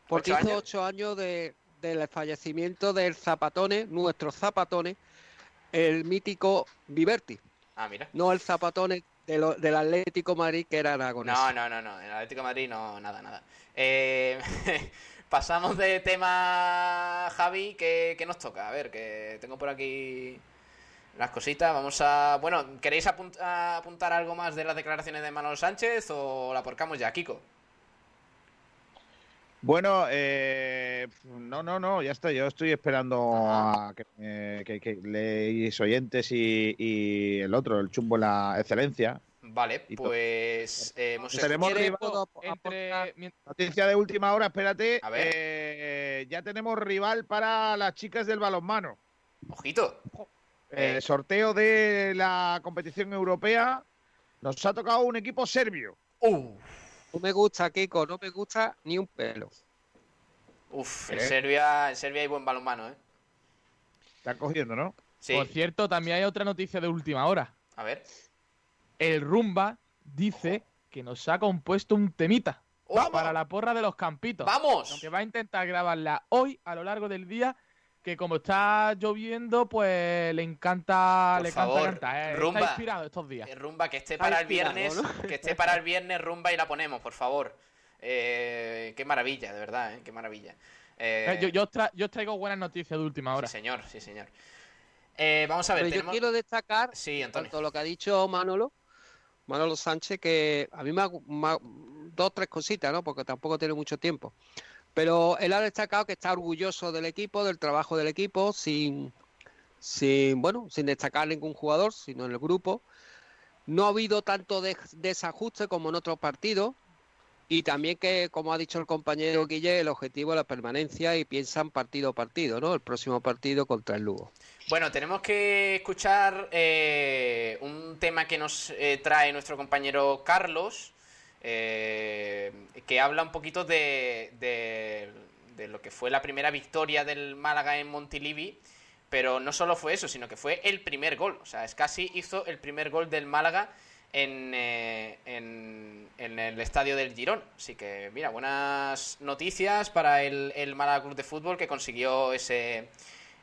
porque ¿Ocho hizo años? ocho años de, del fallecimiento del Zapatone, nuestro Zapatone, el mítico Viverti, Ah, mira. no el Zapatone de lo- del Atlético Madrid que era aragonés. No, no, no, no. El Atlético Madrid no, nada, nada. Eh, pasamos de tema, Javi, ¿qué, qué nos toca? A ver, que tengo por aquí las cositas. Vamos a... Bueno, ¿queréis apunt- a apuntar algo más de las declaraciones de Manuel Sánchez o la porcamos ya, Kiko? Bueno, eh, no, no, no, ya está. Yo estoy esperando a que, me- que, que leéis oyentes y, y el otro, el chumbo la excelencia. Vale, pues eh, hemos Tenemos ¿Quiere- rival- Entre, noticia de última hora, espérate. A ver. eh, ya tenemos rival para las chicas del balonmano. Ojito. Eh, Eh. sorteo de la competición europea. Nos ha tocado un equipo serbio. Uh, No me gusta, Kiko, no me gusta ni un pelo. uf, en ¿Eh? Serbia, en Serbia hay buen balonmano, ¿eh? Están cogiendo, ¿no? Sí. Por cierto, también hay otra noticia de última hora. A ver. El Rumba dice que nos ha compuesto un temita ¡Vamos! para la porra de los campitos. ¡Vamos! Aunque va a intentar grabarla hoy a lo largo del día. Que como está lloviendo, pues le encanta, Por le favor, encanta cantar. ¿eh? Rumba. Está inspirado estos días. Eh, Rumba, que esté Está para el viernes, ¿no? que esté para el viernes Rumba y la ponemos, por favor. Eh, qué maravilla, de verdad, ¿eh? qué maravilla. Eh, Eh, yo, yo os tra- yo os traigo buenas noticias de última hora. Sí, señor, sí, señor. Eh, vamos a ver, Pero yo tenemos... quiero destacar Sí, Antonio. tanto lo que ha dicho Manolo, Manolo Sánchez, que a mí me ha, me ha- dos tres cositas, ¿no? Porque tampoco tiene mucho tiempo. Pero él ha destacado que está orgulloso del equipo, del trabajo del equipo, sin, sin bueno, sin destacar ningún jugador, sino en el grupo. no ha habido tanto de- desajuste como en otros partidos. Y también que, como ha dicho el compañero Guille, el objetivo es la permanencia y piensan partido a partido, ¿no? El próximo partido contra el Lugo. Bueno, tenemos que escuchar eh, un tema que nos eh, trae nuestro compañero Carlos, eh, que habla un poquito de, de- de lo que fue la primera victoria del Málaga en Montilivi, pero no solo fue eso, sino que fue el primer gol. O sea, Scassi hizo el primer gol del Málaga en, eh, en, en el estadio del Girón. Así que, mira, buenas noticias para el, el Málaga Club de Fútbol que consiguió ese,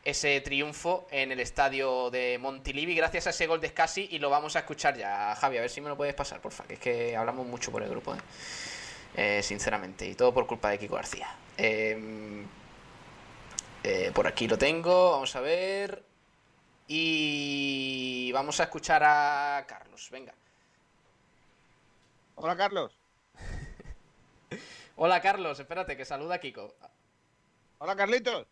ese triunfo en el estadio de Montilivi gracias a ese gol de Scassi y lo vamos a escuchar ya. Javi, a ver si me lo puedes pasar, porfa, que es que hablamos mucho por el grupo, ¿eh? Eh, sinceramente, y todo por culpa de Kiko García. Eh, eh, por aquí lo tengo, vamos a ver. Y vamos a escuchar a Carlos, venga. Hola, Carlos. Hola Carlos, espérate, que saluda a Kiko. Hola, Carlitos.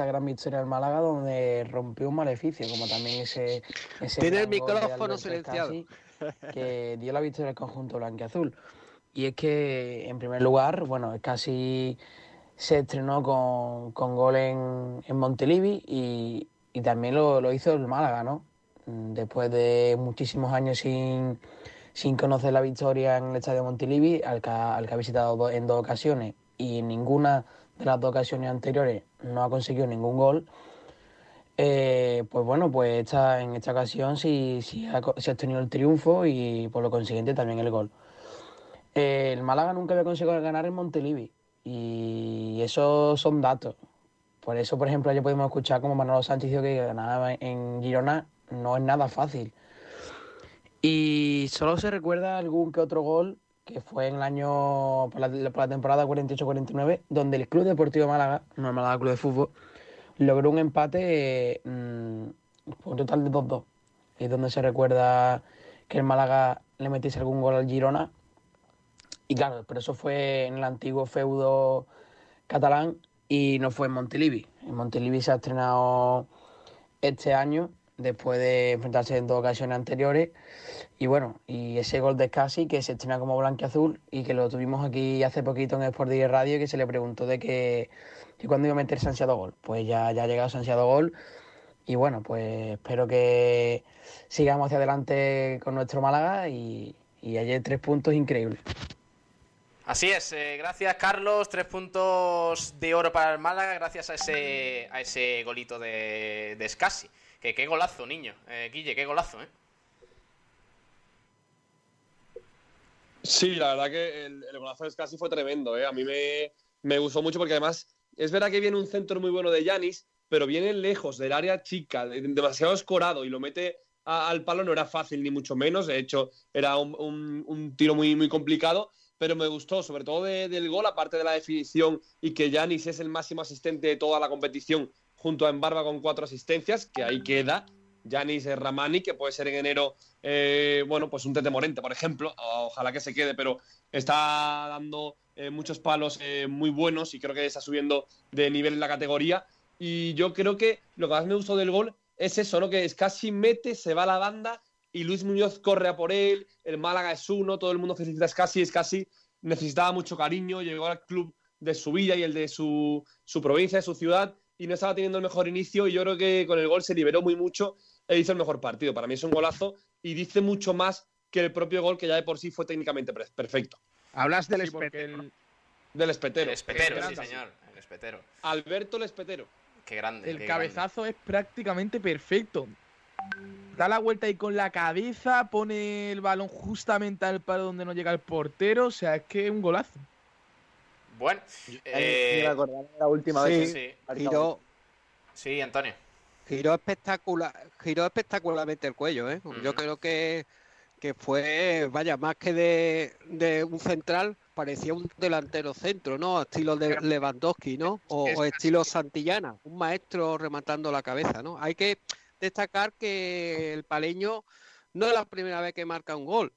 Esta gran victoria del Málaga donde rompió un maleficio, como también ese... ese Tiene el micrófono silenciado. Que dio la victoria al conjunto blanquiazul. Y es que, en primer lugar, bueno, casi se estrenó con, con gol en, en Montelivi y, y también lo, lo hizo el Málaga, ¿no? Después de muchísimos años sin, sin conocer la victoria en el estadio Montilivi, al que, ha- al que ha visitado do- en dos ocasiones y en ninguna de las dos ocasiones anteriores no ha conseguido ningún gol, eh, pues bueno, pues esta, en esta ocasión sí, sí ha, ha obtenido el triunfo y por lo consiguiente también el gol. Eh, el Málaga nunca había conseguido ganar en Montelivi y esos son datos. Por eso, por ejemplo, ayer podemos escuchar como Manolo Sánchez dijo que ganar en Girona no es nada fácil. Y solo se recuerda algún que otro gol que fue en el año, por la, por la temporada 48-49, donde el Club Deportivo Málaga, no el Málaga Club de Fútbol, logró un empate eh, mm, por un total de 2-2. Y es donde se recuerda que el Málaga le metiese algún gol al Girona. Y claro, pero eso fue en el antiguo feudo catalán y no fue en Montilivi. En Montilivi se ha estrenado este año, después de enfrentarse en dos ocasiones anteriores. Y bueno, y ese gol de Scassi que se estrena como blanquiazul y que lo tuvimos aquí hace poquito en Sport Direct Radio que se le preguntó de que, que cuándo iba a meter ansiado gol. Pues ya, ya ha llegado ansiado gol. Y bueno, pues espero que sigamos hacia adelante con nuestro Málaga y, y ayer tres puntos increíbles. Así es, eh, gracias Carlos, tres puntos de oro para el Málaga gracias a ese, a ese golito de, de Scassi. Que qué golazo, niño. Eh, Guille, qué golazo, ¿eh? Sí, la verdad que el, golazo de Scassi fue tremendo, ¿eh? A mí me, me gustó mucho porque además es verdad que viene un centro muy bueno de Yanis, pero viene lejos del área chica, de- demasiado escorado y lo mete al palo, no era fácil ni mucho menos, de hecho era un, un- tiro muy, muy complicado, pero me gustó sobre todo de- del gol, aparte de la definición y que Yanis es el máximo asistente de toda la competición junto a Embarba con cuatro asistencias, que ahí queda. Yanis Ramani, que puede ser en enero, eh, bueno, pues un Tete Morente, por ejemplo. Ojalá que se quede, pero está dando eh, muchos palos eh, muy buenos y creo que está subiendo de nivel en la categoría. Y yo creo que lo que más me gustó del gol es eso, ¿no? Que es casi mete, se va a la banda y Luis Muñoz corre a por él. El Málaga es uno, todo el mundo felicita a Scassi. Scassi necesitaba mucho cariño, llegó al club de su vida y el de su, su provincia, de su ciudad, y no estaba teniendo el mejor inicio. Y yo creo que con el gol se liberó muy mucho e hizo el mejor partido. Para mí es un golazo y dice mucho más que el propio gol, que ya de por sí fue técnicamente perfecto. Hablas del espetero. Del espetero. El espetero, sí, grande. señor. El espetero. Alberto el espetero. Qué grande. El qué cabezazo es prácticamente perfecto. Da la vuelta ahí con la cabeza, pone el balón justamente al palo donde no llega el portero. O sea, es que es un golazo. Bueno, eh, me acordaba de la última Sí, vez. sí. Giró, Sí, Antonio. giró espectacular, giró espectacularmente el cuello, ¿eh? Yo creo que, que fue, vaya, más que de, de un central, parecía un delantero centro, ¿no? Estilo de Lewandowski, ¿no? O, o estilo Santillana, un maestro rematando la cabeza, ¿no? Hay que destacar que el paleño no es la primera vez que marca un gol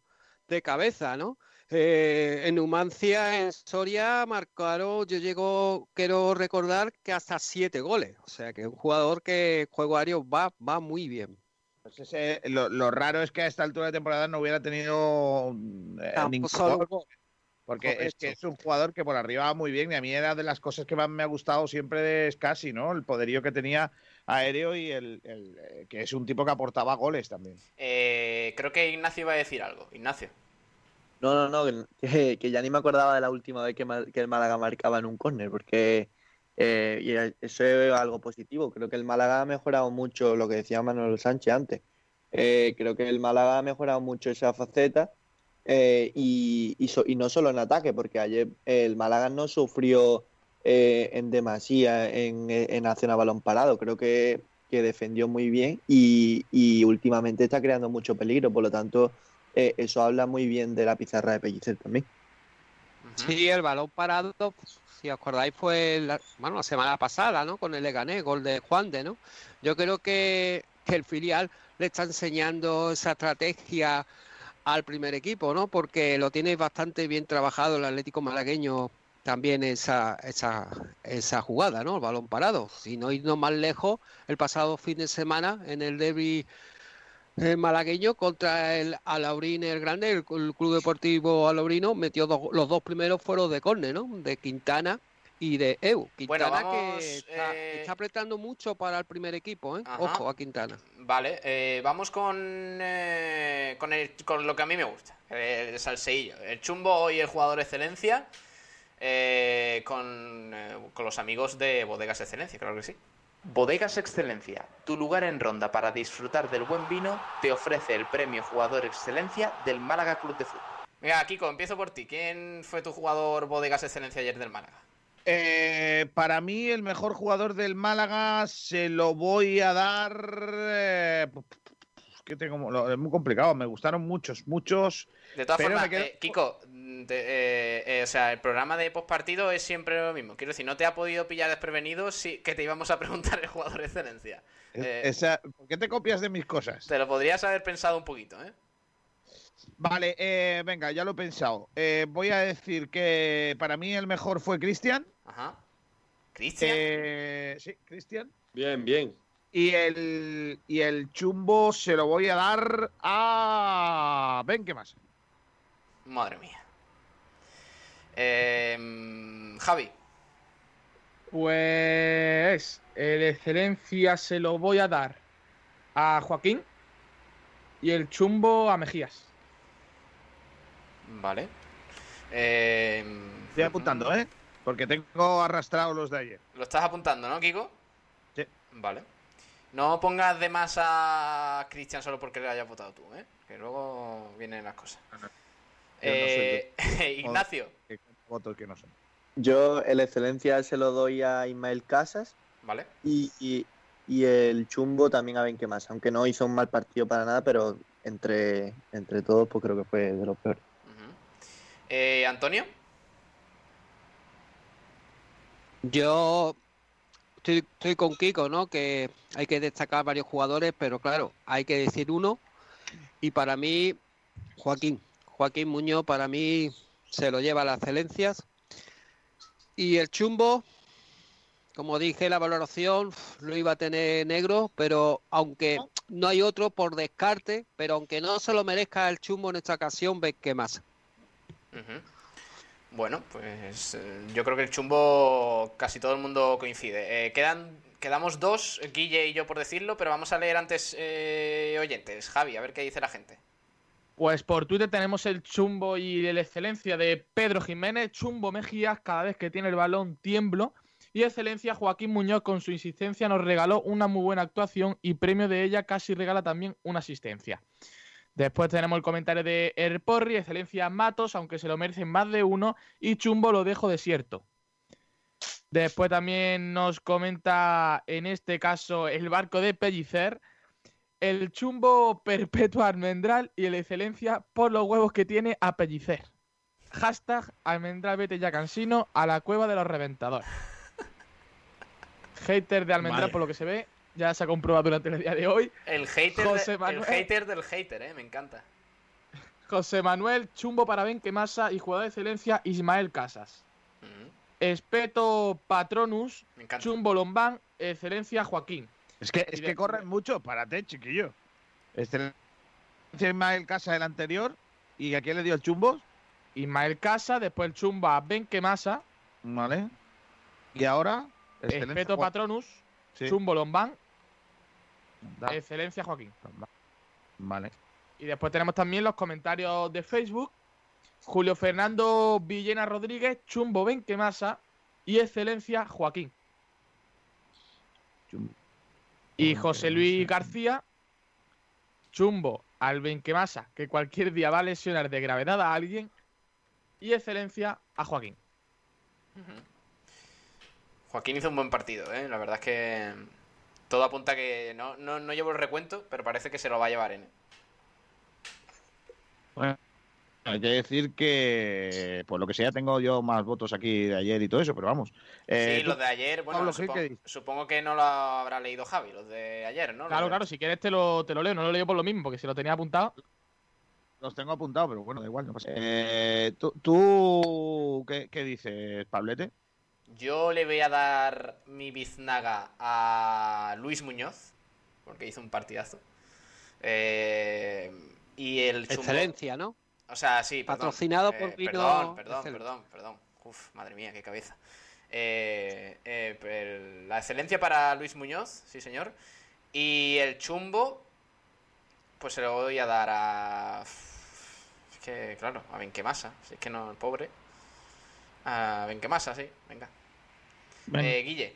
de cabeza, ¿no? Eh, en Numancia, en Soria, marcaron, yo llego, quiero recordar que hasta siete goles. O sea que es un jugador que juego aéreo va, va muy bien. Pues ese- lo, lo raro es que a esta altura de temporada no hubiera tenido eh, Ah, ningún solo gol. Porque es que es un jugador que por arriba va muy bien y a mí era de las cosas que más me ha gustado siempre de Scassi, ¿no? El poderío que tenía aéreo y el, el, eh, que es un tipo que aportaba goles también. Eh, creo que Ignacio iba a decir algo. Ignacio. No, no, no, que, que ya ni me acordaba de la última vez que, el Málaga marcaba en un córner, porque eh, eso es algo positivo. Creo que el Málaga ha mejorado mucho lo que decía Manuel Sánchez antes. Eh, creo que el Málaga ha mejorado mucho esa faceta eh, y, no solo en ataque, porque ayer el Málaga no sufrió en demasía en, en acción a balón parado. Creo que, defendió muy bien y últimamente está creando mucho peligro. Por lo tanto, eh, eso habla muy bien de la pizarra de Pellicer también. Sí, el balón parado, si os acordáis, fue la, bueno, la semana pasada, ¿no? Con el Leganés, gol de Juan de, ¿no? Yo creo que, que el filial le está enseñando esa estrategia al primer equipo, ¿no? Porque lo tiene bastante bien trabajado el Atlético Malagueño también esa, esa, esa jugada, ¿no? El balón parado. Si no irnos más lejos, el pasado fin de semana en el derby eh, malagueño contra el Alaurín el Grande, el, el Club Deportivo Alaurino, metió dos- los dos primeros fueron de córner, ¿no? De Quintana y de Eu. Bueno, Quintana vamos, que está, eh, está apretando mucho para el primer equipo, ¿eh? Ajá. Ojo a Quintana. Vale, eh, vamos con, eh, con, el- con lo que a mí me gusta, el salseillo. El chumbo y el jugador excelencia eh, con, eh, con los amigos de Bodegas Excelencia, claro que sí. Bodegas Excelencia, tu lugar en Ronda para disfrutar del buen vino, te ofrece el premio Jugador Excelencia del Málaga Club de Fútbol. Mira, Kiko, empiezo por ti. ¿Quién fue tu jugador Bodegas Excelencia ayer del Málaga? Eh, para mí, el mejor jugador del Málaga se lo voy a dar. eh, que tengo, es muy complicado. Me gustaron muchos, muchos. De todas formas, eh, Kiko, eh, eh, o sea, el programa de postpartido es siempre lo mismo. Quiero decir, no te ha podido pillar desprevenido si, que te íbamos a preguntar el jugador excelencia. Eh, esa- ¿Por qué te copias de mis cosas? te lo podrías haber pensado un poquito, ¿eh? Vale, eh, venga, ya lo he pensado. Eh, voy a decir que para mí el mejor fue Cristian. Ajá. ¿Cristian? Eh, sí, Cristian. Bien, bien. Y el, y el chumbo se lo voy a dar a. Ven, ¿qué más? Madre mía. Eh, Javi. Pues el excelencia se lo voy a dar a Joaquín y el chumbo a Mejías. Vale. Eh, Estoy apuntando, ¿eh? Porque tengo arrastrado los de ayer. Lo estás apuntando, ¿no, Kiko? Sí. Vale. No pongas de más a Cristian solo porque le hayas votado tú, ¿eh? Que luego vienen las cosas. No soy Eh. Ignacio. Que no son. Yo el excelencia se lo doy a Ismael Casas Vale. y, y- y el chumbo también a más aunque no hizo un mal partido para nada, pero entre, entre todos pues creo que fue de lo peor. Eh, Antonio. Yo estoy, estoy con Kiko, ¿no? Que hay que destacar varios jugadores, pero claro, hay que decir uno. Y para mí, Joaquín. Joaquín Muñoz, para mí, se lo lleva a las excelencias. Y el chumbo, como dije, la valoración lo iba a tener negro, pero aunque no hay otro por descarte, pero aunque no se lo merezca el chumbo en esta ocasión, ve que más. Bueno, pues eh, yo creo que el chumbo casi todo el mundo coincide. Eh, quedan, quedamos dos, Guille y yo por decirlo, pero vamos a leer antes eh, oyentes. Javi, a ver qué dice la gente. Pues por Twitter tenemos el chumbo y la excelencia de Pedro Jiménez, chumbo Mejías, cada vez que tiene el balón tiemblo. Y excelencia Joaquín Muñoz con su insistencia nos regaló una muy buena actuación y premio de ella casi regala también una asistencia. Después tenemos el comentario de Erporri, excelencia Matos, aunque se lo merecen más de uno, y chumbo lo dejo desierto. Después también nos comenta en este caso el barco de Pellicer, el chumbo perpetuo almendral y el excelencia por los huevos que tiene a pellicer. Hashtag almendral vete ya cansino a la cueva de los reventadores. Hater de almendral Vale. por lo que se ve, ya se ha comprobado durante el día de hoy. El hater, José de- el Manuel. hater del hater, eh, me encanta. José Manuel, chumbo para Benquemasa y jugador de excelencia Ismael Casas. Espeto Patronus, chumbo Lombán, excelencia Joaquín. Es que, es que corren mucho, párate, chiquillo. Excelencia Ismael Casa el anterior. ¿Y a quién le dio el chumbo? Ismael Casa, después el chumbo a Benquemasa, Vale. Y ahora. Espeto Patronus, Sí. chumbo Lombán, Da- excelencia Joaquín. Vale. Y después tenemos también los comentarios de Facebook. Julio Fernando Villena Rodríguez, Chumbo Benquemasa y Excelencia Joaquín. Y José Luis García, Chumbo al Benquemasa, que cualquier día va a lesionar de gravedad a alguien. Y Excelencia a Joaquín. Joaquín hizo un buen partido, ¿eh? La verdad es que todo apunta que no, no, no llevo el recuento, pero parece que se lo va a llevar N. Bueno, hay que decir que, por lo que sea, tengo yo más votos aquí de ayer y todo eso, pero vamos. Eh, sí, los de ayer, bueno, Pablo supongo, supongo que no lo habrá leído Javi, los de ayer, ¿no? Claro, claro, si quieres te lo, te lo leo. No lo leo por lo mismo, porque si lo tenía apuntado. Los tengo apuntados, pero bueno, da igual, no pasa nada. Eh, ¿Tú, tú qué, qué dices, Pablete? Yo le voy a dar mi biznaga a Luis Muñoz, porque hizo un partidazo. Eh, y el chumbo- Excelencia, ¿no? O sea, sí, perdón. Patrocinado Eh, por vino Perdón, perdón, perdón, perdón. Uf, madre mía, qué cabeza. Eh, eh, el- la excelencia para Luis Muñoz, sí señor. Y el chumbo, pues se lo voy a dar a... Es que, claro, a Benquemasa. Si es que no, el pobre. A Benquemasa, sí, venga. Venga. Eh, Guille.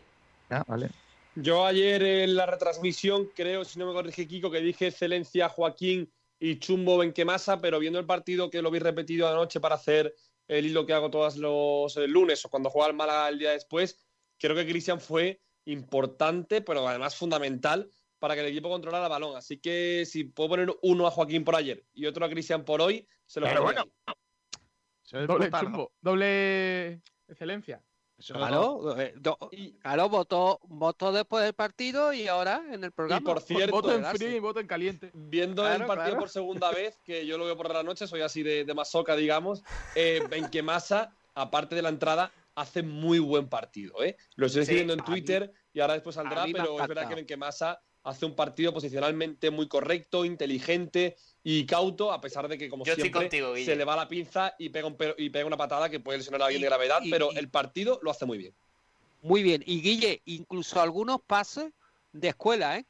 Ah, vale. Yo ayer en la retransmisión, creo, si no me corrige Kiko, que dije excelencia Joaquín y Chumbo Benquemasa, pero viendo el partido que lo vi repetido anoche para hacer el hilo que hago todos los eh, lunes o cuando juega el Málaga el día después, creo que Cristian fue importante, pero además fundamental para que el equipo controlara el balón. Así que si puedo poner uno a Joaquín por ayer y otro a Cristian por hoy, se lo Pero bueno, ahí. Doble chumbo, doble excelencia. Claro, eh, claro, votó, votó después del partido y ahora en el programa. Y por cierto, Voto en frío y voto en caliente. Viendo Claro, el partido claro. por segunda vez, que yo lo veo por la noche, soy así de, de masoca, digamos, eh, Benquemasa, aparte de la entrada, hace muy buen partido. ¿eh? Lo estoy Sí, escribiendo en mí- Twitter y ahora después saldrá, pero es verdad que Benquemasa hace un partido posicionalmente muy correcto, inteligente y cauto, a pesar de que, como Yo siempre, contigo, se le va la pinza y pega, un y pega una patada que puede lesionar a alguien de gravedad, y- pero y- el partido lo hace muy bien. Muy bien. Y Guille, incluso algunos pases de escuela, ¿eh?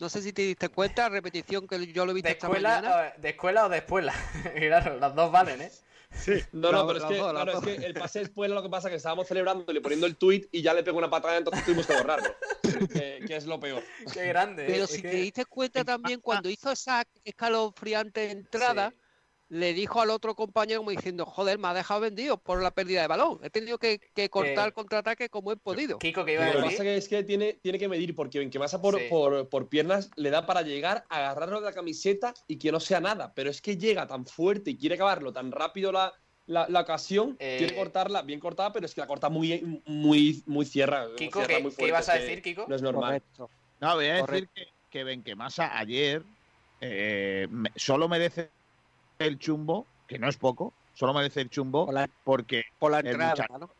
No sé si te diste cuenta, repetición que yo lo he visto ¿De esta escuela, mañana. ¿De escuela o de escuela? claro, las dos valen, ¿eh? No, Las- no, pero es que, claro, es el pase después lo que pasa es que estábamos celebrándole poniendo el tweet y ya le pegó una patada, entonces tuvimos que borrarlo. que, que es lo peor. Qué grande. ¿eh? Pero Es si que- te diste cuenta también, cuando hizo esa escalofriante entrada, le dijo al otro compañero como diciendo, joder, me ha dejado vendido por la pérdida de balón. He tenido que, que cortar Eh, el contraataque como he podido. Kiko, que Lo iba a que decir. pasa que es que tiene, tiene que medir, porque Benquemasa por, Sí. por, por piernas le da para llegar, agarrarlo de la camiseta y que no sea nada. Pero es que llega tan fuerte y quiere acabarlo tan rápido la, la, la ocasión, Eh, quiere cortarla bien cortada, pero es que la corta muy, muy, muy cierra. Kiko, cierra ¿qué- muy qué fuerte, ibas a que decir, Kiko? No es normal. No, voy a decir que, que Benquemasa ayer eh, me- solo merece el chumbo, que no es poco, solo merece el chumbo porque por la entrada, muchacho- ¿no?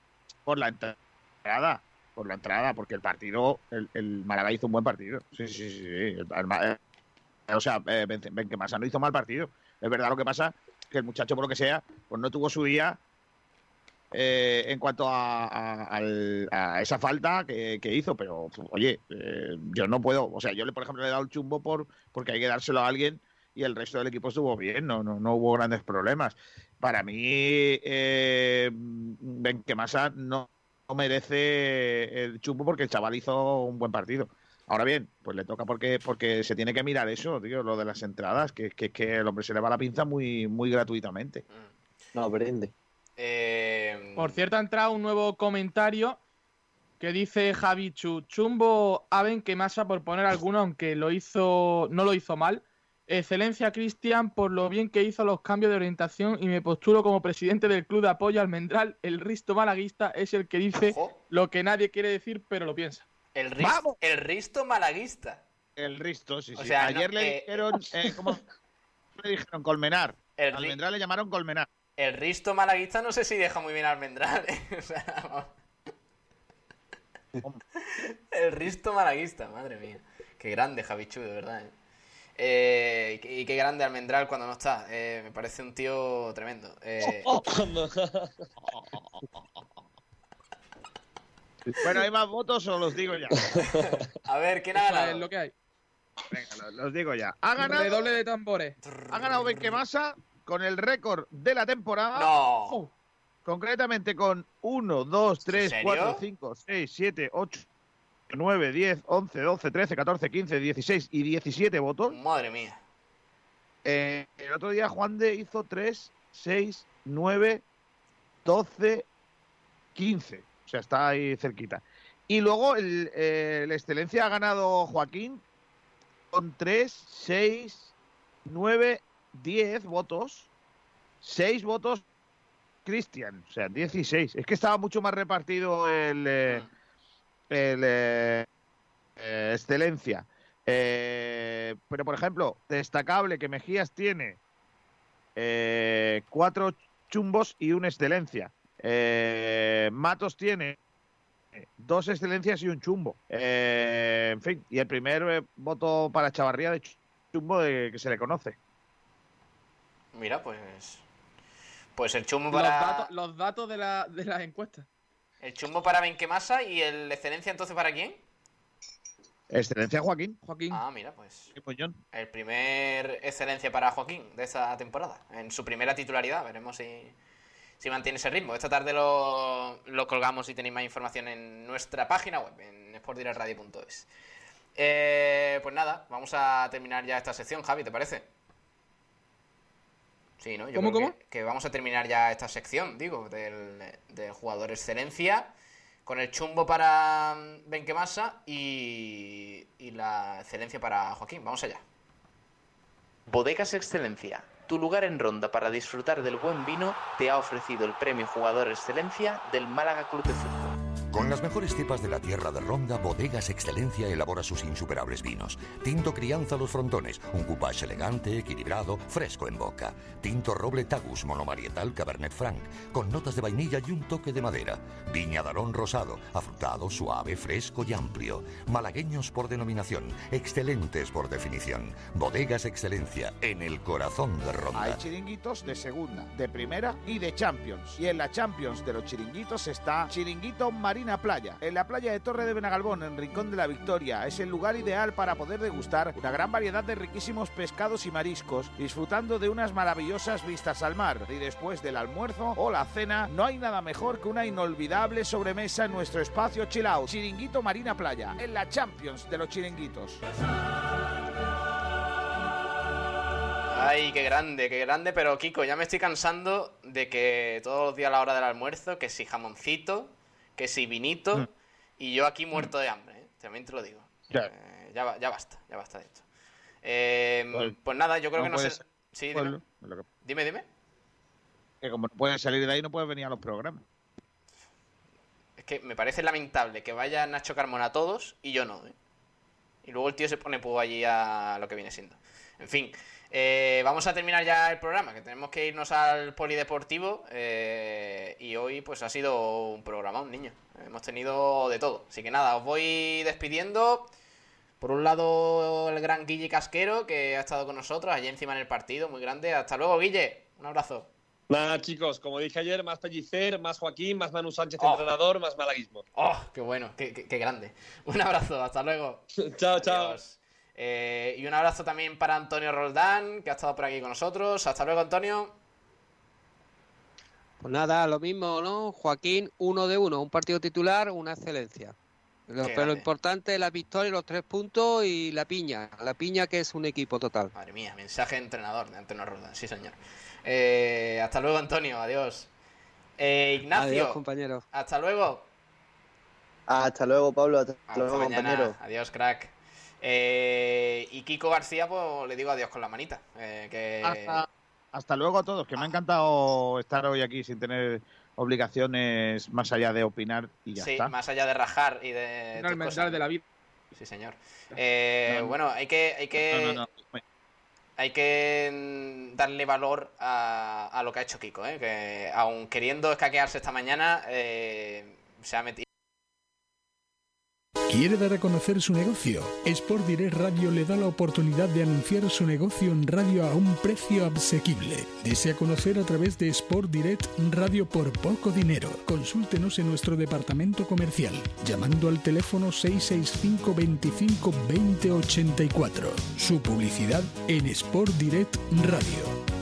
por la entrada, por la entrada, porque el partido, el, el Málaga hizo un buen partido. Sí, sí, sí. El- el eh, o sea, eh, Ben- Benquemasa no hizo mal partido. Es verdad lo que pasa que el muchacho, por lo que sea, pues no tuvo su día eh, en cuanto a, a- esa falta que, que hizo, pero oye, eh, yo no puedo, o sea, yo le por ejemplo le he dado el chumbo por porque hay que dárselo a alguien y el resto del equipo estuvo bien, no, no, no hubo grandes problemas. Para mí, eh, Benquemasa no, no merece el chumbo porque el chaval hizo un buen partido. Ahora bien, pues le toca porque porque se tiene que mirar eso, tío, lo de las entradas, que que, que el hombre se le va la pinza muy muy gratuitamente. No aprende. Eh, Por cierto, ha entrado un nuevo comentario que dice Javi Chu, Chumbo a Benquemasa por poner alguno, aunque lo hizo, no lo hizo mal. Excelencia Cristian por lo bien que hizo los cambios de orientación y me postulo como presidente del club de apoyo Almendral. El Risto Malaguista es el que dice lo que nadie quiere decir, pero lo piensa. El, ris- el Risto Malaguista. El Risto, sí, O sí. sea, Ayer no, le eh, dijeron, eh, ¿cómo le dijeron? Colmenar. El Almendral le llamaron Colmenar. El Risto Malaguista no sé si deja muy bien Almendral. ¿eh? O sea, vamos. el Risto Malaguista, madre mía. Qué grande, Javichu, de verdad. ¿eh? Eh, y, qué, grande Almendral cuando no está. Eh, me parece un tío tremendo. Eh, Bueno, ¿hay más votos o los digo ya? a ver, ¿quién ha ganado? es lo que hay. Venga, los, digo ya. Ha ganado, Redoble de tambores. ha ganado Benquemasa con el récord de la temporada. No. Concretamente con 1, 2, 3, serio? 4, 5, 6, 7, 8, 9, 10, 11, 12, 13, 14, 15, 16 y 17 votos. Madre mía. Eh, el otro día Juan de hizo 3, 6, 9, 12, 15. O sea, está ahí cerquita. Y luego el, eh, la excelencia ha ganado Joaquín con 3, 6, 9, 10 votos. 6 votos Cristian. O sea, 16. Es que estaba mucho más repartido el, eh, el eh, eh, excelencia. Eh, pero, por ejemplo, destacable que Mejías tiene eh, cuatro chumbos y una excelencia. Eh, Matos tiene dos excelencias y un chumbo. Eh, en fin, y el primer eh, voto para Chavarría de chumbo de, que se le conoce. Mira, pues. Pues el chumbo Los para. datos, los datos de, la, de las encuestas. El chumbo para Benquemasa y el excelencia entonces para quién? Excelencia Joaquín. Joaquín. Ah, mira, pues. El primer excelencia para Joaquín de esta temporada. En su primera titularidad. Veremos si, si mantiene ese ritmo. Esta tarde lo, lo colgamos y tenéis más información en nuestra página web, en sportdirectradio.es. Eh, pues nada, vamos a terminar ya esta sección, Javi, ¿te parece? Sí, ¿no? Yo ¿Cómo, creo cómo? Que, que vamos a terminar ya esta sección, digo, del, del jugador excelencia, con el chumbo para mm, Benquemasa y, y la excelencia para Joaquín. Vamos allá. Bodegas Excelencia, tu lugar en Ronda para disfrutar del buen vino, te ha ofrecido el premio Jugador Excelencia del Málaga Club de Fútbol. Con las mejores cepas de la tierra de Ronda, Bodegas Excelencia elabora sus insuperables vinos. Tinto Crianza Los Frontones, un coupage elegante, equilibrado, fresco en boca. Tinto Roble Tagus Monomarietal Cabernet Franc, con notas de vainilla y un toque de madera. Viña Darón Rosado, afrutado, suave, fresco y amplio. Malagueños por denominación, excelentes por definición. Bodegas Excelencia, en el corazón de Hay Ronda. chiringuitos de segunda, de primera y de Champions. Y en la Champions de los chiringuitos está Chiringuito Playa. En la playa de Torre de Benagalbón, en Rincón de la Victoria, es el lugar ideal para poder degustar una gran variedad de riquísimos pescados y mariscos, disfrutando de unas maravillosas vistas al mar. Y después del almuerzo o la cena, no hay nada mejor que una inolvidable sobremesa en nuestro espacio chill out. Chiringuito Marina Playa, en la Champions de los chiringuitos. Ay, qué grande, qué grande, pero Kiko, ya me estoy cansando de que todos los días a la hora del almuerzo, que si jamoncito, que si vinito, Mm. y yo aquí muerto de hambre, ¿eh? también te lo digo. Ya. Eh, ya, ba- ya basta, ya basta de esto. Eh, Pues- pues nada, yo creo no que no sé. ser. Sí, dime. que- Dime, dime. que como no puedes salir de ahí, no puedes venir a los programas. Es que me parece lamentable que vaya Nacho Carmona a todos y yo no, ¿eh? Y luego el tío se pone pues allí a lo que viene siendo. En fin, eh, vamos a terminar ya el programa, que tenemos que irnos al polideportivo. eh, y hoy pues ha sido un programa, un niño. Hemos tenido de todo. Así que nada, os voy despidiendo. Por un lado, el gran Guille Casquero, que ha estado con nosotros allí encima en el partido, muy grande. Hasta luego, Guille. Un abrazo. Nada, chicos, como dije ayer, más Pellicer, más Joaquín, más Manu Sánchez, Oh. entrenador, más malaguismo. ¡Oh, qué bueno! ¡Qué, qué- qué grande! Un abrazo, hasta luego. chao, chao. Eh, y un abrazo también para Antonio Roldán, que ha estado por aquí con nosotros. Hasta luego, Antonio. Pues nada, lo mismo, ¿no? Joaquín, uno de uno, un partido titular, una excelencia. Lo- pero lo importante es la victoria, los tres puntos y la piña. La piña que es un equipo total. Madre mía, mensaje de entrenador de Antonio Roldán, sí, señor. Eh, hasta luego, Antonio. Adiós. Eh, Ignacio. Adiós, compañero. Hasta luego. Hasta luego, Pablo. Hasta, Hasta luego, mañana. compañero. Adiós, crack. Eh, y Kiko García, pues le digo adiós con la manita. eh, que... Hasta, hasta luego a todos, que me ha encantado estar hoy aquí sin tener obligaciones más allá de opinar y ya sí, está. más allá de rajar y de. Almendral cosas. de la vida. Sí, señor. Eh, No, no. Bueno, hay que, hay que, No, no, no. hay que mm, darle valor a, a lo que ha hecho Kiko, ¿eh? que aun queriendo escaquearse esta mañana, eh, se ha metido. ¿Quiere dar a conocer su negocio? Sport Direct Radio le da la oportunidad de anunciar su negocio en radio a un precio asequible. Desea conocer a través de Sport Direct Radio por poco dinero. Consúltenos en nuestro departamento comercial llamando al teléfono 665 25 20 84. Su publicidad en Sport Direct Radio.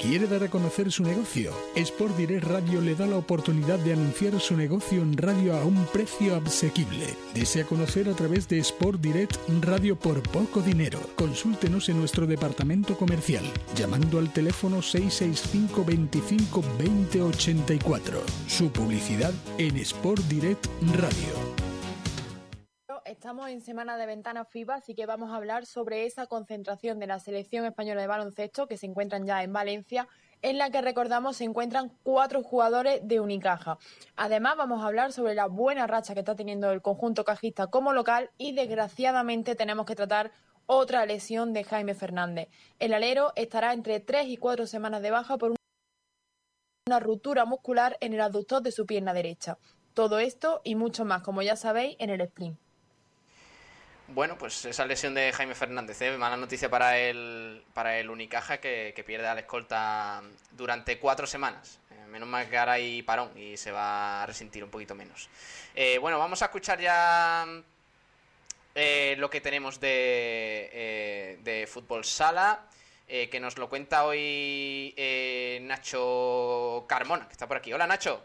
¿Quiere dar a conocer su negocio? Sport Direct Radio le da la oportunidad de anunciar su negocio en radio a un precio asequible. Desea conocer a través de Sport Direct Radio por poco dinero. Consúltenos en nuestro departamento comercial llamando al teléfono 665 25 20 84. Su publicidad en Sport Direct Radio. Estamos en semana de ventana FIBA, así que vamos a hablar sobre esa concentración de la selección española de baloncesto que se encuentran ya en Valencia, en la que recordamos se encuentran cuatro jugadores de Unicaja. Además, vamos a hablar sobre la buena racha que está teniendo el conjunto cajista como local y desgraciadamente tenemos que tratar otra lesión de Jaime Fernández. El alero estará entre tres y cuatro semanas de baja por una ruptura muscular en el aductor de su pierna derecha. Todo esto y mucho más, como ya sabéis, en el sprint. Bueno, pues esa lesión de Jaime Fernández, ¿eh? mala noticia para el, para el Unicaja que, que pierde al escolta durante cuatro semanas. Eh, menos mal que ahora hay parón y se va a resentir un poquito menos. Eh, bueno, vamos a escuchar ya eh, lo que tenemos de, de fútbol sala, que nos lo cuenta hoy Nacho Carmona, que está por aquí. Hola Nacho.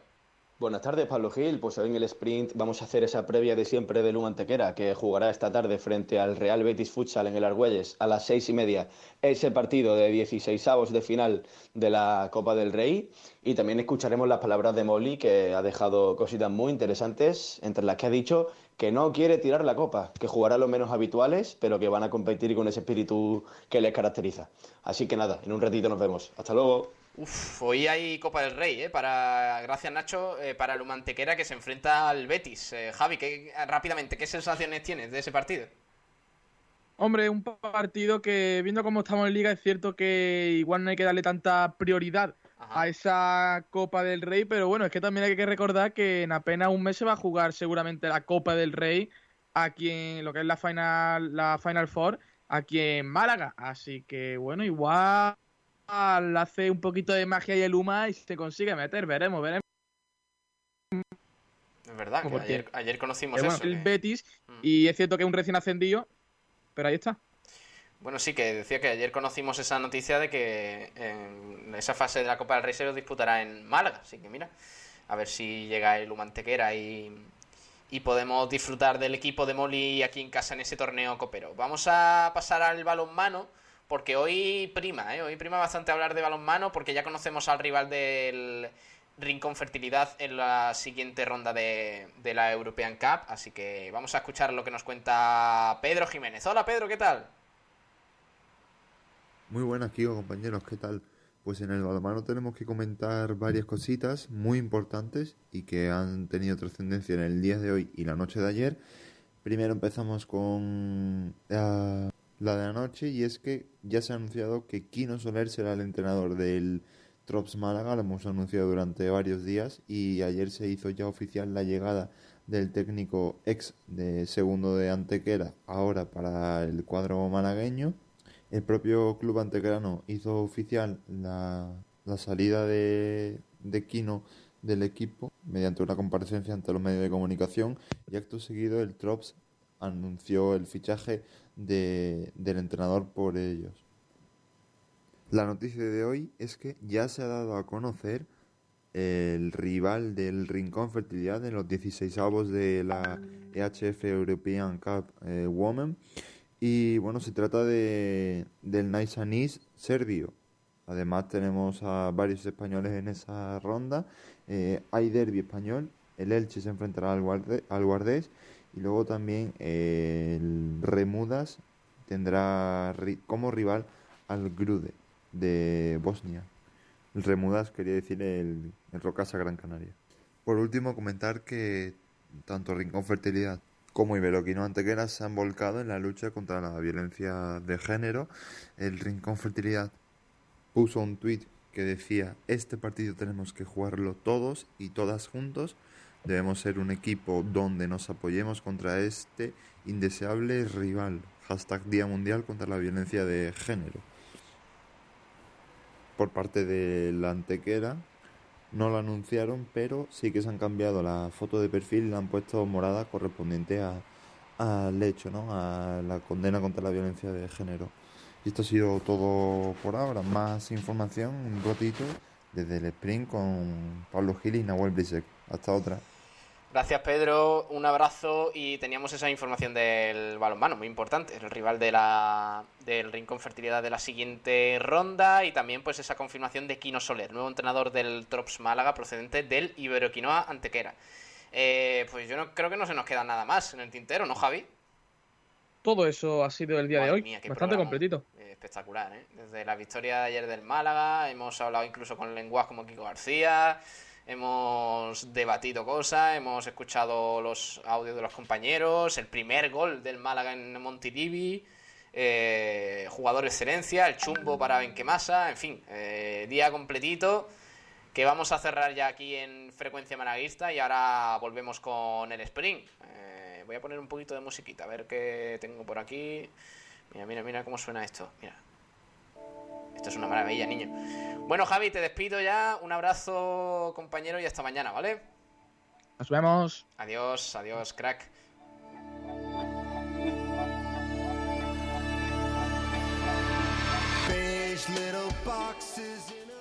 Buenas tardes, Pablo Gil. Pues hoy en el sprint vamos a hacer esa previa de siempre del Antequera, que jugará esta tarde frente al Real Betis Futsal en el Argüelles a las seis y media. Ese partido de 16 avos de final de la Copa del Rey. Y también escucharemos las palabras de Molly, que ha dejado cositas muy interesantes, entre las que ha dicho que no quiere tirar la copa, que jugará los menos habituales, pero que van a competir con ese espíritu que les caracteriza. Así que nada, en un ratito nos vemos. Hasta luego. Uf, hoy hay Copa del Rey, ¿eh? Para, gracias Nacho, eh, para el Humantequera que se enfrenta al Betis. Eh, Javi, ¿qué, rápidamente, ¿qué sensaciones tienes de ese partido? Hombre, un partido que, viendo cómo estamos en Liga, es cierto que igual no hay que darle tanta prioridad a esa Copa del Rey, pero bueno, es que también hay que recordar que en apenas un mes se va a jugar seguramente la Copa del Rey aquí en lo que es la Final, la Final Four, aquí en Málaga. Así que bueno, igual hace un poquito de magia y el Luma y se consigue meter, veremos, veremos. Es verdad, que ayer, ayer conocimos bueno, eso. el que- Betis, y es cierto que es un recién ascendido, pero ahí está. Bueno, sí, que decía que ayer conocimos esa noticia de que en esa fase de la Copa del Rey se lo disputará en Málaga. Así que mira, a ver si llega el Humantequera y, y podemos disfrutar del equipo de Moli aquí en casa en ese torneo copero. Vamos a pasar al balonmano, porque hoy prima, ¿eh? Hoy prima bastante hablar de balonmano, porque ya conocemos al rival del Rincón Fertilidad en la siguiente ronda de, la European Cup. Así que vamos a escuchar lo que nos cuenta Pedro Jiménez. Hola Pedro, ¿qué tal? Muy buenas, Kiko, compañeros, ¿qué tal? Pues en el balonmano tenemos que comentar varias cositas muy importantes y que han tenido trascendencia en el día de hoy y la noche de ayer. Primero empezamos con la, la de anoche y es que ya se ha anunciado que Kino Soler será el entrenador del Trops Málaga, lo hemos anunciado durante varios días y ayer se hizo ya oficial la llegada del técnico ex de segundo de Antequera, ahora para el cuadro malagueño. El propio club antequerano hizo oficial la, la salida de, de Kino del equipo mediante una comparecencia ante los medios de comunicación y acto seguido el Trops anunció el fichaje de, del entrenador por ellos. La noticia de hoy es que ya se ha dado a conocer el rival del Rincón Fertilidad en los 16 avos de la EHF European Cup eh, Women. Y bueno, se trata de, del Nice Anís serbio. Además tenemos a varios españoles en esa ronda. Eh, hay derby español. El Elche se enfrentará al, Guarde- al Guardés. Y luego también eh, el Remudas tendrá como rival al Grude de Bosnia. El Remudas quería decir el, el Rocasa Gran Canaria. Por último, comentar que tanto Rincón Fertilidad como Iberoquino Antequera se han volcado en la lucha contra la violencia de género. El Rincón Fertilidad puso un tuit que decía, este partido tenemos que jugarlo todos y todas juntos, Debemos ser un equipo donde nos apoyemos contra este indeseable rival. Hashtag Día Mundial contra la Violencia de Género. Por parte de la Antequera, no lo anunciaron, pero sí que se han cambiado la foto de perfil y la han puesto morada correspondiente a, al hecho, ¿no? a la condena contra la violencia de género. Y esto ha sido todo por ahora. Más información un ratito desde el sprint con Pablo Gil y Nahuel Blisek. Hasta otra. Gracias, Pedro. Un abrazo. Y teníamos esa información del balonmano, muy importante. El rival de la, del Rincón Fertilidad de la siguiente ronda. Y también, pues, esa confirmación de Kino Soler, nuevo entrenador del Trops Málaga, procedente del Iberoquinoa Antequera. Eh, pues yo no creo que no se nos queda nada más en el tintero, ¿no, Javi? Todo eso ha sido el día Madre de hoy. mía, Bastante programa. completito. Eh, espectacular, ¿eh? Desde la victoria de ayer del Málaga, hemos hablado incluso con lenguajes como Kiko García, hemos debatido cosas, hemos escuchado los audios de los compañeros, el primer gol del Málaga en Montilivi, eh, jugador excelencia, el chumbo para Benquemasa, en fin, eh, día completito que vamos a cerrar ya aquí en Frecuencia Malaguista y ahora volvemos con el Spring. Eh, voy a poner un poquito de musiquita, a ver qué tengo por aquí. Mira, mira, mira cómo suena esto. Mira. Esto es una maravilla, niño. Bueno, Javi, te despido ya. Un abrazo, compañero, y hasta mañana, ¿vale? Nos vemos. Adiós, adiós, crack.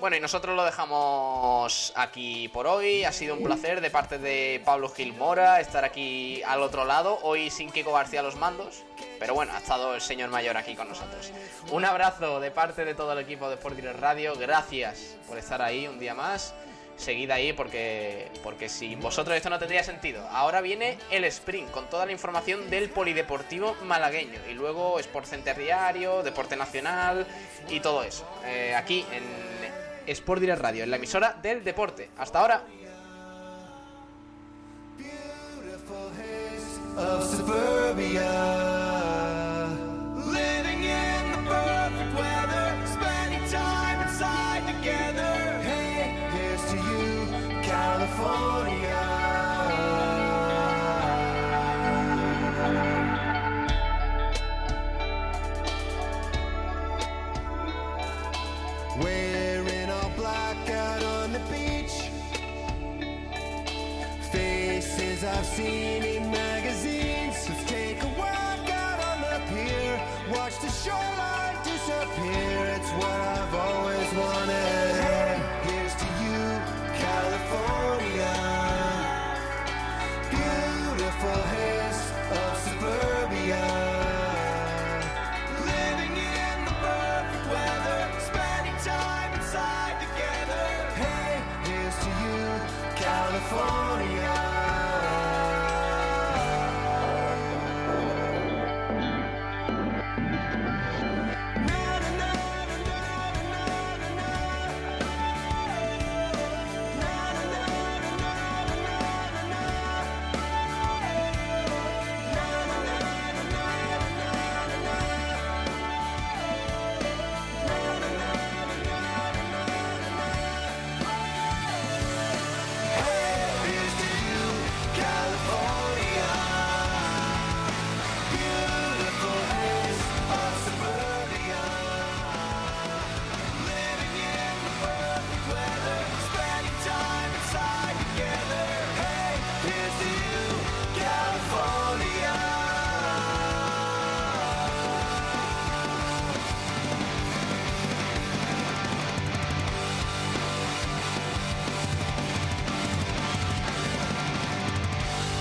Bueno, y nosotros lo dejamos aquí por hoy. Ha sido un placer de parte de Pablo Gil Mora estar aquí al otro lado. Hoy sin Kiko García los mandos. Pero bueno, ha estado el señor mayor aquí con nosotros. Un abrazo de parte de todo el equipo de Sport Direct Radio. Gracias por estar ahí un día más. Seguid ahí porque, porque sin vosotros esto no tendría sentido. Ahora viene el sprint con toda la información del polideportivo malagueño. Y luego Sport Center Diario, Deporte Nacional y todo eso. Eh, aquí en Sport Direct Radio, en la emisora del deporte. Hasta ahora. of assim